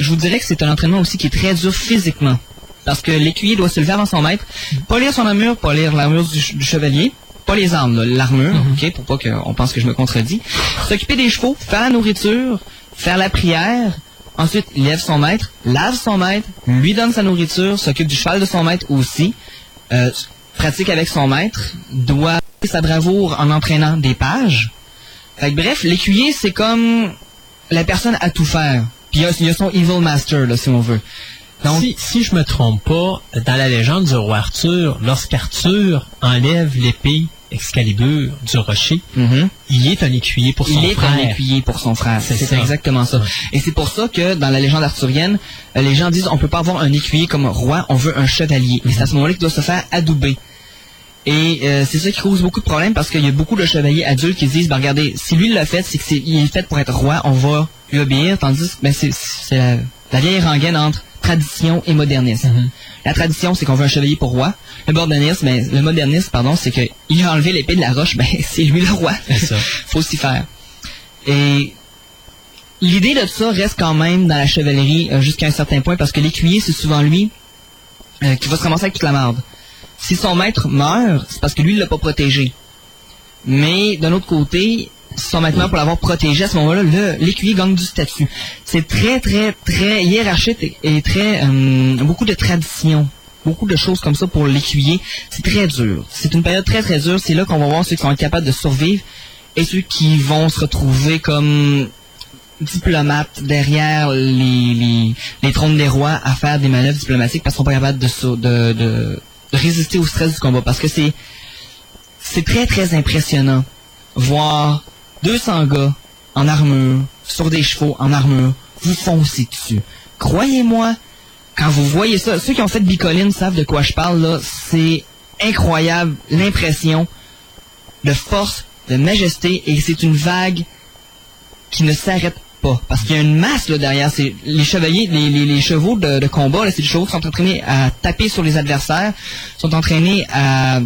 je vous dirais que c'est un entraînement aussi qui est très dur physiquement. Parce que l'écuyer doit se lever avant son maître, pas lire son armure, pas lire l'armure du, ch- du chevalier, pas les armes, l'armure, ok, pour pas qu'on pense que je me contredis. S'occuper des chevaux, faire la nourriture, faire la prière, ensuite il lève son maître, lave son maître, lui donne sa nourriture, s'occupe du cheval de son maître aussi, euh, pratique avec son maître, doit sa bravoure en entraînant des pages. Fait que bref, l'écuyer, c'est comme la personne à tout faire. Puis il y y a son evil master, là, si on veut. Donc, si, si je me trompe pas, dans la légende du roi Arthur, lorsqu'Arthur enlève l'épée Excalibur du rocher, mhm. il est un écuyer pour son il est frère. un écuyer pour son frère. C'est exactement ça. Ouais. Et c'est pour ça que dans la légende arthurienne, euh, les gens disent on peut pas avoir un écuyer comme roi, on veut un chevalier. Et c'est à ce moment-là qu'il doit se faire adouber. Et euh, c'est ça qui cause beaucoup de problèmes parce qu'il y a beaucoup de chevaliers adultes qui se disent, ben regardez, si lui l'a fait, c'est que c'est il est fait pour être roi, on va lui obéir, tandis que ben, c'est la, la vieille rengaine entre tradition et modernisme. Mhm. La tradition, c'est qu'on veut un chevalier pour roi. Le modernisme, ben, le modernisme, pardon, c'est que il a enlevé l'épée de la roche, ben c'est lui le roi. Ça. Faut s'y faire. Et l'idée de ça reste quand même dans la chevalerie euh, jusqu'à un certain point parce que l'écuyer, c'est souvent lui euh, qui va se ramasser avec toute la marde. Si son maître meurt, c'est parce que lui, il l'a pas protégé. Mais d'un autre côté, si son maître meurt pour l'avoir protégé, à ce moment-là, l'écuyer gagne du statut. C'est très, très, très hiérarchique et, très... euh, beaucoup de traditions. Beaucoup de choses comme ça pour l'écuyer. C'est très dur. C'est une période très, très dure. C'est là qu'on va voir ceux qui être capables de survivre et ceux qui vont se retrouver comme diplomates derrière les, les trônes des rois à faire des manœuvres diplomatiques parce qu'ils sont pas capables de, de résister au stress du combat. Parce que c'est c'est très très impressionnant voir 200 gars en armure, sur des chevaux en armure, vous foncer dessus. Croyez-moi, quand vous voyez ça, ceux qui ont fait Bicoline savent de quoi je parle là, c'est incroyable l'impression de force, de majesté et c'est une vague qui ne s'arrête Parce qu'il y a une masse là derrière. C'est les chevaliers, les, chevaux de, de combat, c'est des chevaux qui sont entraînés à taper sur les adversaires, sont entraînés à,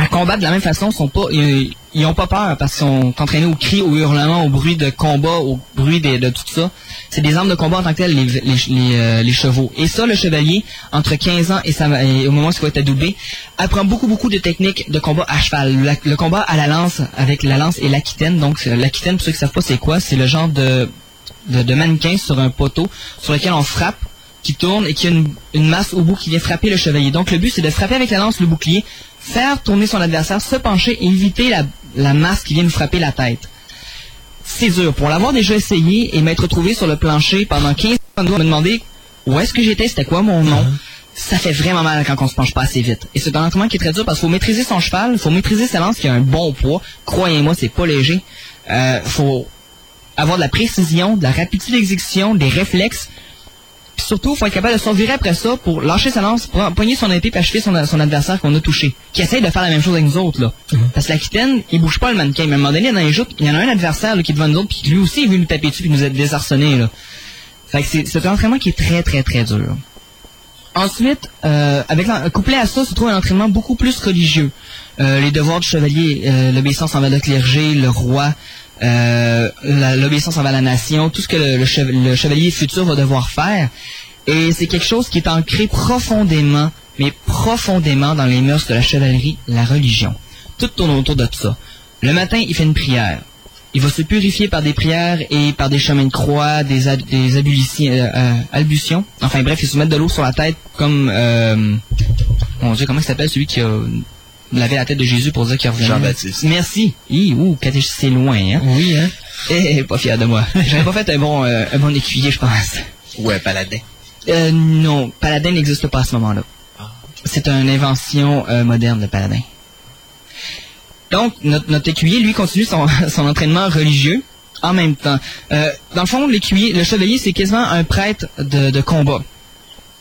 à combattre de la même façon, sont pas, ils, ils ont pas peur parce qu'ils sont entraînés au cri, au hurlement, au bruit de combat, au bruit de, tout ça. C'est des armes de combat en tant que telles, les, euh, chevaux. Et ça, le chevalier, entre 15 ans et, au moment où il va être adoubé, apprend beaucoup, beaucoup de techniques de combat à cheval. Le combat à la lance, avec la lance et l'aquitaine. Donc, l'aquitaine, pour ceux qui savent pas c'est quoi, c'est le genre de, mannequin sur un poteau sur lequel on frappe qui tourne et qui a une masse au bout qui vient frapper le chevalier. Donc le but c'est de frapper avec la lance le bouclier, faire tourner son adversaire, se pencher et éviter la, la masse qui vient nous frapper la tête. C'est dur. Pour l'avoir déjà essayé et m'être retrouvé sur le plancher pendant 15 secondes, me demander où est-ce que j'étais, c'était quoi mon nom. Ça fait vraiment mal quand on se penche pas assez vite. Et c'est un entraînement qui est très dur parce qu'il faut maîtriser son cheval, il faut maîtriser sa lance qui a un bon poids. Croyez-moi, c'est pas léger. Euh, faut avoir de la précision, de la rapidité d'exécution, des réflexes. Puis surtout, faut être capable de se revirer après ça pour lâcher sa lance, pour poigner son épée et achever son, son adversaire qu'on a touché. Qui essaye de faire la même chose avec nous autres, là. Parce que l'Aquitaine, il bouge pas le mannequin. Mais à un moment donné, dans les joutes, il y en a un adversaire là, qui est devant nous autres, puis lui aussi, il veut nous taper dessus puis nous être désarçonné, là. Fait que c'est, un entraînement qui est très, très, très dur. Ensuite, euh, avec couplé à ça, se trouve un entraînement beaucoup plus religieux. Euh, les devoirs du chevalier, euh, l'obéissance envers le clergé, le roi, euh, la- l'obéissance envers la nation, tout ce que le, le chev- le chevalier futur va devoir faire. Et c'est quelque chose qui est ancré profondément, mais profondément dans les mœurs de la chevalerie, la religion. Tout tourne autour de ça. Le matin, il fait une prière. Il va se purifier par des prières et par des chemins de croix, des, ab- euh, euh. Enfin bref, il se met de l'eau sur la tête comme... Euh, mon Dieu, comment il s'appelle celui qui a lavé la tête de Jésus pour dire qu'il revenait? Jean-Baptiste. Merci. Hi, ouh, catéchisme, c'est loin, hein? Oui, hein? Eh, pas fier de moi. J'avais pas fait un bon, euh, un bon écuyer, je pense. Ouais, paladin. Euh, non, Paladin n'existe pas à ce moment-là. C'est une invention euh, moderne, le Paladin. Donc, notre, notre écuyer, lui, continue son, son entraînement religieux en même temps. Euh, dans le fond, l'écuyer, le chevalier, c'est quasiment un prêtre de, de combat.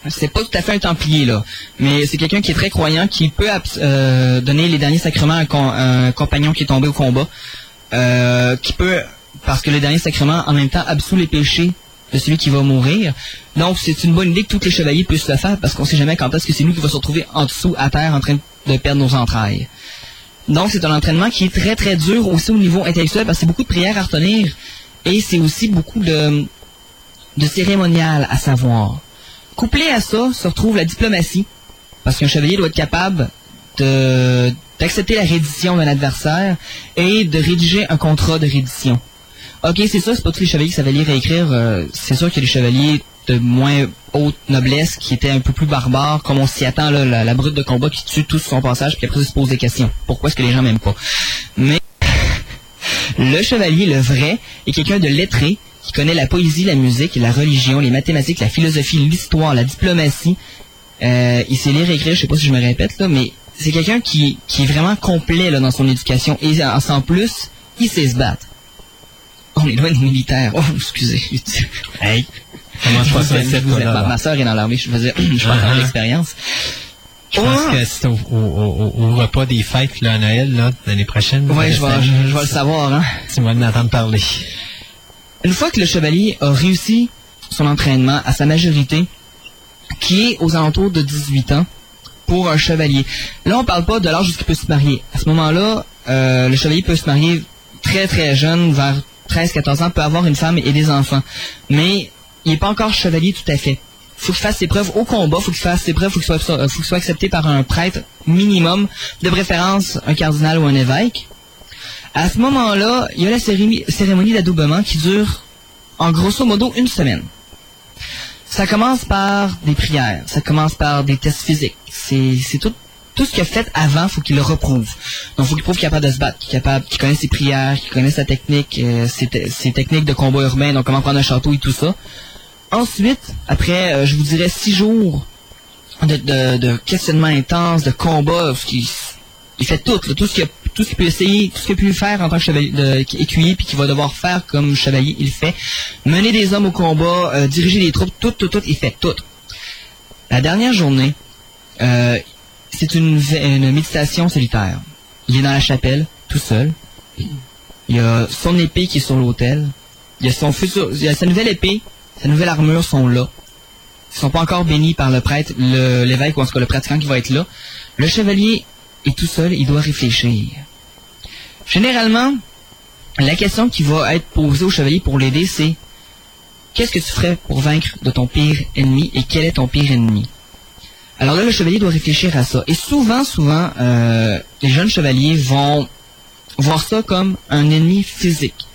C'est pas tout à fait un templier, là. Mais c'est quelqu'un qui est très croyant, qui peut euh, donner les derniers sacrements à un compagnon qui est tombé au combat. Euh, qui peut, parce que le dernier sacrement, en même temps, absout les péchés de celui qui va mourir. Donc, c'est une bonne idée que tous les chevaliers puissent le faire, parce qu'on sait jamais quand est-ce que c'est nous qui va se retrouver en dessous, à terre, en train de perdre nos entrailles. Donc, c'est un entraînement qui est très, très dur aussi au niveau intellectuel, parce que c'est beaucoup de prières à retenir, et c'est aussi beaucoup de, de cérémonial à savoir. Couplé à ça se retrouve la diplomatie, parce qu'un chevalier doit être capable d'accepter la reddition d'un adversaire et de rédiger un contrat de reddition. Ok, c'est ça, c'est pas tous les chevaliers qui savaient lire et écrire. euh, c'est sûr qu'il y a des chevaliers de moins haute noblesse qui étaient un peu plus barbares, comme on s'y attend, la, brute de combat qui tue tout son passage, puis après se pose des questions. Pourquoi est-ce que les gens m'aiment pas? Mais le chevalier, le vrai, est quelqu'un de lettré qui connaît la poésie, la musique, la religion, les mathématiques, la philosophie, l'histoire, la diplomatie. Euh, il sait lire et écrire, je sais pas si je me répète là, mais c'est quelqu'un qui, qui est vraiment complet là, dans son éducation. Et en, en plus, il sait se battre. On est loin des militaires. Oh, excusez. Hey! Comment Je passe aime, je vous aime. Ma, là? ma soeur est dans l'armée, je veux dire, je parle Uh-huh. l'expérience. Je pense que c'est au, au, au, au repas des fêtes, là, à Noël, là, l'année prochaine. Ouais, je vais, je, je vais le savoir, hein. Tu vas m'entendre parler. Une fois que le chevalier a réussi son entraînement à sa majorité, qui est aux alentours de 18 ans, pour un chevalier. Là, on parle pas de l'âge jusqu'il peut se marier. À ce moment-là, euh, le chevalier peut se marier très très jeune, vers 13-14 ans, peut avoir une femme et des enfants. Mais il n'est pas encore chevalier tout à fait. faut qu'il fasse ses preuves au combat, faut qu'il fasse ses preuves, faut euh, faut qu'il soit accepté par un prêtre minimum, de préférence un cardinal ou un évêque. À ce moment-là, il y a la cérémonie, d'adoubement qui dure en grosso modo une semaine. Ça commence par des prières, ça commence par des tests physiques. C'est, tout, ce qu'il a fait avant, faut qu'il le reprouve. Donc, faut qu'il prouve qu'il est capable de se battre, qu'il est capable, qu'il connaît ses prières, qu'il connaît sa technique, euh, ses, te- ses techniques de combat urbain, donc comment prendre un château et tout ça. ensuite, après, euh, je vous dirais six jours de, questionnement intense, de combat, qui- il fait tout, tout ce qu'il tout ce qu'il peut essayer, tout ce qu'il pu faire en tant que chevalier, de- puis qu'il va devoir faire comme chevalier, il fait. Mener des hommes au combat, euh, diriger des troupes, tout, tout, tout, il fait tout. La dernière journée, euh, c'est une, une méditation solitaire. Il est dans la chapelle, tout seul. Il y a son épée qui est sur l'autel. Il y a son futur, il y a sa nouvelle épée, sa nouvelle armure sont là. Ils sont pas encore bénis par le prêtre, l'évêque ou en tout cas le pratiquant qui va être là. Le chevalier est tout seul, il doit réfléchir. Généralement, la question qui va être posée au chevalier pour l'aider, c'est qu'est-ce que tu ferais pour vaincre de ton pire ennemi et quel est ton pire ennemi? Alors là, le chevalier doit réfléchir à ça. Et souvent, souvent, euh, les jeunes chevaliers vont voir ça comme un ennemi physique.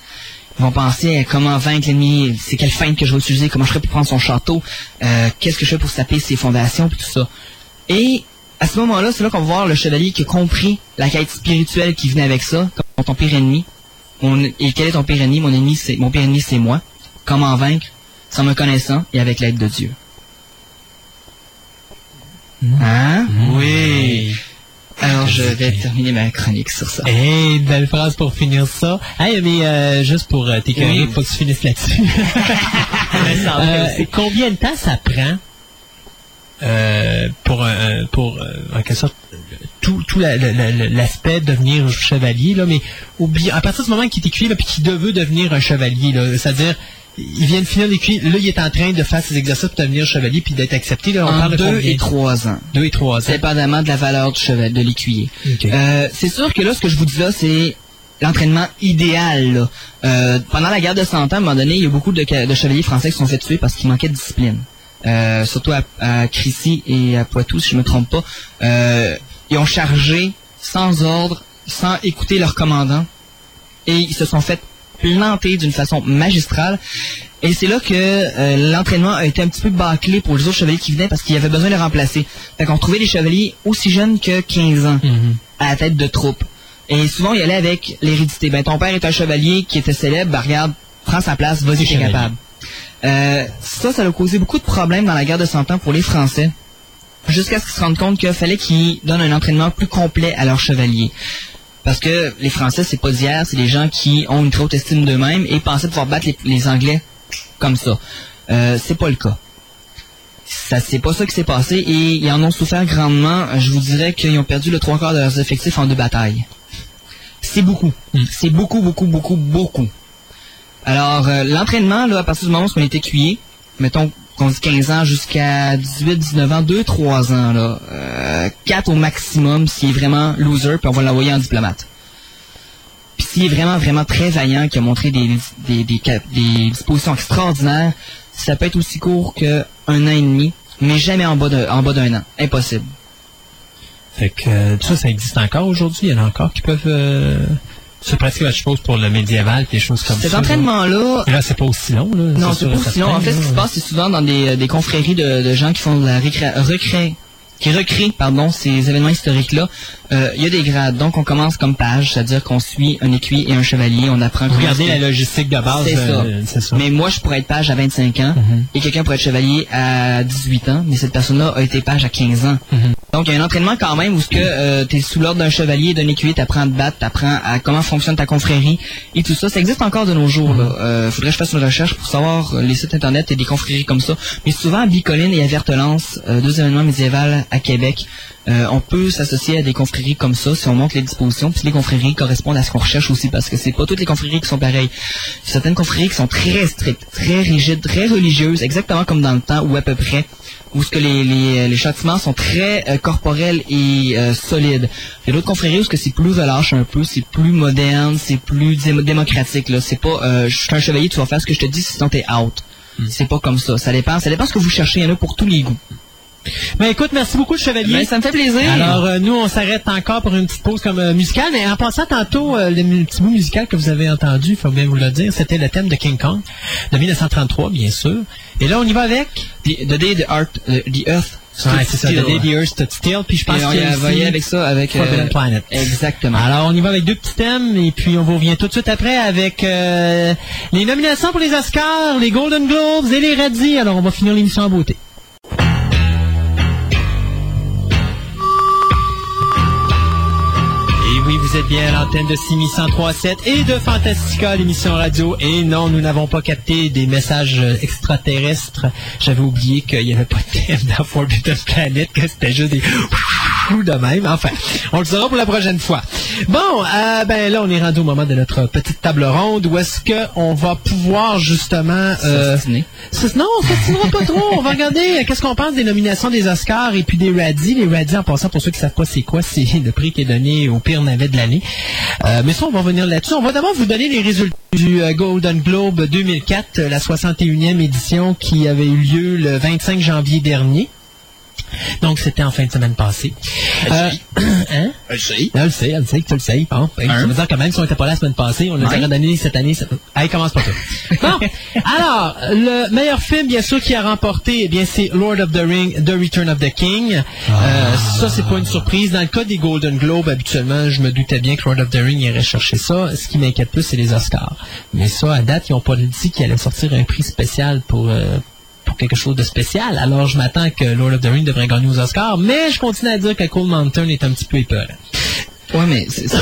Ils vont penser comment vaincre l'ennemi, c'est quelle feinte que je vais utiliser, comment je ferais pour prendre son château, euh, qu'est-ce que je fais pour saper ses fondations, puis tout ça. Et à ce moment-là, c'est là qu'on va voir le chevalier qui a compris la quête spirituelle qui venait avec ça, comme ton pire ennemi. Mon- et quel est ton pire ennemi? Mon ennemi, c'est mon pire ennemi, c'est moi. Comment vaincre? Sans me connaissant et avec l'aide de Dieu. Hein? Oui. Alors je vais terminer ma chronique sur ça. Hey, belle phrase pour finir ça. Hey, mais euh, juste pour euh, t'écœurer, Oui. faut que tu finisses là-dessus. Euh, combien de temps ça prend euh, pour un- pour euh, en quelque sorte tout, tout la- la- la- l'aspect de devenir chevalier là, mais oublie à partir du moment qu'il est là, puis qu'il veut devenir un chevalier là, c'est-à-dire il vient de finir l'écuyer, là il est en train de faire ses exercices pour devenir chevalier puis d'être accepté là, on En parle deux et trois ans. deux et trois ans. dépendamment de la valeur du cheval, de l'écuyer. Euh, c'est sûr que là, ce que je vous dis là, c'est l'entraînement idéal. là. Euh, pendant la guerre de Cent Ans, à un moment donné, il y a beaucoup de, de chevaliers français qui se sont fait tuer parce qu'il manquait de discipline. Euh, surtout à, à Crécy et à Poitou, si je me trompe pas. Euh, ils ont chargé sans ordre, sans écouter leur commandant, et ils se sont fait planter d'une façon magistrale. Et c'est là que euh, l'entraînement a été un petit peu bâclé pour les autres chevaliers qui venaient parce qu'il y avait besoin de les remplacer. Fait qu'on trouvait des chevaliers aussi jeunes que 15 ans Mhm. à la tête de troupe. Et souvent, il allait avec l'hérédité. Ben, ton père est un chevalier qui était célèbre, ben, regarde, prends sa place, vas-y, t'es capable. Euh, ça, ça a causé beaucoup de problèmes dans la guerre de Cent Ans pour les Français. Jusqu'à ce qu'ils se rendent compte qu'il fallait qu'ils donnent un entraînement plus complet à leurs chevaliers. Parce que les Français, c'est pas d'hier, c'est des gens qui ont une trop haute estime d'eux-mêmes et pensaient pouvoir battre les, les Anglais comme ça. Euh, c'est pas le cas. Ça, c'est pas ça qui s'est passé et ils en ont souffert grandement. Je vous dirais qu'ils ont perdu le trois quarts de leurs effectifs en deux batailles. C'est beaucoup. C'est beaucoup, beaucoup, beaucoup, beaucoup. Alors, euh, l'entraînement, là, à partir du moment où on est écuyer, mettons qu'on dit 15 ans jusqu'à 18, 19 ans, 2, 3 ans, là, euh, 4 au maximum s'il est vraiment loser, puis on va l'envoyer en diplomate. Puis s'il est vraiment, vraiment très vaillant, qui a montré des, des, dispositions extraordinaires, ça peut être aussi court que un an et demi, mais jamais en bas de- en bas d'un an. Impossible. Fait que euh, ça, ça existe encore aujourd'hui? Il y en a encore qui peuvent euh, se pratiquer, je suppose, pour le médiéval, des choses comme Cet ça. entraînement-là, là. Là, c'est pas aussi long. Là, Non, c'est pas aussi long. En fait, ce qui se passe, c'est souvent dans des, des confréries de, de gens qui font de la récré... recré... qui recréent, pardon, ces événements historiques-là. Euh, Il y a des grades. Donc, on commence comme page, c'est-à-dire qu'on suit un écuyer et un chevalier. On apprend comment Regardez la logistique de base. C'est euh, c'est ça. Mais moi, je pourrais être page à 25 ans Mhm. et quelqu'un pourrait être chevalier à 18 ans, mais cette personne-là a été page à 15 ans. Mhm. Donc, il y a un entraînement quand même où ce que euh, tu es sous l'ordre d'un chevalier, d'un écuyer, t'apprends à te battre, t'apprends à comment fonctionne ta confrérie et tout ça. Ça existe encore de nos jours. Mhm. Là. Euh, faudrait que je fasse une recherche pour savoir les sites internet et des confréries comme ça. Mais souvent à Bicoline et à Vertelance, euh, deux événements médiévaux à Québec, euh, on peut s'associer à des confréries comme ça si on montre les dispositions. Puis les confréries correspondent à ce qu'on recherche aussi parce que c'est pas toutes les confréries qui sont pareilles. Certaines confréries qui sont très strictes, très rigides, très religieuses, exactement comme dans le temps ou à peu près, où ce que les, les, les châtiments sont très euh, corporels et euh, solides. Il y a d'autres confréries où ce que c'est plus relâche un peu, c'est plus moderne, c'est plus dé- démocratique. Là, c'est pas, euh, je suis un chevalier, tu vas faire ce que je te dis, sinon t'es out. C'est pas comme ça. Ça dépend. Ça dépend ce que vous cherchez. Il y en a pour tous les goûts. Mais écoute, merci beaucoup, chevalier. Ben, ça me fait plaisir. Alors, euh, nous, on s'arrête encore pour une petite pause comme euh, musicale. Mais en passant tantôt, euh, le petit bout musical que vous avez entendu, il faut bien vous le dire, c'était le thème de King Kong, de 1933, bien sûr. Et là, on y va avec... The, the day the, art, uh, the earth Ouais, c'est ça. The Day the Earth Stood Still. Puis je pense qu'il y a aussi avec ça, avec... Forbidden euh, Planet. Exactement. Alors, on y va avec deux petits thèmes et puis on vous revient tout de suite après avec euh, les nominations pour les Oscars, les Golden Globes et les Razzies. Alors, on va finir l'émission en beauté. Oui, vous êtes bien à l'antenne de 6137 et de Fantastica, l'émission radio. Et non, nous n'avons pas capté des messages extraterrestres. J'avais oublié qu'il n'y avait pas de thème dans Forbidden Planet, que c'était juste des de même. Enfin, on le saura pour la prochaine fois. Bon, euh, ben là, on est rendu au moment de notre petite table ronde où est-ce que on va pouvoir justement... Euh, non, on s'ostinera pas trop. On va regarder euh, qu'est-ce qu'on pense des nominations des Oscars et puis des Radis. Les Radis, en passant, pour ceux qui savent pas c'est quoi, c'est le prix qui est donné au pire navet de l'année. Euh, mais ça, on va revenir là-dessus. On va d'abord vous donner les résultats du euh, Golden Globe 2004, euh, la 61e édition qui avait eu lieu le 25 janvier dernier. Donc, c'était en fin de semaine passée. Euh, hein? Je sais. Elle le sait, elle le sait que tu le sais. Bon, ben, ça veut dire que même si on n'était pas là la semaine passée, on l'a déjà donné cette année. Ça... Allez, commence pas tout. Bon, alors, le meilleur film, bien sûr, qui a remporté, eh bien, c'est Lord of the Ring, The Return of the King. Euh, ça, c'est pas une surprise. Dans le cas des Golden Globes, habituellement, je me doutais bien que Lord of the Ring irait chercher ça. Ce qui m'inquiète plus, c'est les Oscars. Mais ça, à date, ils n'ont pas dit qu'ils allaient sortir un prix spécial pour... euh, pour quelque chose de spécial. Alors, je m'attends que Lord of the Ring devrait gagner aux Oscars, mais je continue à dire que Cold Mountain est un petit peu épeurant. Ouais, mais c'est ça.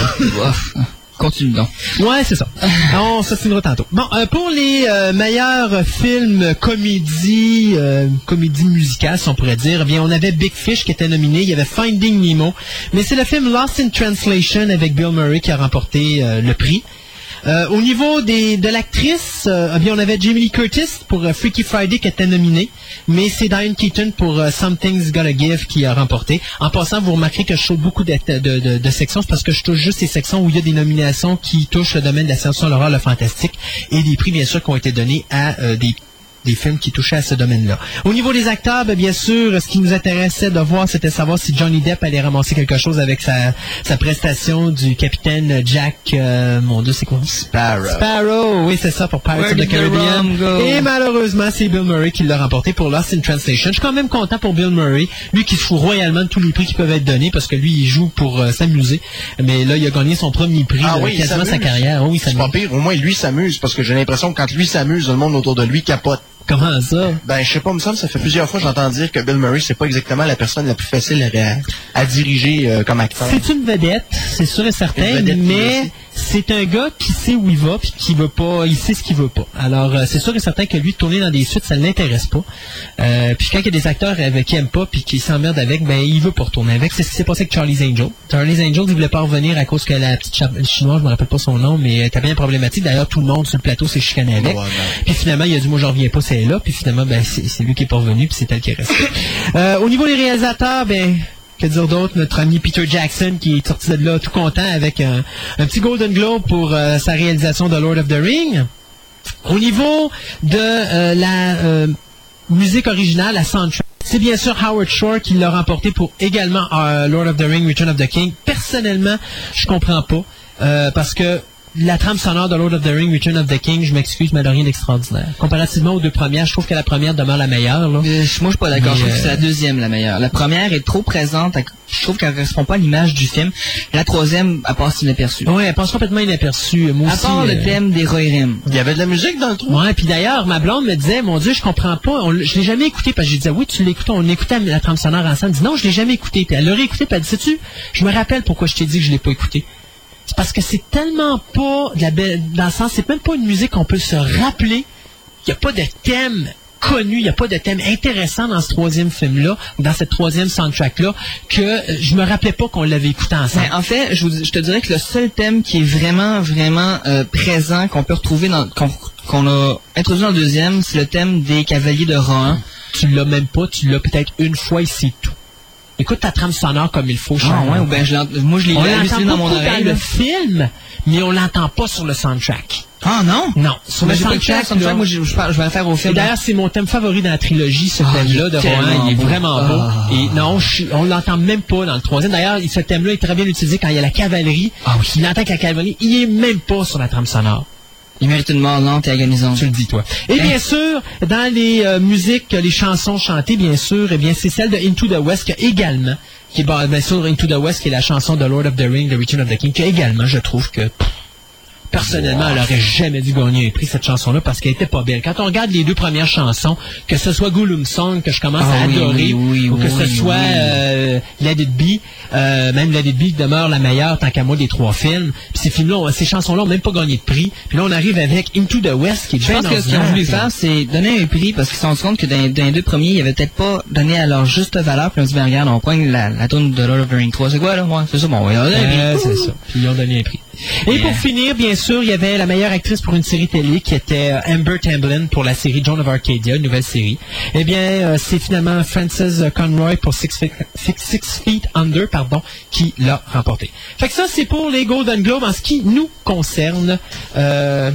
Continue donc. Ouais, c'est ça. On s'assinera tantôt. Bon, euh, pour les euh, meilleurs films comédie, euh, comédie musicale, si on pourrait dire, eh bien, on avait Big Fish qui était nominé, il y avait Finding Nemo, mais c'est le film Lost in Translation avec Bill Murray qui a remporté le prix. Euh, au niveau des, de l'actrice, euh, eh bien, on avait Jamie Lee Curtis pour euh, Freaky Friday qui était nominée, mais c'est Diane Keaton pour euh, Something's Gotta Give qui a remporté. En passant, vous remarquerez que je saute beaucoup de, de, de- de sections, parce que je touche juste ces sections où il y a des nominations qui touchent le domaine de la science-fiction, l'horreur, le fantastique, et des prix, bien sûr, qui ont été donnés à euh, des des films qui touchaient à ce domaine-là. Au niveau des acteurs, ben, bien sûr, ce qui nous intéressait de voir, c'était savoir si Johnny Depp allait ramasser quelque chose avec sa, sa prestation du capitaine Jack, euh, mon Dieu, c'est quoi? Sparrow. Sparrow, oui, c'est ça, pour Pirates Where of the Caribbean. Et malheureusement, c'est Bill Murray qui l'a remporté pour Lost in Translation. Je suis quand même content pour Bill Murray, lui qui se fout royalement de tous les prix qui peuvent être donnés, parce que lui, il joue pour euh, s'amuser. Mais là, il a gagné son premier prix Ah de oui, il quasiment sa carrière. Oh, oui, ça C'est pas pire. Au moins, lui s'amuse parce que j'ai l'impression que quand lui s'amuse, le monde autour de lui capote. Comment ça? Ben, je sais pas, me semble, ça fait plusieurs fois que j'entends dire que Bill Murray, c'est pas exactement la personne la plus facile à, à diriger euh, comme acteur. C'est une vedette, c'est sûr et certain, mais c'est un gars qui sait où il va puis qui veut pas, il sait ce qu'il veut pas. Alors euh, c'est sûr et certain que lui tourner dans des suites, ça ne l'intéresse pas. Euh, puis quand il y a des acteurs avec qui aiment pas puis qui s'emmerdent avec, ben il veut pas retourner avec. C'est ce qui s'est passé avec Charlie's Angel. Charlie's Angel, il voulait pas revenir à cause que la petite chinoise, je me rappelle pas son nom, mais elle était bien problématique. D'ailleurs, tout le monde sur le plateau s'est chicané avec. Puis finalement, il a dit moi j'en reviens pas, c'est là. Puis finalement, ben c'est c'est lui qui est pas revenu puis c'est elle qui est restée. Euh, au niveau des réalisateurs, ben que dire d'autre, notre ami Peter Jackson qui est sorti de là tout content avec un, petit Golden Globe pour euh, sa réalisation de Lord of the Ring. Au niveau de euh, la euh, musique originale, la soundtrack, c'est bien sûr Howard Shore qui l'a remporté pour également Lord of the Ring, Return of the King. Personnellement, je comprends pas parce que la trame sonore de Lord of the Ring, Return of the King, je m'excuse, mais elle n'a rien d'extraordinaire. Comparativement aux deux premières, je trouve que la première demeure la meilleure. Là. Euh, je- moi, je suis pas d'accord. Je trouve que c'est euh, la deuxième la meilleure. La première est trop présente. Je trouve qu'elle correspond pas à l'image du film. La troisième, elle passe inaperçue. Ouais, elle passe complètement inaperçue. Moi À aussi, part le euh, thème des Rohirrim. Il y avait de la musique dans le trou. Ouais, puis d'ailleurs, ma blonde me disait, mon Dieu, je comprends pas, on je l'ai jamais écouté, parce que je disais, oui, tu l'écoutes, on écoutait la trame sonore ensemble. Elle dit, non, je l'ai jamais écouté. Puis elle l'aurait écouté, puis elle dit, sais-tu, je me rappelle pourquoi je t'ai dit que je l'ai pas écouté. Parce que c'est tellement pas de la belle, dans le sens, c'est même pas une musique qu'on peut se rappeler. Il n'y a pas de thème connu, il n'y a pas de thème intéressant dans ce troisième film-là, dans cette troisième soundtrack-là, que euh, je me rappelais pas qu'on l'avait écouté ensemble. Ben, en fait, je, vous- je te dirais que le seul thème qui est vraiment, vraiment euh, présent, qu'on peut retrouver dans, qu'on, qu'on a introduit dans le deuxième, c'est le thème des cavaliers de Rohan. tu l'as même pas, tu l'as peut-être une fois et c'est tout. Écoute ta trame sonore comme il faut, Ah ouais, ou ben je moi je l'ai On halluciné l'entend dans mon oreille. dans là. le film, mais on l'entend pas sur le soundtrack. Ah non? Non, sur Mais le soundtrack, le soundtrack, là- moi je, vais le faire au film. d'ailleurs, c'est mon thème favori dans la trilogie, ce Ah, thème-là de tellement Il est vraiment beau. Ah. Et non, on l'entend même pas dans le troisième. D'ailleurs, ce thème-là est très bien utilisé quand il y a la cavalerie. Ah oui. Il entend que la cavalerie, il est même pas sur la trame sonore. Il mérite une mort lente et agonisante. Tu le dis, toi. Et bien sûr, dans les euh, musiques, les chansons chantées, bien sûr, eh bien, c'est celle de Into the West qui a également, qui est, bien sûr, Into the West, qui est la chanson de Lord of the Ring, The Return of the King, qui a également, je trouve que, pff, personnellement, elle aurait jamais dû gagner un prix, cette chanson-là, parce qu'elle était pas belle. Quand on regarde les deux premières chansons, que ce soit Gollum Song, que je commence Ah à oui, adorer, oui, oui, ou que ce soit euh, Let It Be, euh, même Let It Be demeure la meilleure, tant qu'à moi, des trois films. Puis ces films-là, ces chansons-là ont même pas gagné de prix. Puis là, on arrive avec Into the West, qui est Je pense que ce qu'ils ont voulu faire, c'est donner un prix parce qu'ils se sont rendus compte que dans, dans les deux premiers, ils avaient peut-être pas donné à leur juste valeur. Puis on dit, ben regarde, on prend la, la tune de Lord of the Rings 3. C'est quoi, là? Ouais, c'est ça, bon, on va leur donner un prix. Euh, c'est ça. Puis ils ont donné un prix. Et pour finir, bien sûr, il y avait la meilleure actrice pour une série télé qui était euh, Amber Tamblyn pour la série Joan of Arcadia, une nouvelle série. Eh bien, euh, c'est finalement Frances Conroy pour Six Feet, Six- Six Feet Under, pardon, qui l'a remporté. Fait que ça, c'est pour les Golden Globes en ce qui nous concerne. Euh,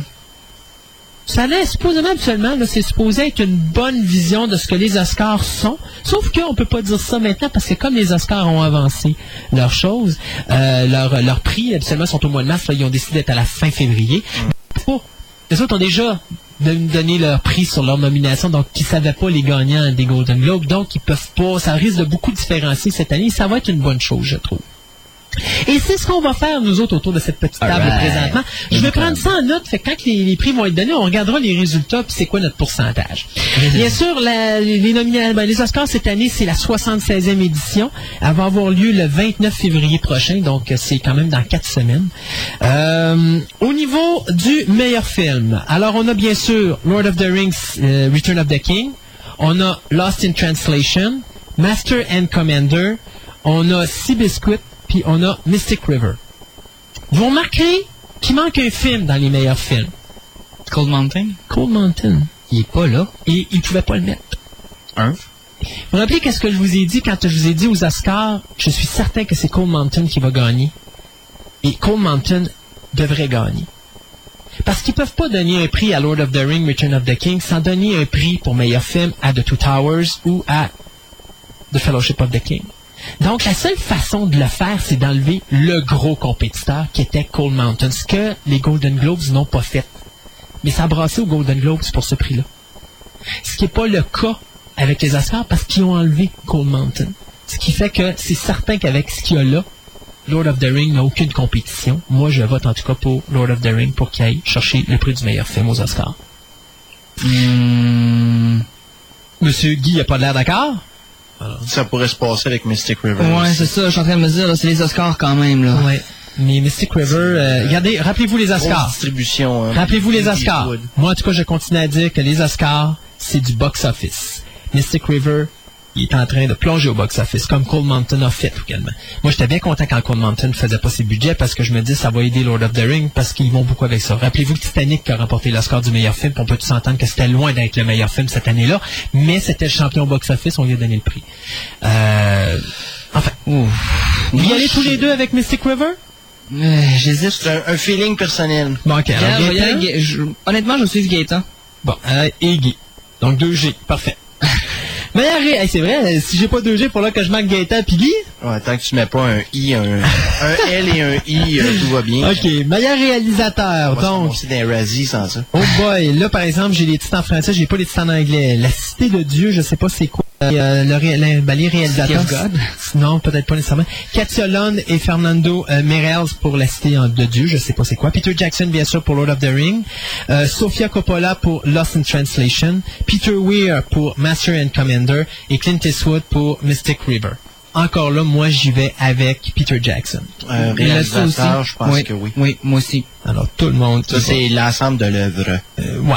ça allait supposément habituellement, c'est supposé être une bonne vision de ce que les Oscars sont. Sauf qu'on peut pas dire ça maintenant parce que comme les Oscars ont avancé leurs choses, euh, leurs leur prix habituellement sont au mois de mars, là, ils ont décidé d'être à la fin février. Oh, les autres ont déjà don- donné leur prix sur leur nomination, donc ils savaient pas les gagnants des Golden Globes, donc ils peuvent pas, ça risque de beaucoup différencier cette année, ça va être une bonne chose, je trouve. Et c'est ce qu'on va faire, nous autres, autour de cette petite table présentement. Je vais prendre ça en note, fait que quand les, les prix vont être donnés, on regardera les résultats, puis c'est quoi notre pourcentage. Bien sûr, la- les, nomina- ben, les Oscars cette année, c'est la 76e édition. Elle va avoir lieu le 29 février prochain, donc euh, c'est quand même dans quatre semaines. Euh, au niveau du meilleur film, alors on a bien sûr Lord of the Rings, euh, Return of the King. On a Lost in Translation, Master and Commander. On a Seabiscuit, puis on a Mystic River. Vous remarquerez qu'il manque un film dans les meilleurs films. Cold Mountain? Cold Mountain. Il est pas là. Et ils ne pouvaient pas le mettre. Un? Vous vous rappelez qu'est-ce que je vous ai dit quand je vous ai dit aux Oscars, je suis certain que c'est Cold Mountain qui va gagner. Et Cold Mountain devrait gagner. Parce qu'ils peuvent pas donner un prix à Lord of the Ring, Return of the King, sans donner un prix pour meilleur film à The Two Towers ou à The Fellowship of the King. Donc, la seule façon de le faire, c'est d'enlever le gros compétiteur qui était Cold Mountain, ce que les Golden Globes n'ont pas fait. Mais ça a brassé aux Golden Globes pour ce prix-là. Ce qui n'est pas le cas avec les Oscars parce qu'ils ont enlevé Cold Mountain. Ce qui fait que c'est certain qu'avec ce qu'il y a là, Lord of the Ring n'a aucune compétition. Moi, je vote en tout cas pour Lord of the Ring pour qu'il aille chercher le prix du meilleur film aux Oscars. Hmm. Monsieur Guy n'a pas l'air d'accord? Ça pourrait se passer avec Mystic River. Ouais, c'est ça, je suis en train de me dire, c'est les Oscars quand même, là. Ouais. Mais Mystic River, euh, regardez, rappelez-vous les Oscars. distribution. hein. Rappelez-vous les Oscars. Moi, en tout cas, je continue à dire que les Oscars, c'est du box-office. Mystic River, il est en train de plonger au box-office, comme Cold Mountain a fait également. Moi, j'étais bien content quand Cold Mountain faisait pas ses budgets parce que je me dis ça va aider Lord of the Ring parce qu'ils vont beaucoup avec ça. Rappelez-vous que Titanic qui a remporté l'Oscar du meilleur film, puis on peut tous s'entendre que c'était loin d'être le meilleur film cette année-là, mais c'était le champion au box-office, on lui a donné le prix. Euh, enfin, vous y allez tous les deux avec Mystic River? Euh, J'hésite. C'est un, un feeling personnel. Bon, ok. alors, Regarde, je vais y aller Gaëtan? avec Ga- je- Honnêtement, je suis Gaëtan. Bon, euh, et Guy. Donc 2G, parfait. Meilleur ré- hey, c'est vrai, si j'ai pas 2G pour là que je manque Gaëtan puis Guy. Ouais, tant que tu mets pas un I, un, un L et un I, euh, tout va bien. OK, meilleur réalisateur. Donc, ramasser des Razzie sans ça. oh boy, là par exemple, j'ai les titres en français, j'ai pas les titres en anglais. La Cité de Dieu, je sais pas c'est quoi. Euh, le ré- le- ben, les réalisateurs. City of God? Non, peut-être pas nécessairement. Katia Lund et Fernando euh, Merels pour La Cité de Dieu, je sais pas c'est quoi. Peter Jackson, bien sûr, pour Lord of the Ring. Euh, Sofia Coppola pour Lost in Translation. Peter Weir pour Master and Commander. Et Clint Eastwood pour Mystic River. Encore là, moi, j'y vais avec Peter Jackson. Aussi. réalisateur, je pense que oui. Oui, moi aussi. Alors, tout le monde. Ça, c'est l'ensemble de l'œuvre. Euh, ouais.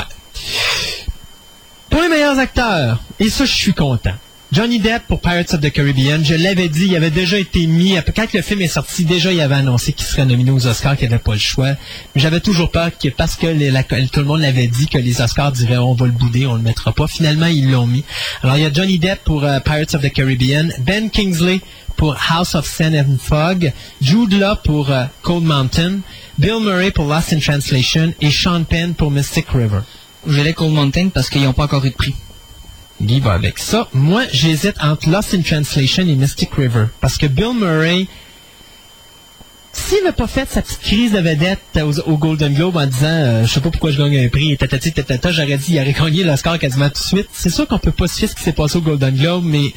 Les meilleurs acteurs, et ça, je suis content. Johnny Depp pour Pirates of the Caribbean, je l'avais dit, il avait déjà été mis, quand le film est sorti, déjà il avait annoncé qu'il serait nominé aux Oscars, qu'il n'avait pas le choix. Mais j'avais toujours peur que, parce que tout le monde l'avait dit, que les Oscars diraient on va le bouder, on le mettra pas. Finalement, ils l'ont mis. Alors, il y a Johnny Depp pour euh, Pirates of the Caribbean, Ben Kingsley pour House of Sand and Fog, Jude Law pour euh, Cold Mountain, Bill Murray pour Lost in Translation et Sean Penn pour Mystic River. J'allais Cold Mountain parce qu'ils n'ont pas encore eu de prix. Guy va avec ça. Moi, j'hésite entre Lost in Translation et Mystic River. Parce que Bill Murray, s'il n'avait pas fait sa petite crise de vedette au Golden Globe en disant euh, je sais pas pourquoi je gagne un prix, tatati tatata, j'aurais dit il aurait gagné l'Oscar quasiment tout de suite. C'est sûr qu'on peut pas se fier ce qui s'est passé au Golden Globe, mais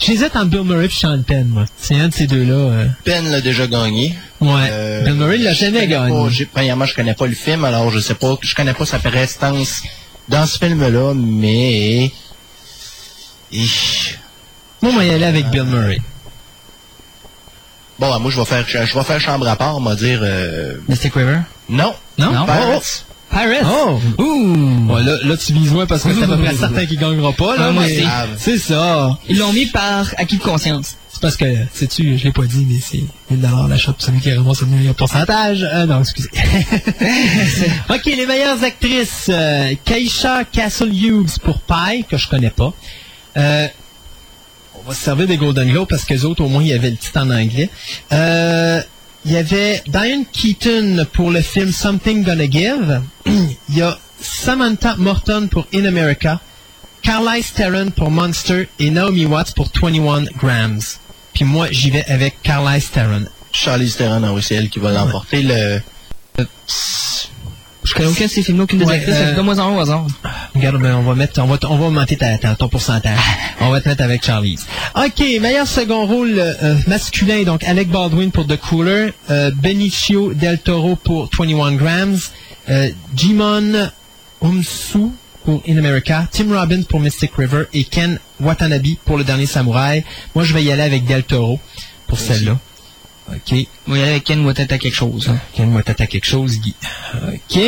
j'hésite entre Bill Murray et Sean Penn, moi. C'est un de ces deux-là. euh. Penn l'a déjà gagné. Ouais. Euh, Bill Murray l'a jamais gagné. pas- premièrement, je connais pas le film, alors je sais pas, je connais pas sa prestance dans ce film-là, mais... Et- Moi, moi, y aller avec Bill Murray. Bon, moi, je vais faire, je, vais faire chambre à part, on va dire, euh, Mystic River? non. Non? Non? Pirates. Pirates. Oh! Ouh. Ouais, là, là, tu vises loin parce que c'est à peu près certain qu'il gagnera pas, là. Ah, moi mais aussi. c'est ça. Ils l'ont mis par acquis de conscience. C'est parce que, sais-tu, je l'ai pas dit, mais c'est 1000 l'achat pour celui qui ramasse le meilleur pourcentage. Euh, non, excusez. ok, les meilleures actrices. Euh, Keisha Castle Hughes pour Pie, que je connais pas. Euh, on va se servir des Golden Globes parce que les autres, au moins, il y avait le titre en anglais. Euh, il y avait Diane Keaton pour le film Something Gonna Give. il y a Samantha Morton pour In America. Carlisle Theron pour Monster et Naomi Watts pour 21 Grams. Puis moi, j'y vais avec Carlisle Theron. Charlize Theron, ah oui, c'est elle qui va l'emporter. Le... Je connais aucun de ces films, aucune des Ouais, actrices. euh, Donne-moi en au hasard. Regarde, ben, on va mettre, on va, on va augmenter ta, ta- ton pourcentage. on va te mettre avec Charlize. OK, meilleur second rôle euh, masculin, donc Alec Baldwin pour The Cooler, euh, Benicio Del Toro pour 21 Grams, euh, Jimon Umsu pour In America, Tim Robbins pour Mystic River et Ken Watanabe pour Le Dernier Samouraï. Moi, je vais y aller avec Del Toro pour celle-là. OK. On va y aller avec Ken quelque chose. hein. Ken Watanabe à quelque chose, Guy. OK.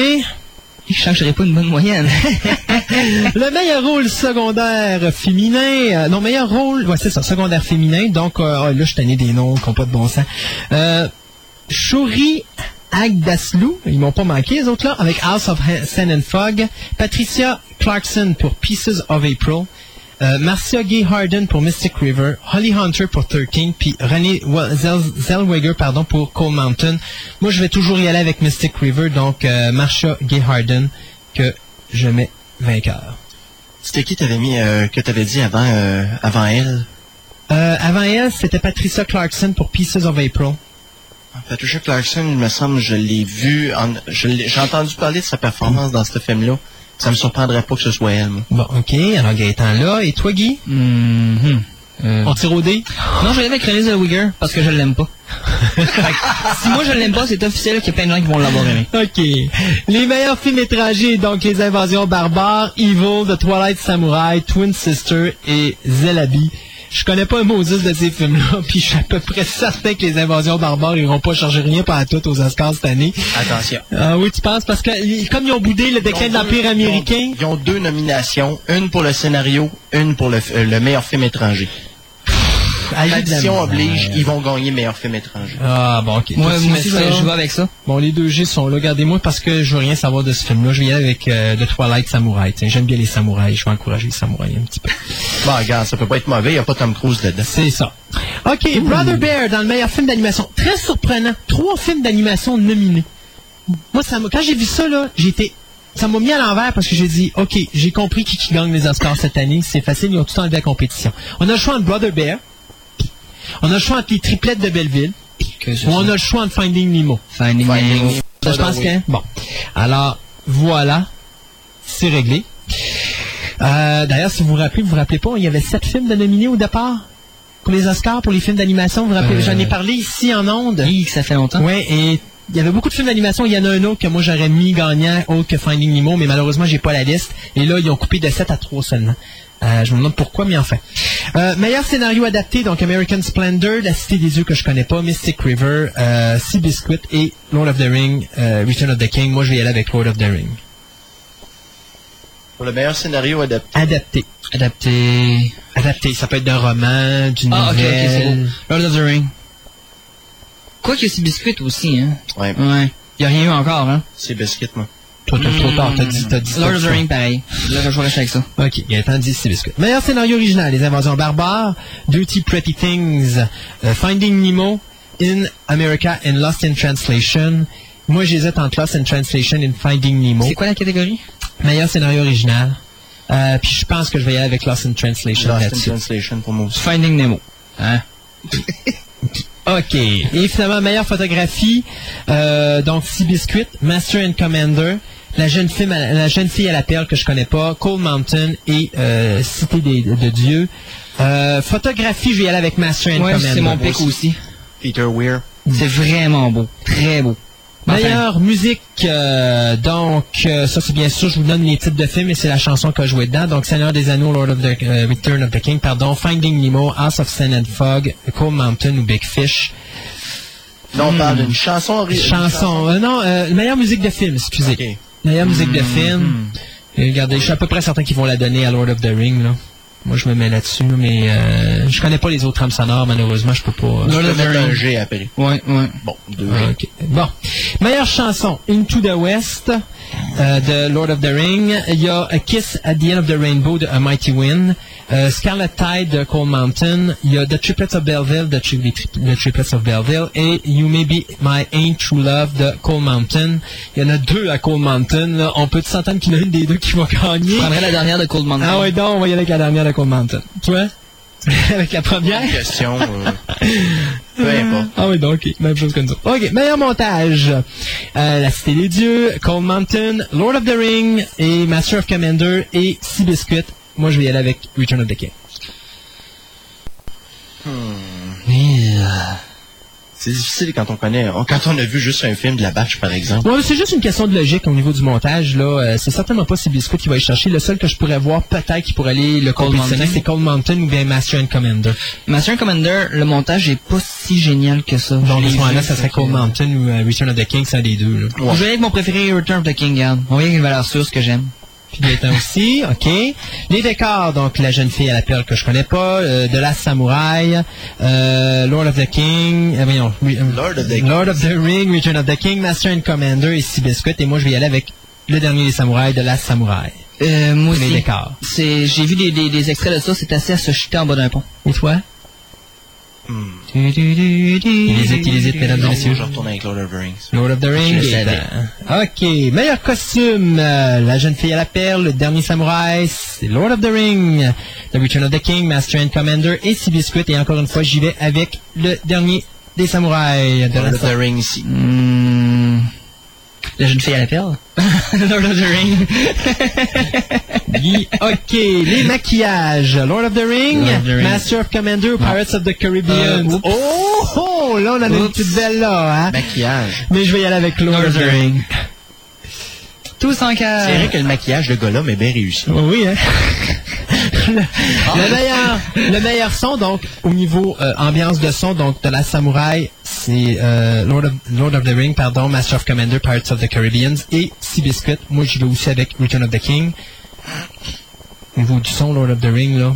Je changerais pas une bonne moyenne. Le meilleur rôle secondaire féminin, euh, non, meilleur rôle, ouais, c'est ça, secondaire féminin. Donc, euh, oh, là, je tanné des noms qui n'ont pas de bon sens. Euh, Shuri Agdaslou, ils m'ont pas manqué, les autres là, avec House of Sand and Fog. Patricia Clarkson pour Pieces of April. Euh, Marcia Gay Harden pour Mystic River, Holly Hunter pour 13, puis René Wel- Zel- Zellweger pardon, pour Cold Mountain. Moi, je vais toujours y aller avec Mystic River, donc euh, Marcia Gay Harden que je mets vainqueur. C'était qui t'avais mis, euh, que t'avais dit avant, euh, avant elle? Avant elle, c'était Patricia Clarkson pour Pieces of April. Patricia Clarkson, il me semble, je l'ai vu, en- je l'ai- j'ai entendu parler de sa performance dans ce film-là. Ça me surprendrait pas que ce soit elle, moi. Bon, ok, alors Gaëtan là. Et toi, Guy? Mhm. Euh, On tire au dé? Non, je vais avec Renée Zellweger parce que je l'aime pas. Fait que, si moi je l'aime pas, c'est officiel qu'il y a plein de gens qui vont l'avoir aimé. OK. Les meilleurs films étrangers, donc Les Invasions barbares, Evil, The Twilight Samurai, Twin Sister et Zelabi. Je connais pas un Moses de ces films-là, puis je suis à peu près certain que Les Invasions barbares iront pas changer rien par tout aux Oscars cette année. Attention. Ah oui, tu penses? Parce que comme ils ont boudé le déclin de l'Empire américain, Ils ont, ils ont deux nominations, une pour le scénario, une pour le, euh, le meilleur film étranger. Tradition misère. oblige, ils vont gagner meilleur film étranger. Ah bon, ok. Moi, aussi, je vais, avec ça. Bon, les deux G sont là. Regardez-moi parce que je veux rien savoir de ce film-là. Je vais y aller avec euh, The Twilight Samurai. Tiens, J'aime bien les samouraïs. Je vais encourager les samouraïs un petit peu. Bon, regarde, ça peut pas être mauvais, il n'y a pas Tom Cruise dedans. C'est ça. OK, Brother Bear dans le meilleur film d'animation. Très surprenant. Trois films d'animation nominés. Moi, ça m'a- quand j'ai vu ça, là, j'étais... Ça m'a mis à l'envers parce que j'ai dit, OK, j'ai compris qui, qui gagne les Oscars cette année. C'est facile, ils ont tout enlevé la compétition. On a le choix entre Brother Bear. On a le choix entre les triplettes de Belleville. Ou on a le choix entre Finding Nemo. Finding Finding Nemo. Ça, je pense oui. que... Bon. Alors, voilà. C'est réglé. Euh, D'ailleurs, si vous vous rappelez, vous vous rappelez pas, il y avait sept films de nominés au départ pour les Oscars, pour les films d'animation. Vous vous rappelez, Euh. j'en ai parlé ici en ondes. Oui, que ça fait longtemps. Ouais, et il y avait beaucoup de films d'animation. Il y en a un autre que moi j'aurais mis gagnant, autre que Finding Nemo, mais malheureusement j'ai pas la liste. Et là, ils ont coupé de 7 à 3 seulement. Euh, je me demande pourquoi, mais enfin. Euh, meilleur scénario adapté, donc American Splendor, La Cité des Yeux que je connais pas, Mystic River, euh, Sea Biscuit et Lord of the Ring, euh, Return of the King. Moi, je vais y aller avec Lord of the Ring. Pour le meilleur scénario adapté. Adapté. Adapté. Adapté, ça peut être d'un roman, d'une Ah, ok, ok, c'est nouvelle. beau. Lord of the Ring. Quoi qu'il y a ces biscuits aussi, hein. Ouais, Ouais. Il y a rien eu encore, hein. c'est biscuit, moi. Toi, t'as trop tard, t'as dit, t'as dit. Lord t'as of dit the ça. Ring, pareil. Là, je avec ça. Ok, Gaëtan dit c'est biscuit. Meilleur scénario original, Les Invasions barbares, Dirty Pretty Things, euh, Finding Nemo, In America and Lost in Translation. Moi, j'hésite entre Lost in Translation et Finding Nemo. C'est quoi la catégorie? Meilleur scénario original. Euh, puis je pense que je vais y aller avec Lost in Translation Lost in là-dessus. Translation pour moi aussi. Finding Nemo. Hein? OK. Et finalement, meilleure photographie, euh, donc Seabiscuit, Master and Commander, la jeune, fille, à- la jeune fille à la perle que je connais pas, Cold Mountain et euh, Cité des- de Dieu. Euh, photographie, je vais y aller avec Master and Ouais, c'est mon pic aussi. Peter Weir. C'est vraiment beau. Très beau. Enfin, Meilleure musique, euh, donc euh, ça c'est bien sûr, je vous donne les titres de films et c'est la chanson que je jouais dedans. Donc Seigneur des Anneaux, Lord of the euh, Return of the King, pardon, Finding Nemo, House of Sand and Fog, Cold Mountain ou Big Fish. Là, on parle d'une chanson originale. Chanson, euh, non, euh, meilleure musique de film, excusez. Ok. Meilleure musique de film. Et regardez, je suis à peu près certain qu'ils vont la donner à Lord of the Ring. Là. Moi, je me mets là-dessus, là, mais euh, je connais pas les autres trames sonores, malheureusement, je peux pas. euh, Je peux mettre un G après. Ouais, ouais. Bon, deux Ah. Bon. Meilleure chanson, Into the West, euh, de Lord of the Ring. Il y a A Kiss at the End of the Rainbow de A Mighty Wind. Euh, Scarlet Tide de Cold Mountain. Il y a The Triplets of Belleville de Tri- The Triplets of Belleville. Et You May Be My Ain't True Love de Cold Mountain. Il y en a deux à Cold Mountain. là. On peut s'entendre qu'il y en a une des deux qui va gagner? Je prendrais la dernière de Cold Mountain. Ah ouais, donc on va y aller avec la dernière de Cold Mountain. Toi? avec la première? Question. euh, peu importe. Ah oui, donc, ok. Même chose que nous. OK, meilleur montage. Euh, la Cité des Dieux, Cold Mountain, Lord of the Ring et Master of Commander et Seabiscuit. Moi, je vais y aller avec Return of the King. C'est difficile quand on connaît, quand on a vu juste un film de la batch, par exemple. Ouais, c'est juste une question de logique au niveau du montage. là. Euh, c'est certainement pas Seabiscuit qui va y chercher. Le seul que je pourrais voir peut-être qui pourrait aller le Cold Mountain. c'est Cold Mountain ou bien Master and Commander. Master and Commander, le montage est pas si génial que ça. Donc, à ce moment-là, ça serait Cold Mountain ou euh, Return of the King, c'est un des deux. Là. Je vais aller avec mon préféré, Return of the King, regarde. On va y aller avec une valeur sûre, ce que j'aime. Puis Gaëtan aussi, OK. Les décors, donc la jeune fille à la perle que je connais pas, euh, de la samouraï, euh, Lord of the King, euh, voyons, oui, euh, Lord of the Lord of the Ring, Return of the King, Master and Commander et Seabiscuit. Et moi, je vais y aller avec le dernier des samouraïs, de la samouraï. Euh, moi Les aussi. décors. C'est, j'ai vu des, des, des extraits de ça, c'est assez à se jeter en bas d'un pont. Et toi? Il Il hésite, il hésite, mesdames et messieurs. je retourne avec Lord of the Rings. Lord of the Ring. Je le et savais. ben, OK. Meilleur costume. euh, la jeune fille à la perle, le dernier samouraï, c'est Lord of the Ring. The Return of the King, Master and Commander et Seabiscuit. Et encore une fois, j'y vais avec le dernier des samouraïs. Lord of the Ring ici. Hmm. La jeune fille à la perle? Lord of the Ring. OK. Les maquillages. Lord of the Ring, Lord of the Ring. Master of Commander ou Pirates of the Caribbean. Euh, oh, oh, là, on a une Oups. petite belle là, hein. Maquillage. Mais je vais y aller avec Lord, of the Ring. Tous en cas. C'est vrai que le maquillage de Gollum est bien réussi. Oui, hein? le, le meilleur, le meilleur son, donc, au niveau euh, ambiance de son, donc, de la samouraï, c'est euh, Lord, of, Lord of the Ring, pardon, Master of Commander, Pirates of the Caribbean et Seabiscuit. Moi, j'y vais aussi avec Return of the King. Au niveau du son, Lord of the Ring, là.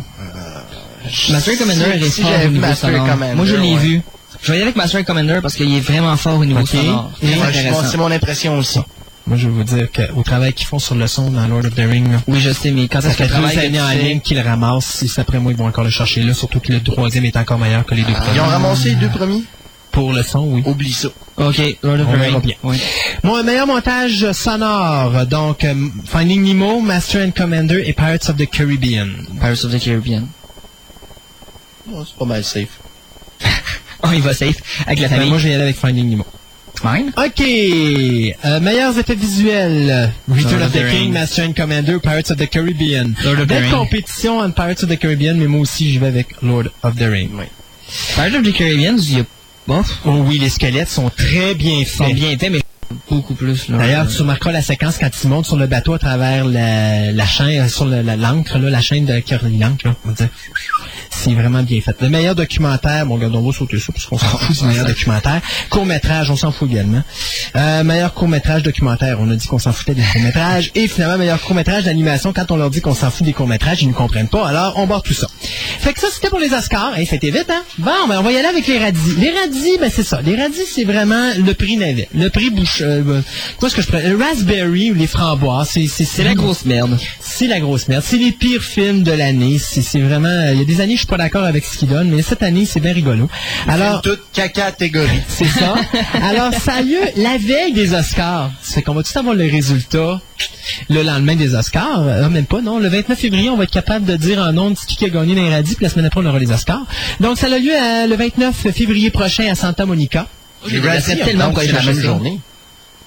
Master and Commander est si fort j'avais au vu niveau sonore. Moi, je l'ai ouais. vu. Je vais y aller avec Master and Commander parce qu'il est vraiment fort au niveau Ok. sonore. C'est mon impression aussi. Moi, je vais vous dire qu'au travail qu'ils font sur le son dans Lord of the Ring, là, Oui, je sais, mais quand ça est-ce que travail années en ligne qu'ils le ramassent. Si c'est après moi, ils vont encore le chercher là, surtout que le troisième est encore meilleur que les deux premiers. Ils ont ramassé les deux premiers? Pour le son, oui. Oublie ça. Ok, Lord of the verra Ring. bien. Oui. Mon meilleur montage sonore, donc euh, Finding Nemo, Master and Commander et Pirates of the Caribbean. Pirates of the Caribbean. Oh, c'est pas mal safe. Oh, il va safe. Avec la Ben, famille. moi, je vais y aller avec Finding Nemo. Mine? OK. Euh, meilleurs effets visuels. Return Lord of the, the King, Ring. Master and Commander, Pirates of the Caribbean. Lord of the Belle Ring. compétition entre Pirates of the Caribbean, mais moi aussi, j'y vais avec Lord of the Ring. Oui. Pirates of the Caribbean, il y a... Bof. Oh oui, les squelettes sont très bien sont faits. bien faits, mais beaucoup plus. D'ailleurs, tu remarqueras la séquence quand ils montent sur le bateau à travers la, la chaîne, euh, sur le- la- l'encre, là, la chaîne de l'encre. C'est vraiment bien fait. Le meilleur documentaire, bon, regarde, on va sauter ça, parce qu'on s'en fout du meilleur documentaire. Court-métrage, on s'en fout également. Euh, meilleur court-métrage documentaire, on a dit qu'on s'en foutait des courts-métrages. Et finalement, meilleur court-métrage d'animation, quand on leur dit qu'on s'en fout des courts-métrages, ils ne comprennent pas. Alors, on barre tout ça. Fait que ça, c'était pour les Oscars. Hey, c'était vite, hein? Bon, ben, on va y aller avec les radis. Les radis, ben, c'est ça. Les radis, c'est vraiment le prix navet. Le prix bouche, euh, quoi est-ce que je prends? Le Raspberry ou les framboises, c'est, c'est, C'est la grosse merde. C'est la grosse merde. C'est les pires films de l'année. C'est, c'est vraiment, euh, il y a des années, je suis pas d'accord avec ce qu'ils donnent, mais cette année, c'est bien rigolo. Alors, Toute catégorie. c'est ça. Alors, ça a lieu la veille des Oscars. Fait qu'on va tout avoir le résultat le lendemain des Oscars. Euh, même pas, non. Le 29 février, on va être capable de dire en nombre qui a gagné dans les radis, puis la semaine après, on aura les Oscars. Donc, ça a lieu le 29 février prochain à Santa Monica. Les Razzies, tellement donc, pour aller c'est la même journée.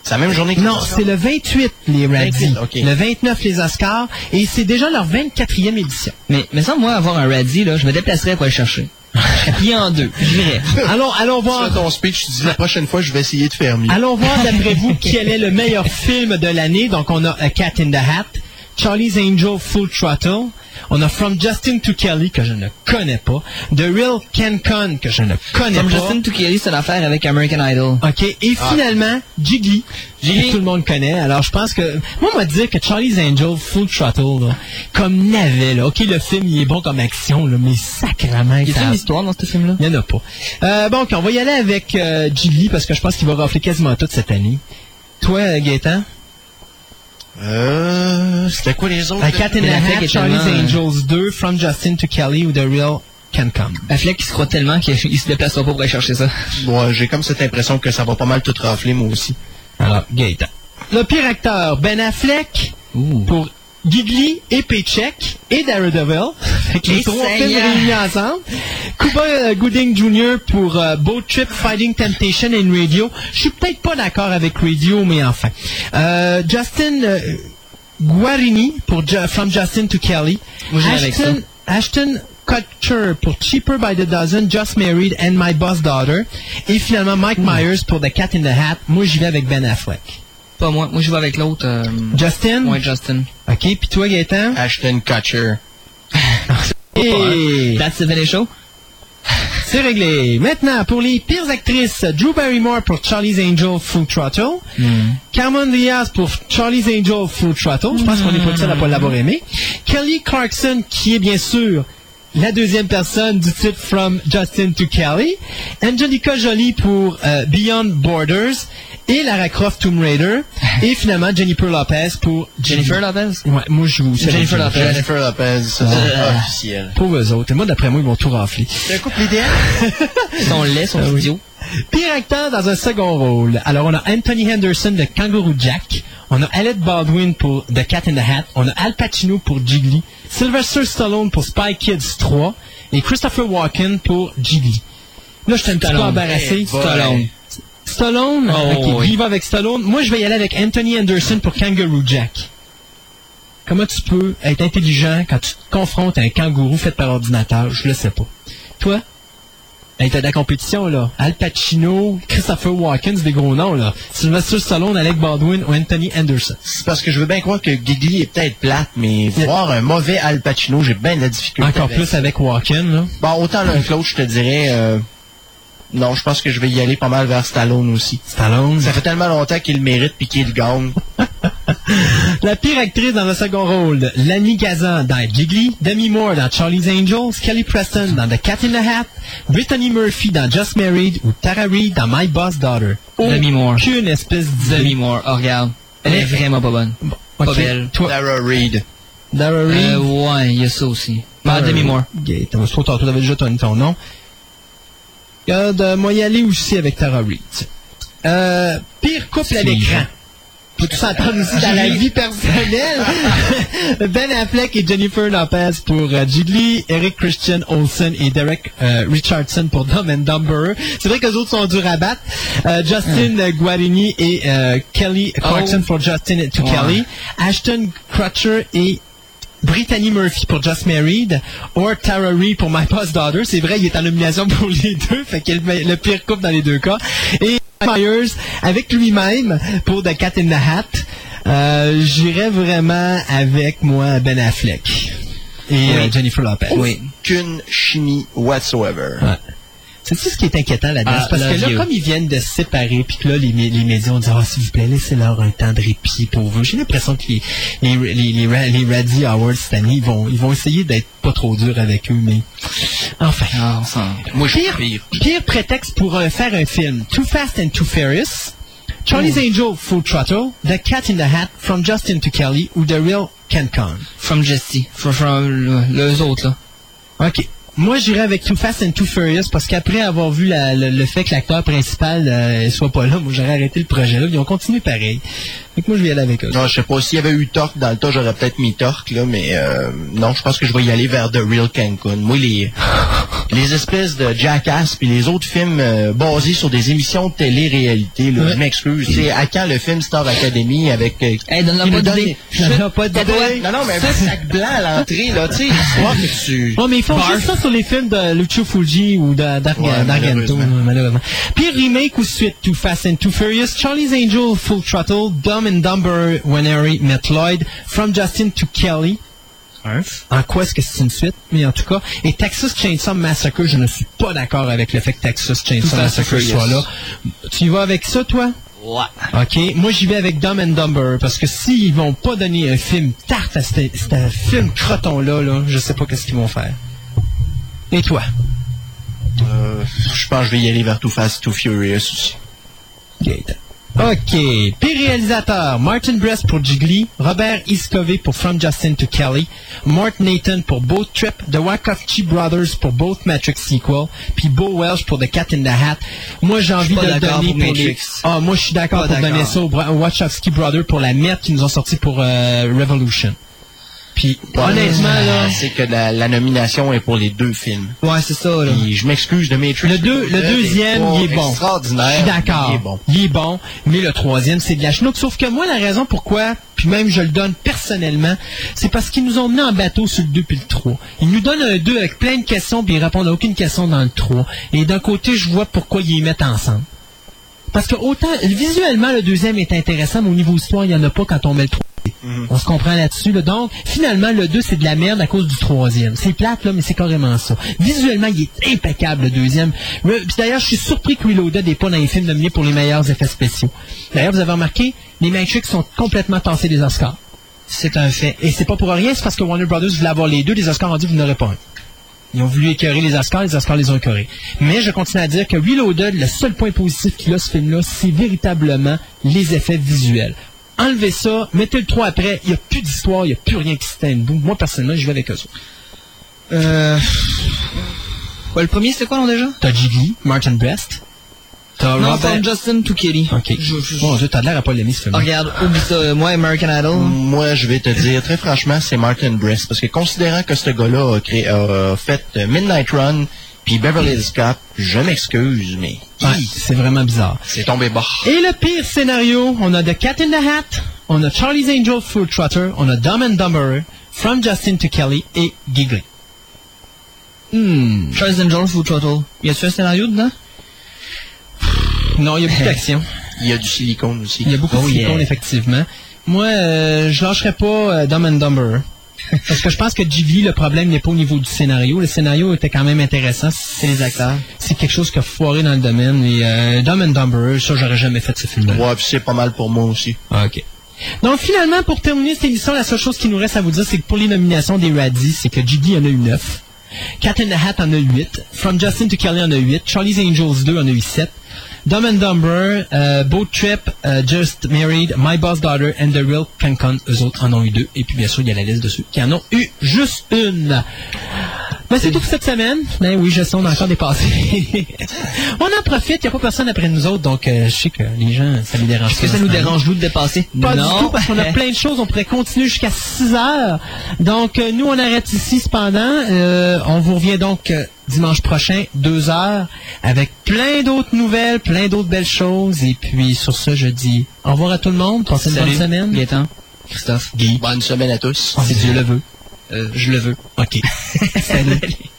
C'est la même journée que Non, c'est le 28, les Razzies. 28, ok. Le 29, les Oscars. Et c'est déjà leur 24e édition. Mais, mais sans moi avoir un radis, là, je me déplacerais pour aller chercher. Plié en deux. J'irais. Allons, allons voir. ton speech, tu dis la prochaine fois, je vais essayer de faire mieux. Allons voir d'après vous quel est le meilleur film de l'année. Donc on a A Cat in the Hat, Charlie's Angel Full Throttle, on a From Justin to Kelly que je ne connais pas, The Real Ken Con que je ne connais pas. Justin Tukeli, c'est l'affaire avec American Idol. OK. Et finalement, Jiggly. Jiggly. que Tout le monde connaît. Alors, je pense que... Moi, on va dire que Charlie's Angel Full Throttle, là, comme navet, là. OK, le film, il est bon comme action, là, mais sacrément, Il y a une histoire dans ce film-là? il n'y en a pas. Euh, bon, OK, on va y aller avec euh, Jiggly parce que je pense qu'il va rafler quasiment tout cette année. Toi, Gaëtan? Euh, c'était quoi les autres? A Cat in the Ben Affleck Hat, Charlie's euh, Angels 2, From Justin to Kelly ou The Real Can Come. Affleck, il se croit tellement qu'il il se déplacera pas pour aller chercher ça. Moi, j'ai comme cette impression que ça va pas mal tout rafler, moi aussi. Alors, Gaëtan. Le pire acteur, Ben Affleck, pour Gigli et Paycheck et Daredevil. Les trois films réunis ensemble. Cuba euh, Gooding Jr. pour euh, Boat Trip, Fighting Temptation and Radio. Je suis peut-être pas d'accord avec Radio, mais enfin. Euh, Justin euh, Guarini pour Ju- From Justin to Kelly. Moi, avec Ashton, Ashton Kutcher pour Cheaper by the Dozen, Just Married and My Boss Daughter. Et finalement Mike Myers pour The Cat in the Hat. Moi, j'y vais avec Ben Affleck. Pas moi. Moi, je vais avec l'autre. euh, Justin? Ouais, Justin. OK, puis toi, Gaëtan? Ashton Kutcher. Et That's the finish show. c'est réglé. Maintenant, pour les pires actrices, Drew Barrymore pour Charlie's Angel Full Throttle. Cameron Diaz pour Charlie's Angel Full Throttle. Je pense qu'on n'est pas le seul à pas l'avoir aimé. Kelly Clarkson, qui est bien sûr la deuxième personne du titre From Justin to Kelly. Angelica Jolie pour euh, Beyond Borders. Et Lara Croft Tomb Raider. Et finalement, Jennifer Lopez pour Jennifer Lopez? Ouais, moi, je vous... Jennifer Lopez. Jennifer Lopez, ça, c'est officiel. Pour eux autres. Et moi, d'après moi, ils vont tout rafler. C'est un couple idéal? Son lait, son Ah oui. idiot. Pire acteur dans un second rôle. Alors, on a Anthony Henderson de Kangaroo Jack. On a Alec Baldwin pour The Cat in the Hat. On a Al Pacino pour Jiggly. Sylvester Stallone pour Spy Kids 3. Et Christopher Walken pour Jiggly. Là, je suis un petit peu embarrassé. Eh. Stallone. Stallone? Oh, oui. va avec Stallone. Moi, je vais y aller avec Anthony Henderson pour Kangaroo Jack. Comment tu peux être intelligent quand tu te confrontes à un kangourou fait par ordinateur? Je le sais pas. Toi? Hey, t'as de la compétition, là. Al Pacino, Christopher Walken, c'est des gros noms, là. Sylvester Stallone, Alec Baldwin ou Anthony Anderson. C'est parce que je veux bien croire que Gigli est peut-être plate, mais voir un mauvais Al Pacino, j'ai bien de la difficulté. Encore avec plus avec Walken, là. Bon, autant l'un que l'autre, je te dirais, euh, non, je pense que je vais y aller pas mal vers Stallone aussi. Stallone? Ça fait tellement longtemps qu'il le mérite puis qu'il gagne. La pire actrice dans le second rôle, Lani Gazan dans Jiggly, Demi Moore dans Charlie's Angels, Kelly Preston dans The Cat in the Hat, Brittany Murphy dans Just Married ou Tara Reid dans My Boss Daughter. Demi Moore. Aucune espèce d'idée. Demi Moore. Oh, regarde. Elle est vraiment pas bonne. Pas Ok. belle. Toi, Tara Reid. Tara Reid? Euh, ouais, il y a ça aussi. Pas Tara Demi Moore. Reid. T'as trop tard, t'avais déjà donné ton nom. Regarde, moi y aller aussi avec Tara Reid. Euh, pire couple à l'écran. Faut tout s'entendre aussi dans la vie personnelle. ben Affleck et Jennifer Lopez pour euh, Eric Christian Olsen et Derek euh, Richardson pour Dumb and Dumber. C'est vrai que les autres sont durs à battre. Euh, Justin euh, Guarini et euh, Kelly Clarkson pour Justin to Ouais. Kelly. Ashton Kutcher et Brittany Murphy pour Just Married, ou Tara Reid pour My Boss Daughter. C'est vrai, il est en nomination pour les deux, fait qu'il est le, pire couple dans les deux cas. Et Myers avec lui-même pour The Cat in the Hat. Euh, J'irais vraiment avec moi Ben Affleck et euh, Jennifer Lopez. Aucune chimie whatsoever. Ouais. C'est-tu ce qui est inquiétant là-dedans? Ah, C'est parce que là, you. comme ils viennent de se séparer, puis que là, les, les médias ont dit, ah, s'il vous plaît, laissez-leur un temps de répit pour vous. J'ai l'impression que les, les, les, les, les Raddy Awards cette année, ils vont, ils vont essayer d'être pas trop durs avec eux, mais enfin. Ah, s'en... Moi, je Pire, pire. pire prétexte pour euh, faire un film. Too Fast and Too Furious, Charlie's Angel, Full Throttle, The Cat in the Hat, From Justin to Kelly ou The Real Ken Con. From Jesse. From, from le- les autres, là. OK. Moi, j'irais avec Too Fast and Too Furious parce qu'après avoir vu le, le fait que l'acteur principal euh, soit pas là, moi, j'aurais arrêté le projet là. Ils ont continué pareil. Fait que moi, je vais y aller avec eux. Non, je sais pas. S'il y avait eu Torque dans le tas, j'aurais peut-être mis Torque, là, mais euh, non, je pense que je vais y aller vers The Real Cancun. Moi, les, les espèces de Jackass puis les autres films euh, basés sur des émissions de télé-réalité, là, Ouais. je m'excuse. Tu sais, à quand le film Star Academy avec... euh, Hey, donne-leur pas donne d'idée. n'ai pas Pas d'idée. de- Non, non, mais un sac blanc à l'entrée, là, tu sais, histoire que tu... Oh, mais ils font juste ça sur les films de Lucio Fulci ou d'Arga- Ouais, d'Argento, malheureusement. malheureusement. Puis remake ou suite Too Fast and Too Furious, Charlie's Angel, Full Throttle, Dumb and Dumber, When Harry Met Lloyd, From Justin to Kelly. En quoi est-ce que c'est une suite? Mais en tout cas, et Texas Chainsaw Massacre, je ne suis pas d'accord avec le fait que Texas Chainsaw Massacre yes. soit là. Tu y vas avec ça, toi? Ouais. OK. Moi, j'y vais avec Dumb and Dumber parce que s'ils vont pas donner un film tarte à ce film croton-là, là, je sais pas qu'est-ce qu'ils vont faire. Et toi? Euh, je pense que je vais y aller vers Too Fast, Too Furious aussi. Gaëtan. OK. Puis réalisateur, Martin Brest pour Jiggly, Robert Iscove pour From Justin to Kelly, Mort Nathan pour Boat Trip, The Wachowski Brothers pour Both Matrix Sequel, puis Bo Welsh pour The Cat in the Hat. Moi, j'ai envie de le donner pour les... Ah, moi, je suis d'accord pour donner ça aux Wachowski Brothers pour la mettre qui nous ont sorti pour euh, Revolution. Puis, honnêtement, là... C'est que la, la nomination est pour les deux films. Ouais, c'est ça, là. Puis je m'excuse de Matrix. Le, deux, le deuxième, il est bon. Extraordinaire. Je suis d'accord. Il est bon. Il est bon. Mais le troisième, c'est de la chenoute. Sauf que moi, la raison pourquoi, puis même je le donne personnellement, c'est parce qu'ils nous ont menés en bateau sur le 2 puis le 3. Ils nous donnent un 2 avec plein de questions, puis ils répondent à aucune question dans le 3. Et d'un côté, je vois pourquoi ils les mettent ensemble. Parce que autant, visuellement, le deuxième est intéressant, mais au niveau histoire, il n'y en a pas quand on met le 3. On se comprend là-dessus. Là. Donc, finalement, le 2, c'est de la merde à cause du troisième. C'est plate, là, mais c'est carrément ça. Visuellement, il est impeccable, le deuxième. D'ailleurs, je suis surpris que Reloaded n'est pas dans les films nominés pour les meilleurs effets spéciaux. D'ailleurs, vous avez remarqué, les Matrix sont complètement tassés des Oscars. C'est un fait. Et c'est pas pour rien, c'est parce que Warner Brothers voulait avoir les deux. Les Oscars ont dit, vous n'aurez pas un. Ils ont voulu écœurer les Oscars, les Oscars les ont écœurés. Mais je continue à dire que Reloaded, le seul point positif qu'il a, ce film-là, c'est véritablement les effets visuels. Enlevez ça, mettez le 3 après, il n'y a plus d'histoire, il n'y a plus rien qui se tient debout. Moi, personnellement, je vais avec eux autres. Euh... Ouais, le premier, c'était quoi, non, déjà? T'as Jiggly, Martin Brest. T'as Non, Robert... From Justin to Kelly. Ok. Je- je- Bon, Dieu, t'as l'air à pas l'aimer, ce film. Ah, regarde, oublie ça. euh, Moi, American Idol. Moi, je vais te dire, très franchement, c'est Martin Brest. Parce que considérant que ce gars-là a, créé, a fait euh, Midnight Run puis Beverly Hills Cop, je m'excuse, mais Ouais, c'est vraiment bizarre. c'est tombé bas. Et le pire scénario, on a The Cat in the Hat, on a Charlie's Angel Full Trotter, on a Dumb and Dumberer, From Justin to Kelly et Giggly. Hmm. Charles Angel, Full Throttle. Y a-tu un scénario dedans? Non, il y a beaucoup d'action. Il y a du silicone aussi. Il y a beaucoup de Oh, silicone, yeah. effectivement. Moi, euh, je lâcherais pas euh, Dumb and Dumberer. Parce que je pense que Jiggly, le problème n'est pas au niveau du scénario. Le scénario était quand même intéressant. C'est les acteurs. C'est quelque chose qui a foiré dans le domaine. Et euh, Dumb and Dumberer, ça, j'aurais jamais fait ce film-là. Ouais, puis c'est pas mal pour moi aussi. Ah, OK. Donc, finalement, pour terminer cette émission, la seule chose qui nous reste à vous dire, c'est que pour les nominations des Radis, c'est que Jiggly en a eu 9. Cat in the Hat en a 8. From Justin to Kelly en a 8. Charlie's Angels 2 en a eu 7. Dumb and Dumber, euh, Boat Trip, euh, Just Married, My Boss Daughter and The Real Cancun, eux autres en ont eu deux. Et puis, bien sûr, il y a la liste de ceux qui en ont eu juste une. Ben, c'est tout pour cette semaine. Ben oui, je sais, on a encore dépassé. on en profite, il n'y a pas personne après nous autres, donc euh, je sais que les gens, ça les dérange Est-ce que ça nous dérange, nous, de dépasser? pas non. du tout, parce qu'on a plein de choses. On pourrait continuer jusqu'à 6 heures. Donc, euh, nous, on arrête ici, cependant. Euh, on vous revient donc euh, dimanche prochain, 2 heures, avec plein d'autres nouvelles, plein d'autres belles choses. Et puis, sur ce, je dis au revoir à tout le monde. Passez une bonne semaine. Gaëtan. Christophe. Guy. Bonne semaine à tous. Si Dieu le veut. Euh, je le veux. OK. Salut.